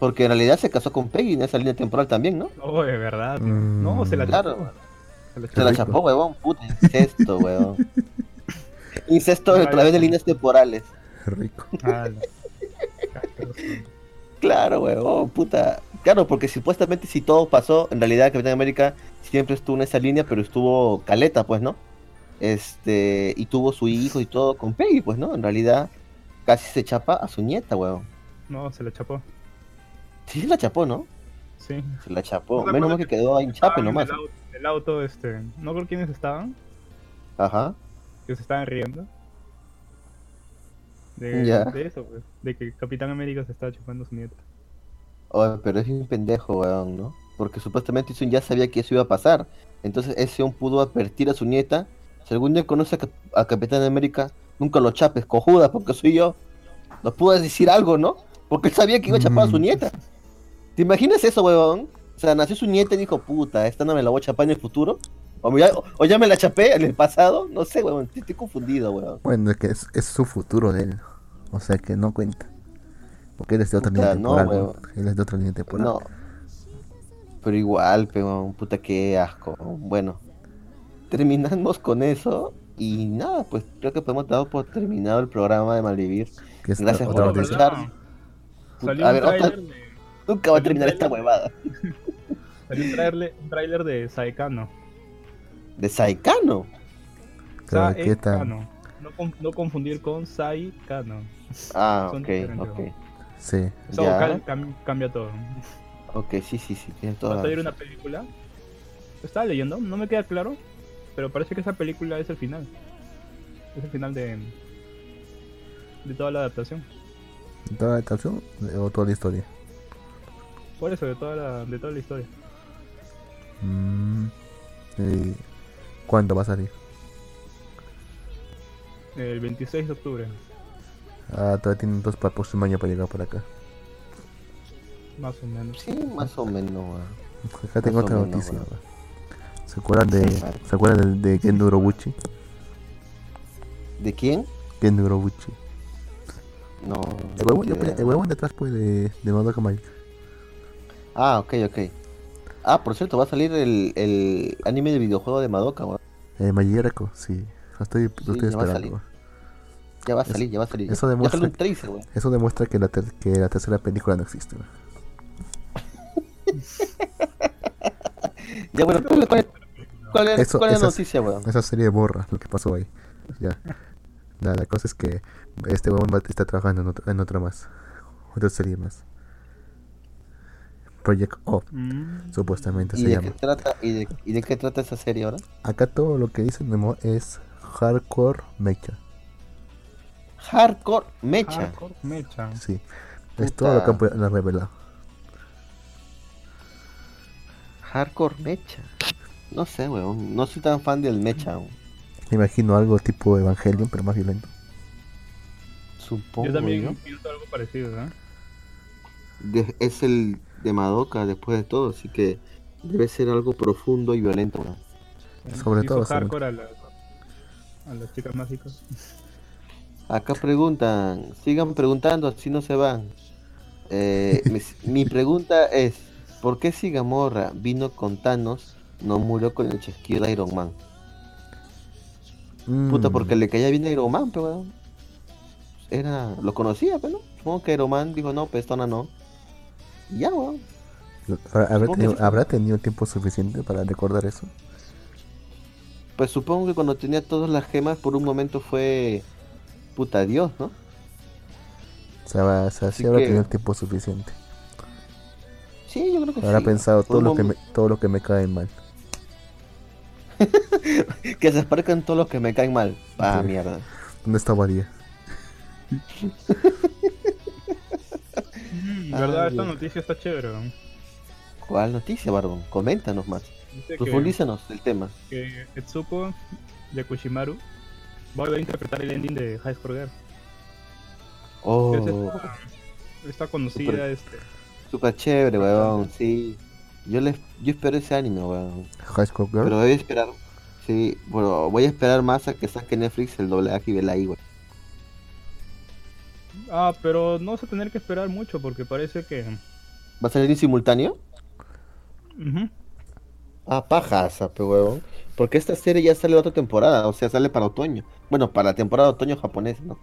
Porque en realidad se casó con Peggy en esa línea temporal también, ¿no? Oh, de verdad. Mm, no, se la Claro. chapó. Se la Se la chapó, weón, puta, incesto, weón. Incesto a través de líneas temporales. Rico. Claro, weón, puta. Claro, porque supuestamente si todo pasó, en realidad Capitán América siempre estuvo en esa línea, pero estuvo caleta, pues, ¿no? Este, y tuvo su hijo y todo con Peggy, pues, ¿no? En realidad casi se chapa a su nieta, weón. No, se la chapó. Sí, se la chapó, ¿no? Sí. Se la chapó. ¿No te Menos mal que quedó ahí en chape nomás. El auto, el auto, este. No creo quiénes estaban. Ajá. Que se estaban riendo. De, Ya. de eso, pues. De que Capitán América se estaba chupando a su nieta. Oye, pero es un pendejo, weón, ¿no? Porque supuestamente Sun ya sabía que eso iba a pasar. Entonces ese un pudo advertir a su nieta. Si algún día conoce a, Cap- a Capitán América, nunca lo chapes, cojuda, porque soy yo. No puedes decir algo, ¿no? Porque él sabía que iba a chapar a su Mm. nieta. ¿Te imaginas eso, weón? O sea, nació su nieta y dijo, puta, esta no me la voy a chapar en el futuro. O ya, o ya me la chapé en el pasado. No sé, weón, estoy, estoy confundido, weón. Bueno, es que es, es su futuro de él. O sea que no cuenta. Porque él es de otra línea no, temporal. weón. weón. Él es de otra línea temporal. No. Pero igual, pero puta que asco. Bueno, terminamos con eso. Y nada, pues creo que podemos dar por terminado el programa de Malvivir. Gracias por escuchar. Salió a un ver, otra- Nunca va a terminar esta trailer. huevada. salió un tráiler, un tráiler de Saekano. De Saikano. Pero ¿qué tal? Saekano. No, no confundir con Saikano. Ah, Son ok, ok. Sí. Cal- cam- cambia todo. Ok, sí, sí, sí, Va a salir una película. Estaba leyendo, no me queda claro, pero parece que esa película es el final. Es el final de de toda la adaptación. ¿Toda la adaptación o toda la historia? Por eso de toda la de toda la historia. Mm, ¿y ¿Cuándo va a salir? El 26 de octubre, Ah, todavía tienen dos para el próximo año para llegar por acá. más o menos. Sí, más o menos, weón. Acá tengo Más o otra menos, noticia. weón. weón. ¿Se acuerdan de, Sí. ¿se acuerdan de, de Ken Urobuchi? ¿De quién? Ken Urobuchi. No. El huevón, ni idea. el huevón detrás pues de, de Madoka Magica. Ah, ok, ok. Ah, por cierto, va a salir el, el anime de videojuego de Madoka, weón. Eh, sí. Lo estoy, lo Sí, estoy ya va a esperando. salir. weón. Ya va a Eso- salir, ya va a salir. eso demuestra un tracer, weón. Eso demuestra que la, ter- que la tercera película no existe. weón. Ya, bueno, ¿cuál, cuál, cuál es, Eso- cuál es la noticia, weón? Esa serie borra lo que pasó ahí. Ya. Nada, la cosa es que este va- está trabajando en otra, en otra más. Otra serie más. Project O, Mm. supuestamente ¿Y se de, llama. qué trata, y, de, ¿Y de qué trata esa serie ahora? Acá todo lo que dicen Memo es hardcore mecha. Hardcore Mecha. Hardcore Mecha. Sí. Es todo lo que han revelado. Hardcore Mecha. No sé, weón. No soy tan fan del Mecha, weón. Me imagino algo tipo Evangelion, pero más violento. Supongo. Yo también pienso algo parecido, ¿eh? De- es el de Madoka después de todo, así que debe ser algo profundo y violento. Sobre todo, sobre- hardcore a las, a las chicas mágicas. Acá preguntan, sigan preguntando, así no se van. Eh, mi, mi pregunta es, ¿por qué si Gamorra vino con Thanos, no murió con el chasquido de Iron Man? Puta, Mm, porque le caía bien a Iron Man, pero. Era, lo conocía, pero no. Supongo que Iron Man dijo, no, pues Tona no. Y ya, weón. ¿habrá- ¿Habrá, supongo que tenido, sí. habrá tenido tiempo suficiente para recordar eso? Pues supongo que cuando tenía todas las gemas, por un momento fue puta Dios, ¿no? O sea, o sea, sí habrá que- tenido tiempo suficiente. Sí, yo creo que Habrá sí. pensado todo lo, que me, todo lo que me cae mal. que se aparezcan todos los que me caen mal. Ah, Sí. mierda. ¿Dónde está María? Ah, ¿Verdad? Esta noticia está chévere. ¿Cuál noticia, Barbón? Coméntanos más. Dice que, Profundízanos el tema. que Etsuko Yakushimaru va a volver a interpretar el ending de High Score Girl. Oh, Es esta, esta conocida Super- este, súper chévere, weón. Sí. Yo, les, yo espero ese anime, weón. High School Girl. Pero voy a esperar. Sí, bueno, voy a esperar más a que saque Netflix el doblaje y vela ahí, weón. Ah, pero no vas a tener que esperar mucho porque parece que. ¿Va a salir en simultáneo? Ujú. Ah, pajas, pe huevón. Porque esta serie ya sale otra temporada, o sea, sale para otoño. Bueno, para la temporada de otoño japonés, ¿no?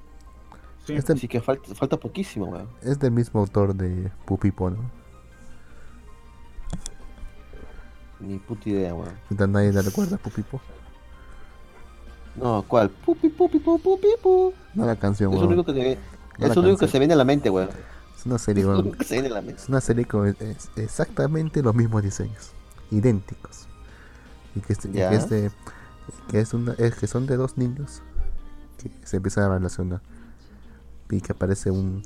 Sí. Es, del, Así que falta, falta poquísimo, weón. es del mismo autor de Pupipo, ¿no? Ni puta idea, weón. Nadie le recuerda a Pupipo. No, ¿cuál? Pupi, pupi, pupi, pupi, pu. No la canción, Es lo único que No es lo único que se viene a la mente, weón. Es una serie, Es weón. único que se viene a la mente. Es una serie con es- exactamente los mismos diseños, idénticos. Y que, es, y que es de- que es una, es que son de dos niños que se empiezan a relacionar. Y que aparece un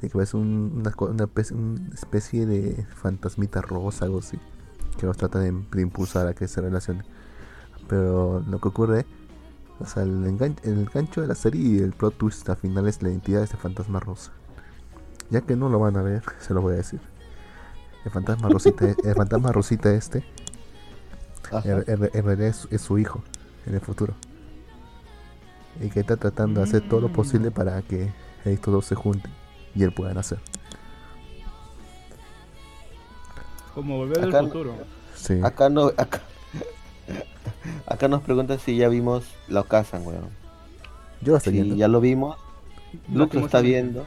y que aparece un- una, co- una especie, una especie de fantasmita rosa, algo así, que los trata de, de impulsar a que se relacionen. Pero lo que ocurre, o sea, el, engan- el gancho de la serie y el plot twist al final es la identidad de este fantasma rosa. Ya que no lo van a ver, se lo voy a decir. El fantasma rosita, el fantasma rosita este, en, en- en realidad es, es su hijo en el futuro. Y que está tratando de hacer todo lo posible para que estos dos se junten y él pueda nacer. Como volver del Acá- futuro. Sí. Acá no, acá, acá nos preguntan si ya vimos la Ocasan, weón. Yo lo estoy Sí, viendo. ya lo vimos. Luke lo está viendo.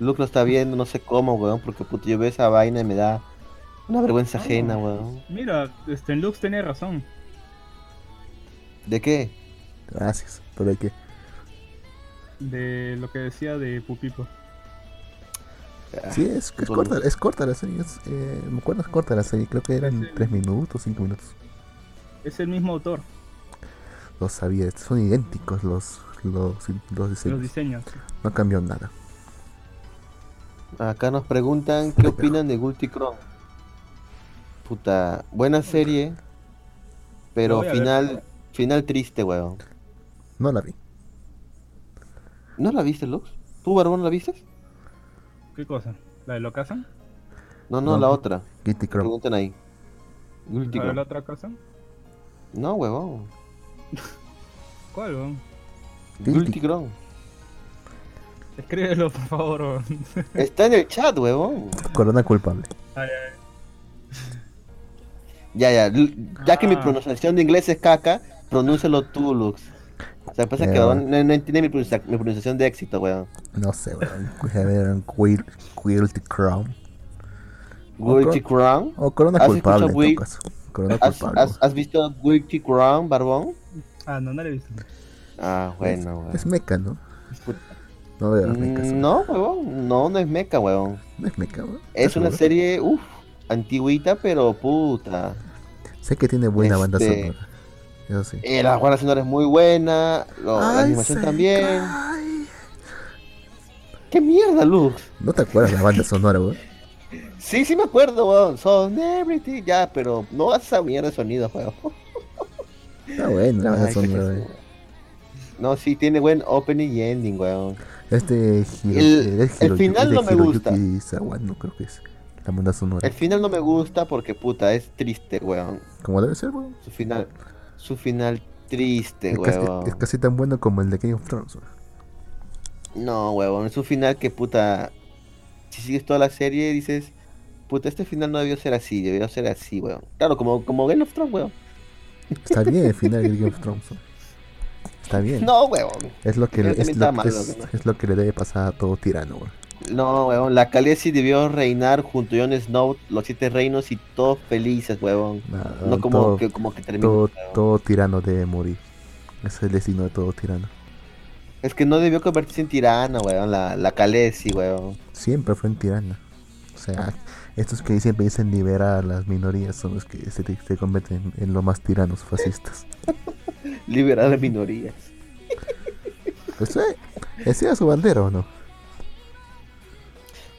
Luke lo está viendo, no sé cómo, weón, porque puto, yo veo esa vaina y me da una vergüenza ajena, Ah. weón. Mira, este Lux tenía razón. ¿De qué? Gracias. Pero hay que. De lo que decía de Pupipo. Sí, es, es corta, es corta la serie. es, eh, me acuerdo, es corta la serie. Creo que eran Sí. 3 minutos, 5 minutos. Es el mismo autor, Los sabía, son idénticos los, los, los diseños. los diseños. No cambió nada. Acá nos preguntan qué opinan de Guilty Crown. Puta, buena serie, pero Lo ver. final final triste, weón. No la vi. ¿No la viste, Lux? ¿Tú, Barbón, la viste? ¿Qué cosa? ¿La de lo casan? No, no, No. la otra. Kitty Crow. Preguntan ahí. Guilty ¿La de Crown. la otra casa? No, huevón. ¿Cuál? weón? Guilty. Guilty Crown. Escríbelo, por favor. Está en el chat, huevón. Corona culpable. Ay, ay, Ya, ya. Ya que mi Ah. pronunciación de inglés es caca, pronúncialo tú, Lux. O sea, pasa que no, no entiende mi, pronuncia- mi pronunciación de éxito, weón. No sé, weón. A ver, Crown. Guilty Crown. O Corona ¿Has culpable en todo caso. Corona ¿Has, culpable. has- has visto Guilty Crown, Barbón? Ah, no, no la he visto. Ah, bueno, es, es weón. meca, ¿no? Puta. No veo mecas. Mm, No, huevón. No, no es meca, huevón. No es meca, weón. Es ¿Estás una seguro? serie, uff, antigüita, pero puta. Sé que tiene buena banda Este- sonora. Eso sí. Eh, la banda sonora es muy buena, lo- la animación también. cae. ¿Qué mierda, Lux? ¿No te acuerdas la banda sonora, weón? Sí, sí me acuerdo, weón. Son everything, ya, pero no hagas esa mierda de sonido, weón. Está banda Ay, sonora, qué weón. No, sí, tiene buen opening y ending, weón. Este Hiro, El- el Hiro- final no me gusta. Sawano, creo que es. La banda sonora. El final no me gusta porque, puta, es triste, weón. Como debe ser, weón. Su final, su final triste, Es casi, weón. es casi tan bueno como el de Game of Thrones, weón. No, huevón, es un final que puta. Si sigues toda la serie, dices, puta, este final no debió ser así, debió ser así, weón. Claro, como, como Game of Thrones, weón. Está bien el final de Game of Thrones. Está bien. No, weón. es, lo que le, es, lo, malo, es, ¿no? es lo que le debe pasar a todo tirano, weón. No, weón. La Khaleesi debió reinar junto a Jon Snow, los siete reinos y todos felices, weón. Nada, No como todo, que, como que terminó. todo, todo tirano debe morir. Ese es el destino de todo tirano. Es que no debió convertirse en tirana, weón. La, la Khaleesi, weón. Siempre fue en tirana. O sea, estos que siempre dicen liberar a las minorías son los que se, se convierten en los más tiranos fascistas. Liberar a las minorías. Pues, eh, ¿Ese era su bandera o no?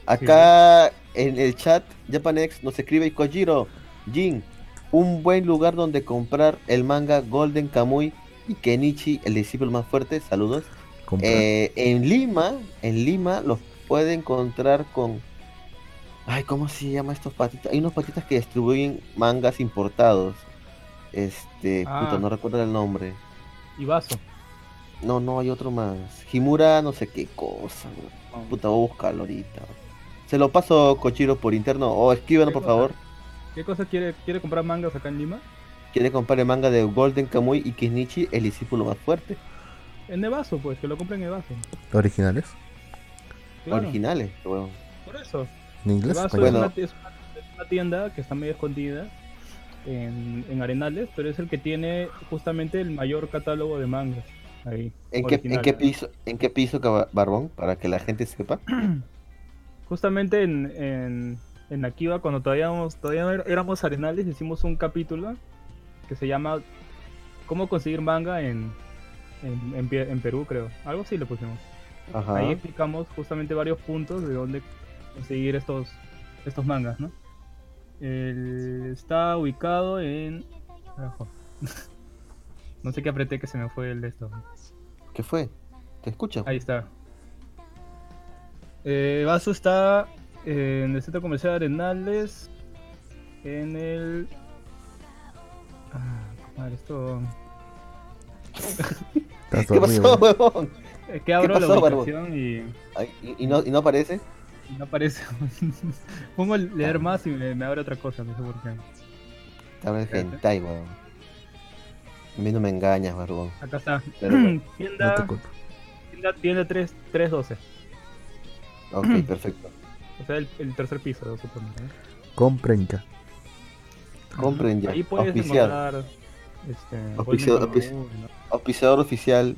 Acá en el chat, Japanex nos escribe Kojiro, Jin, un buen lugar donde comprar el manga Golden Kamui y Kenichi, el discípulo más fuerte, saludos. Comprar. Eh, en Lima, en Lima los puede encontrar con... Ay, ¿cómo se llama estos patitas? Hay unos patitas que distribuyen mangas importados. Este, Ah. puta, no recuerdo el nombre. Y vaso. No, no, hay otro más. Himura, no sé qué cosa. Puta, voy a buscarlo ahorita. Se lo paso, Cochiro, por interno. O escríbanos, ¿Qué por cosa? favor. ¿Qué cosa quiere, quiere comprar mangas acá en Lima? Quiere comprar el manga de Golden Kamuy y Kenichi, el discípulo más fuerte. En Evaso, pues, que lo compren en Evaso. ¿Originales? Claro, Originales, weón. Por eso. ¿En inglés? Evaso Bueno, Bueno. es, una, es una- es una tienda que está medio escondida en, en Arenales, pero es el que tiene justamente el mayor catálogo de mangas. Ahí. ¿En qué, en originales. qué piso, en qué piso, Barbón? Para que la gente sepa. Justamente en, en, en Akiva, cuando todavía, éramos- todavía no er- éramos Arenales, hicimos un capítulo que se llama ¿Cómo conseguir manga en, en, en en Perú, creo? Algo así le pusimos. Ajá. Ahí explicamos justamente varios puntos de dónde conseguir estos, estos mangas, ¿no? El- está ubicado en... No sé qué apreté que se me fue el de esto. ¿Qué fue? ¿Te escucho? Ahí está. Eh, Vaso está en el centro comercial Arenales. En el. Ah, madre, esto. ¿Qué pasó, huevón? Es que abro pasó, la ubicación y, Ay, ¿Y, y no, ¿Y no aparece? y no aparece. Pongo el leer más y me, me abre otra cosa, no sé por qué. Habla el hentai, weón. A mí no me engañas, Barbón. Acá está. Pero No tienda, tienda, tienda 3, 312. Ok, perfecto. O sea, el, el tercer piso, supongo. ¿no? Compren ya. Compren ya. Ahí puedes encontrar. Este, Auspiciado, Golden auspici- Kamuy, ¿no? Auspiciador oficial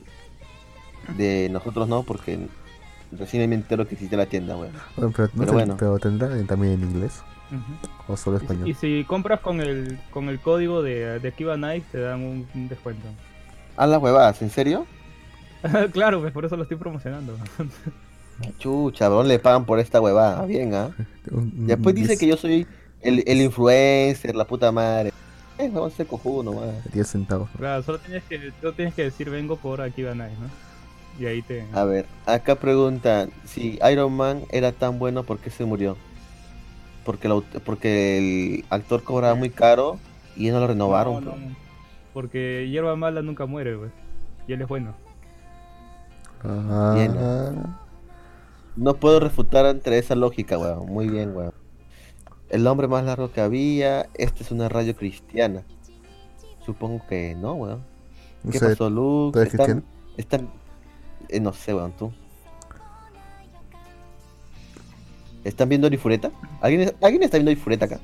de nosotros no, porque recién me entero que existe la tienda, weón. Bueno, pero, no Pero sé, bueno. pero tendrá también en inglés o solo español. Y, si compras con el, con el código de, de Akiba Night, te dan un, un descuento. Ah, las huevadas, ¿en serio? claro, pues por eso lo estoy promocionando. Chucha, ¿dónde le pagan por esta huevada? Bien, ¿ah? Después dice 10 que yo soy el, el influencer, la puta madre. A ser cojudo nomás. 10 centavos. claro, solo tienes que, solo tienes que decir vengo por Akiba Night, ¿no? Y ahí te... A ver, acá preguntan, si Iron Man era tan bueno, ¿por qué se murió? Porque el, porque el actor cobraba muy caro y no lo renovaron. No, no, Porque hierba mala nunca muere, pues. Y él es bueno. Ah, Bien. No puedo refutar entre esa lógica, weón. Muy bien, weón. El hombre más largo que había, esta es una radio cristiana. Supongo que no, weón. no ¿Qué sé, pasó, Luke? ¿tú eres ¿Están, eh, no sé, weón, tú. ¿Están viendo Orifureta? ¿Alguien, ¿Alguien está viendo Orifureta acá?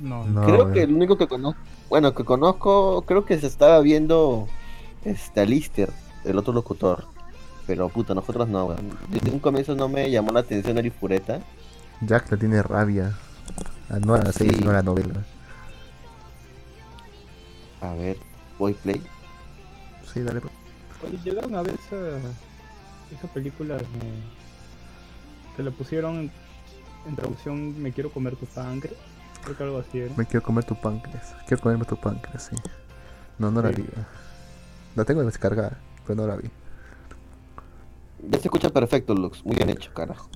No, No, creo weón. que el único que conozco, bueno, que conozco, creo que se estaba viendo este Alistair, el otro locutor. Pero puta, nosotros no, weón. Desde un comienzo no me llamó la atención Orifureta. Jack le tiene rabia. Ah, no la serie, Sí. sino a la novela. A ver, voy play. Sí, dale. pues. Oye, llegaron a ver esa, esa película que le pusieron en traducción Me quiero comer tu sangre. Creo que algo así era. Me quiero comer tu páncreas. Quiero comerme tu páncreas, sí. No, no la vi. weón. La tengo descargada, pero no la vi. Ya se escucha perfecto, Lux. Muy bien hecho, carajo.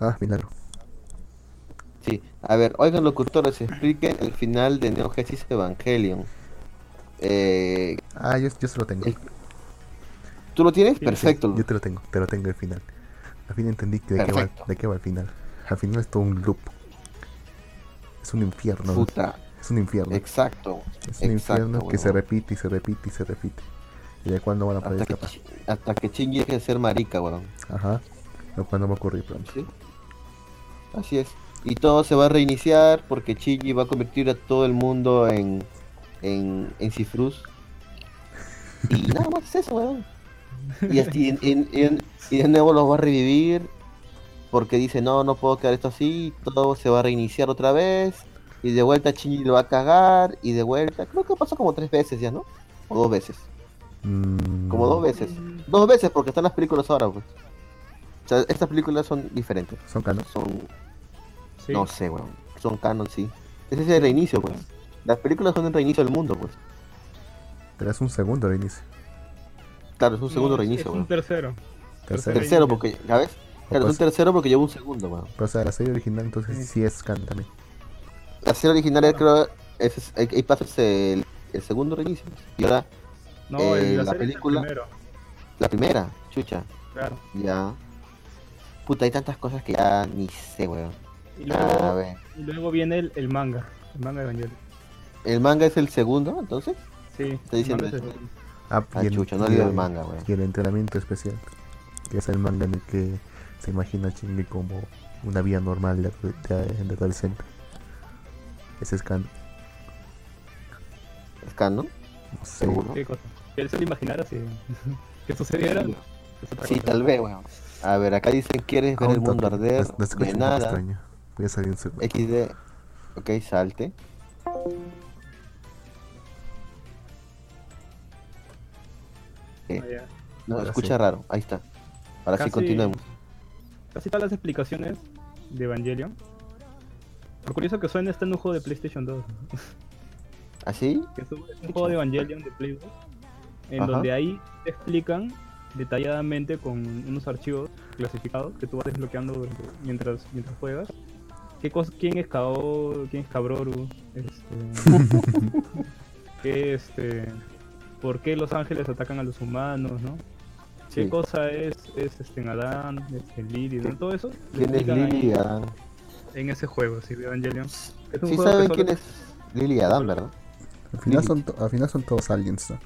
Ah, milagro. Sí, a ver, oigan locutores, expliquen el final de Neo Genesis Evangelion. Eh, Ah, yo, yo se lo tengo. El- ¿Tú lo tienes? Sí, Perfecto, Yo te lo tengo, te lo tengo al final. Al fin entendí que de, qué va, de qué va al final. Al final es todo un loop. Es un infierno. Puta, Es un infierno. exacto. es un exacto, infierno que se repite y se repite y se repite. Y de cuál no van a poder Hasta escapar. Hasta que Shinji deje de ser marica, weón. Ajá. Lo cual no va a ocurrir pronto. ¿Sí? Así es. Y todo se va a reiniciar porque Shinji va a convertir a todo el mundo en, en, en cifrus. Y nada más es eso, weón. Y, así, en- en- y de nuevo los va a revivir porque dice, no, no puedo quedar esto así, todo se va a reiniciar otra vez. Y de vuelta Shinji lo va a cagar y de vuelta. Creo que pasó como tres veces ya, ¿no? O dos veces. Mm, Como dos veces. Dos veces porque están las películas ahora, pues. O sea, estas películas son diferentes. Son canos. Son Sí. no sé, weón. Son canon, sí. Ese es el reinicio, pues. Las películas son el reinicio del mundo, pues. Pero es un segundo reinicio. Claro, es un segundo No, reinicio, Es un weón. tercero. Tercero. Tercero, porque, ¿sabes? Claro, es un pues- tercero porque lleva un segundo, weón. Pero o sea, la serie original entonces Sí. sí es canon también. La serie original, es, creo, es, es- ahí ahí pasa el, el segundo reinicio. Y ahora, No, Eh, la, la es el película- la primera, chucha. Claro. Ya. Puta, hay tantas cosas que ya ni sé, weón. Y luego, A ver. y luego viene el, el manga. El manga de Evangelion. ¿El manga es el segundo, entonces? Sí. Está diciendo el manga es eso. el- Ah, Ah, y el- chucha, no y el el- manga, weón. Y el entrenamiento especial. Que es el manga en el que se imagina a Shinji como una vida normal de, de- de adolescente. Ese es canon. ¿Es canon? No sé. Seguro. ¿Qué cosa? Que él se lo imaginara si que sucediera. Sí. tal vez, weón. A ver, acá dicen, ¿quieres ver el mundo arder? No- no De nada. extraño. Voy a salir un segundo. XD. Ok, salte. Ah, ya. No, Ahora escucha sí. raro. Ahí está. Ahora sí continuemos. Casi todas las explicaciones de Evangelion. Lo curioso que suena está en un juego de PlayStation 2. ¿Así? Que es un es un juego de Evangelion de Play 2. En Ajá. donde ahí te explican detalladamente con unos archivos clasificados que tú vas desbloqueando durante- mientras, mientras juegas. ¿Qué cosa, ¿Quién es Kao? ¿Quién es Cabroru? Este, ¿qué, este, ¿Por qué los ángeles atacan a los humanos? ¿no? ¿Qué Sí. cosa es, es este, Adán, este, Lily? ¿no? Todo eso. ¿Quién es Lily y Adán? En ese juego, sí, de Evangelion. Es un Sí juego que saben solo- quién es Lily y Adán, ¿verdad? Al final, son al final son todos aliens, ¿no?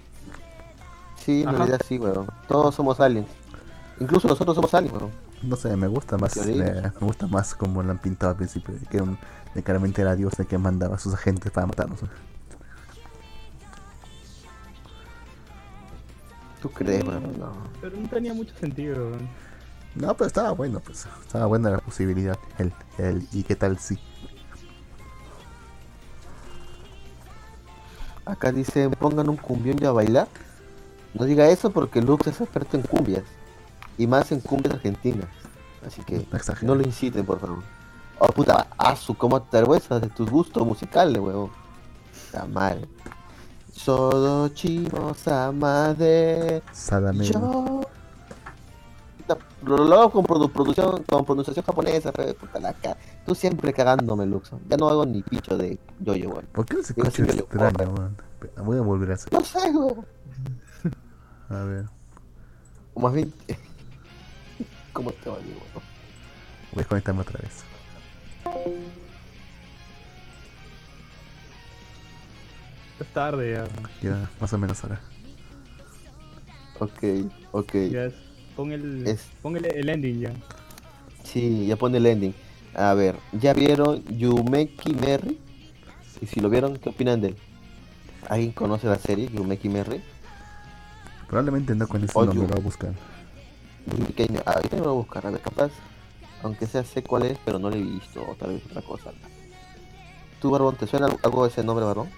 Sí, en Ajá. realidad sí, weón. Todos somos aliens. Incluso nosotros somos aliens, weón. No sé, me gusta más, eh, me gusta más como lo han pintado al principio, de que, era un, de que realmente era Dios el que mandaba a sus agentes para matarnos. ¿no? ¿Tú crees, weón? No. Pero no tenía mucho sentido. No, pero estaba bueno, pues. Estaba buena la posibilidad. El, el, ¿y qué tal si? Acá dicen, pongan un cumbión y a bailar. No diga eso porque Lux es experto en cumbias. Y más en cumbias argentinas. Así que No exagero. no lo inciten, por favor. Oh, puta, Asu, ¿cómo te avergüenzas de tus gustos musicales, huevón? Está mal. Solo chimos amade. Sadame. Yo. Lo con produ- producción, con pronunciación japonesa, fe, puta la ca- Tú siempre cagándome, Luxo. Ya no hago ni picho de yo-yo, weón. ¿Por qué no se escucha extraño, man? Voy a volver a hacer. No sé, weón. A ver. O más bien. ¿Cómo te va, weón? Voy a conectarme otra vez. Es tarde ya. Ya, más o menos ahora. Ok, ok. Ya es. Pon el, Es- pon el, el ending ya. Sí, ya pone el ending. A ver, ¿ya vieron Yumeki Merry? Y si lo vieron, ¿qué opinan de él? ¿Alguien conoce la serie Yumeki Merry? Probablemente no con ese nombre lo voy a buscar. Merry. Ah, ahorita me lo voy a buscar, a ver, capaz. Aunque sea sé cuál es, pero no lo he visto, o tal vez otra cosa. ¿Tú, Barbón, te suena algo de ese nombre, Barbón?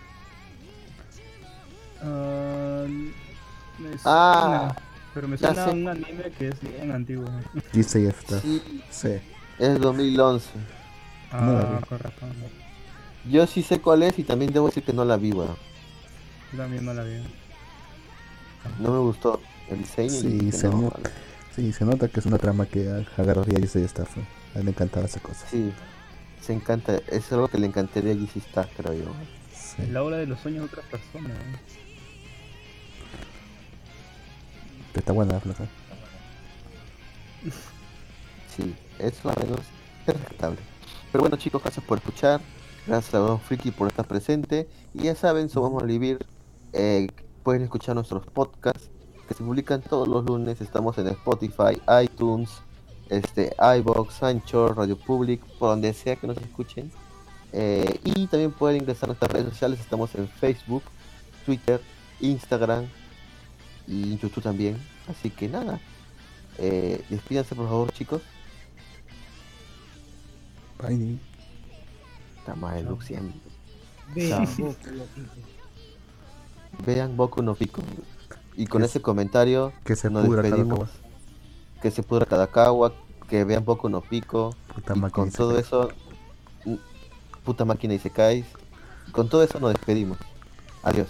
Ah, me Ah, suena, pero me suena sé. un anime que es bien antiguo. Está. Sí, Sí. es 2011. No la Ah, correcto. Yo sí sé cuál es y también debo decir que no la vi, weón. Yo también no la vi. No me gustó el diseño. y Sí, se no, nota. Sí, se nota que es una trama que a- agarraría GC Staff. A él le encantaba esa cosa. Sí, se encanta. Es algo que le encantaría a GC Star, creo yo. Sí. La hora de los sueños de otras personas. ¿eh? Está buena la plaza. Sí, eso al menos es respetable. Pero bueno, chicos, gracias por escuchar. Gracias a Don Friki por estar presente. Y ya saben, somos Malvivir. Eh, pueden escuchar nuestros podcasts que se publican todos los lunes. Estamos en Spotify, iTunes, este, iBox, Anchor, Radio Public, por donde sea que nos escuchen. Eh, y también pueden ingresar a nuestras redes sociales. Estamos en Facebook, Twitter, Instagram y YouTube también. Así que nada. Eh, despídanse por favor, chicos. Bye. Está mal, Luxian. Vean. Boku no Pico. Vean Boku no Pico. Y con ese comentario Que se nos pudra despedimos. Kadokawa. Que se pudra Kadakawa. Que vean Boku no Pico. Puta y con todo eso. mm, Puta máquina y se caes. Con todo eso nos despedimos. Adiós.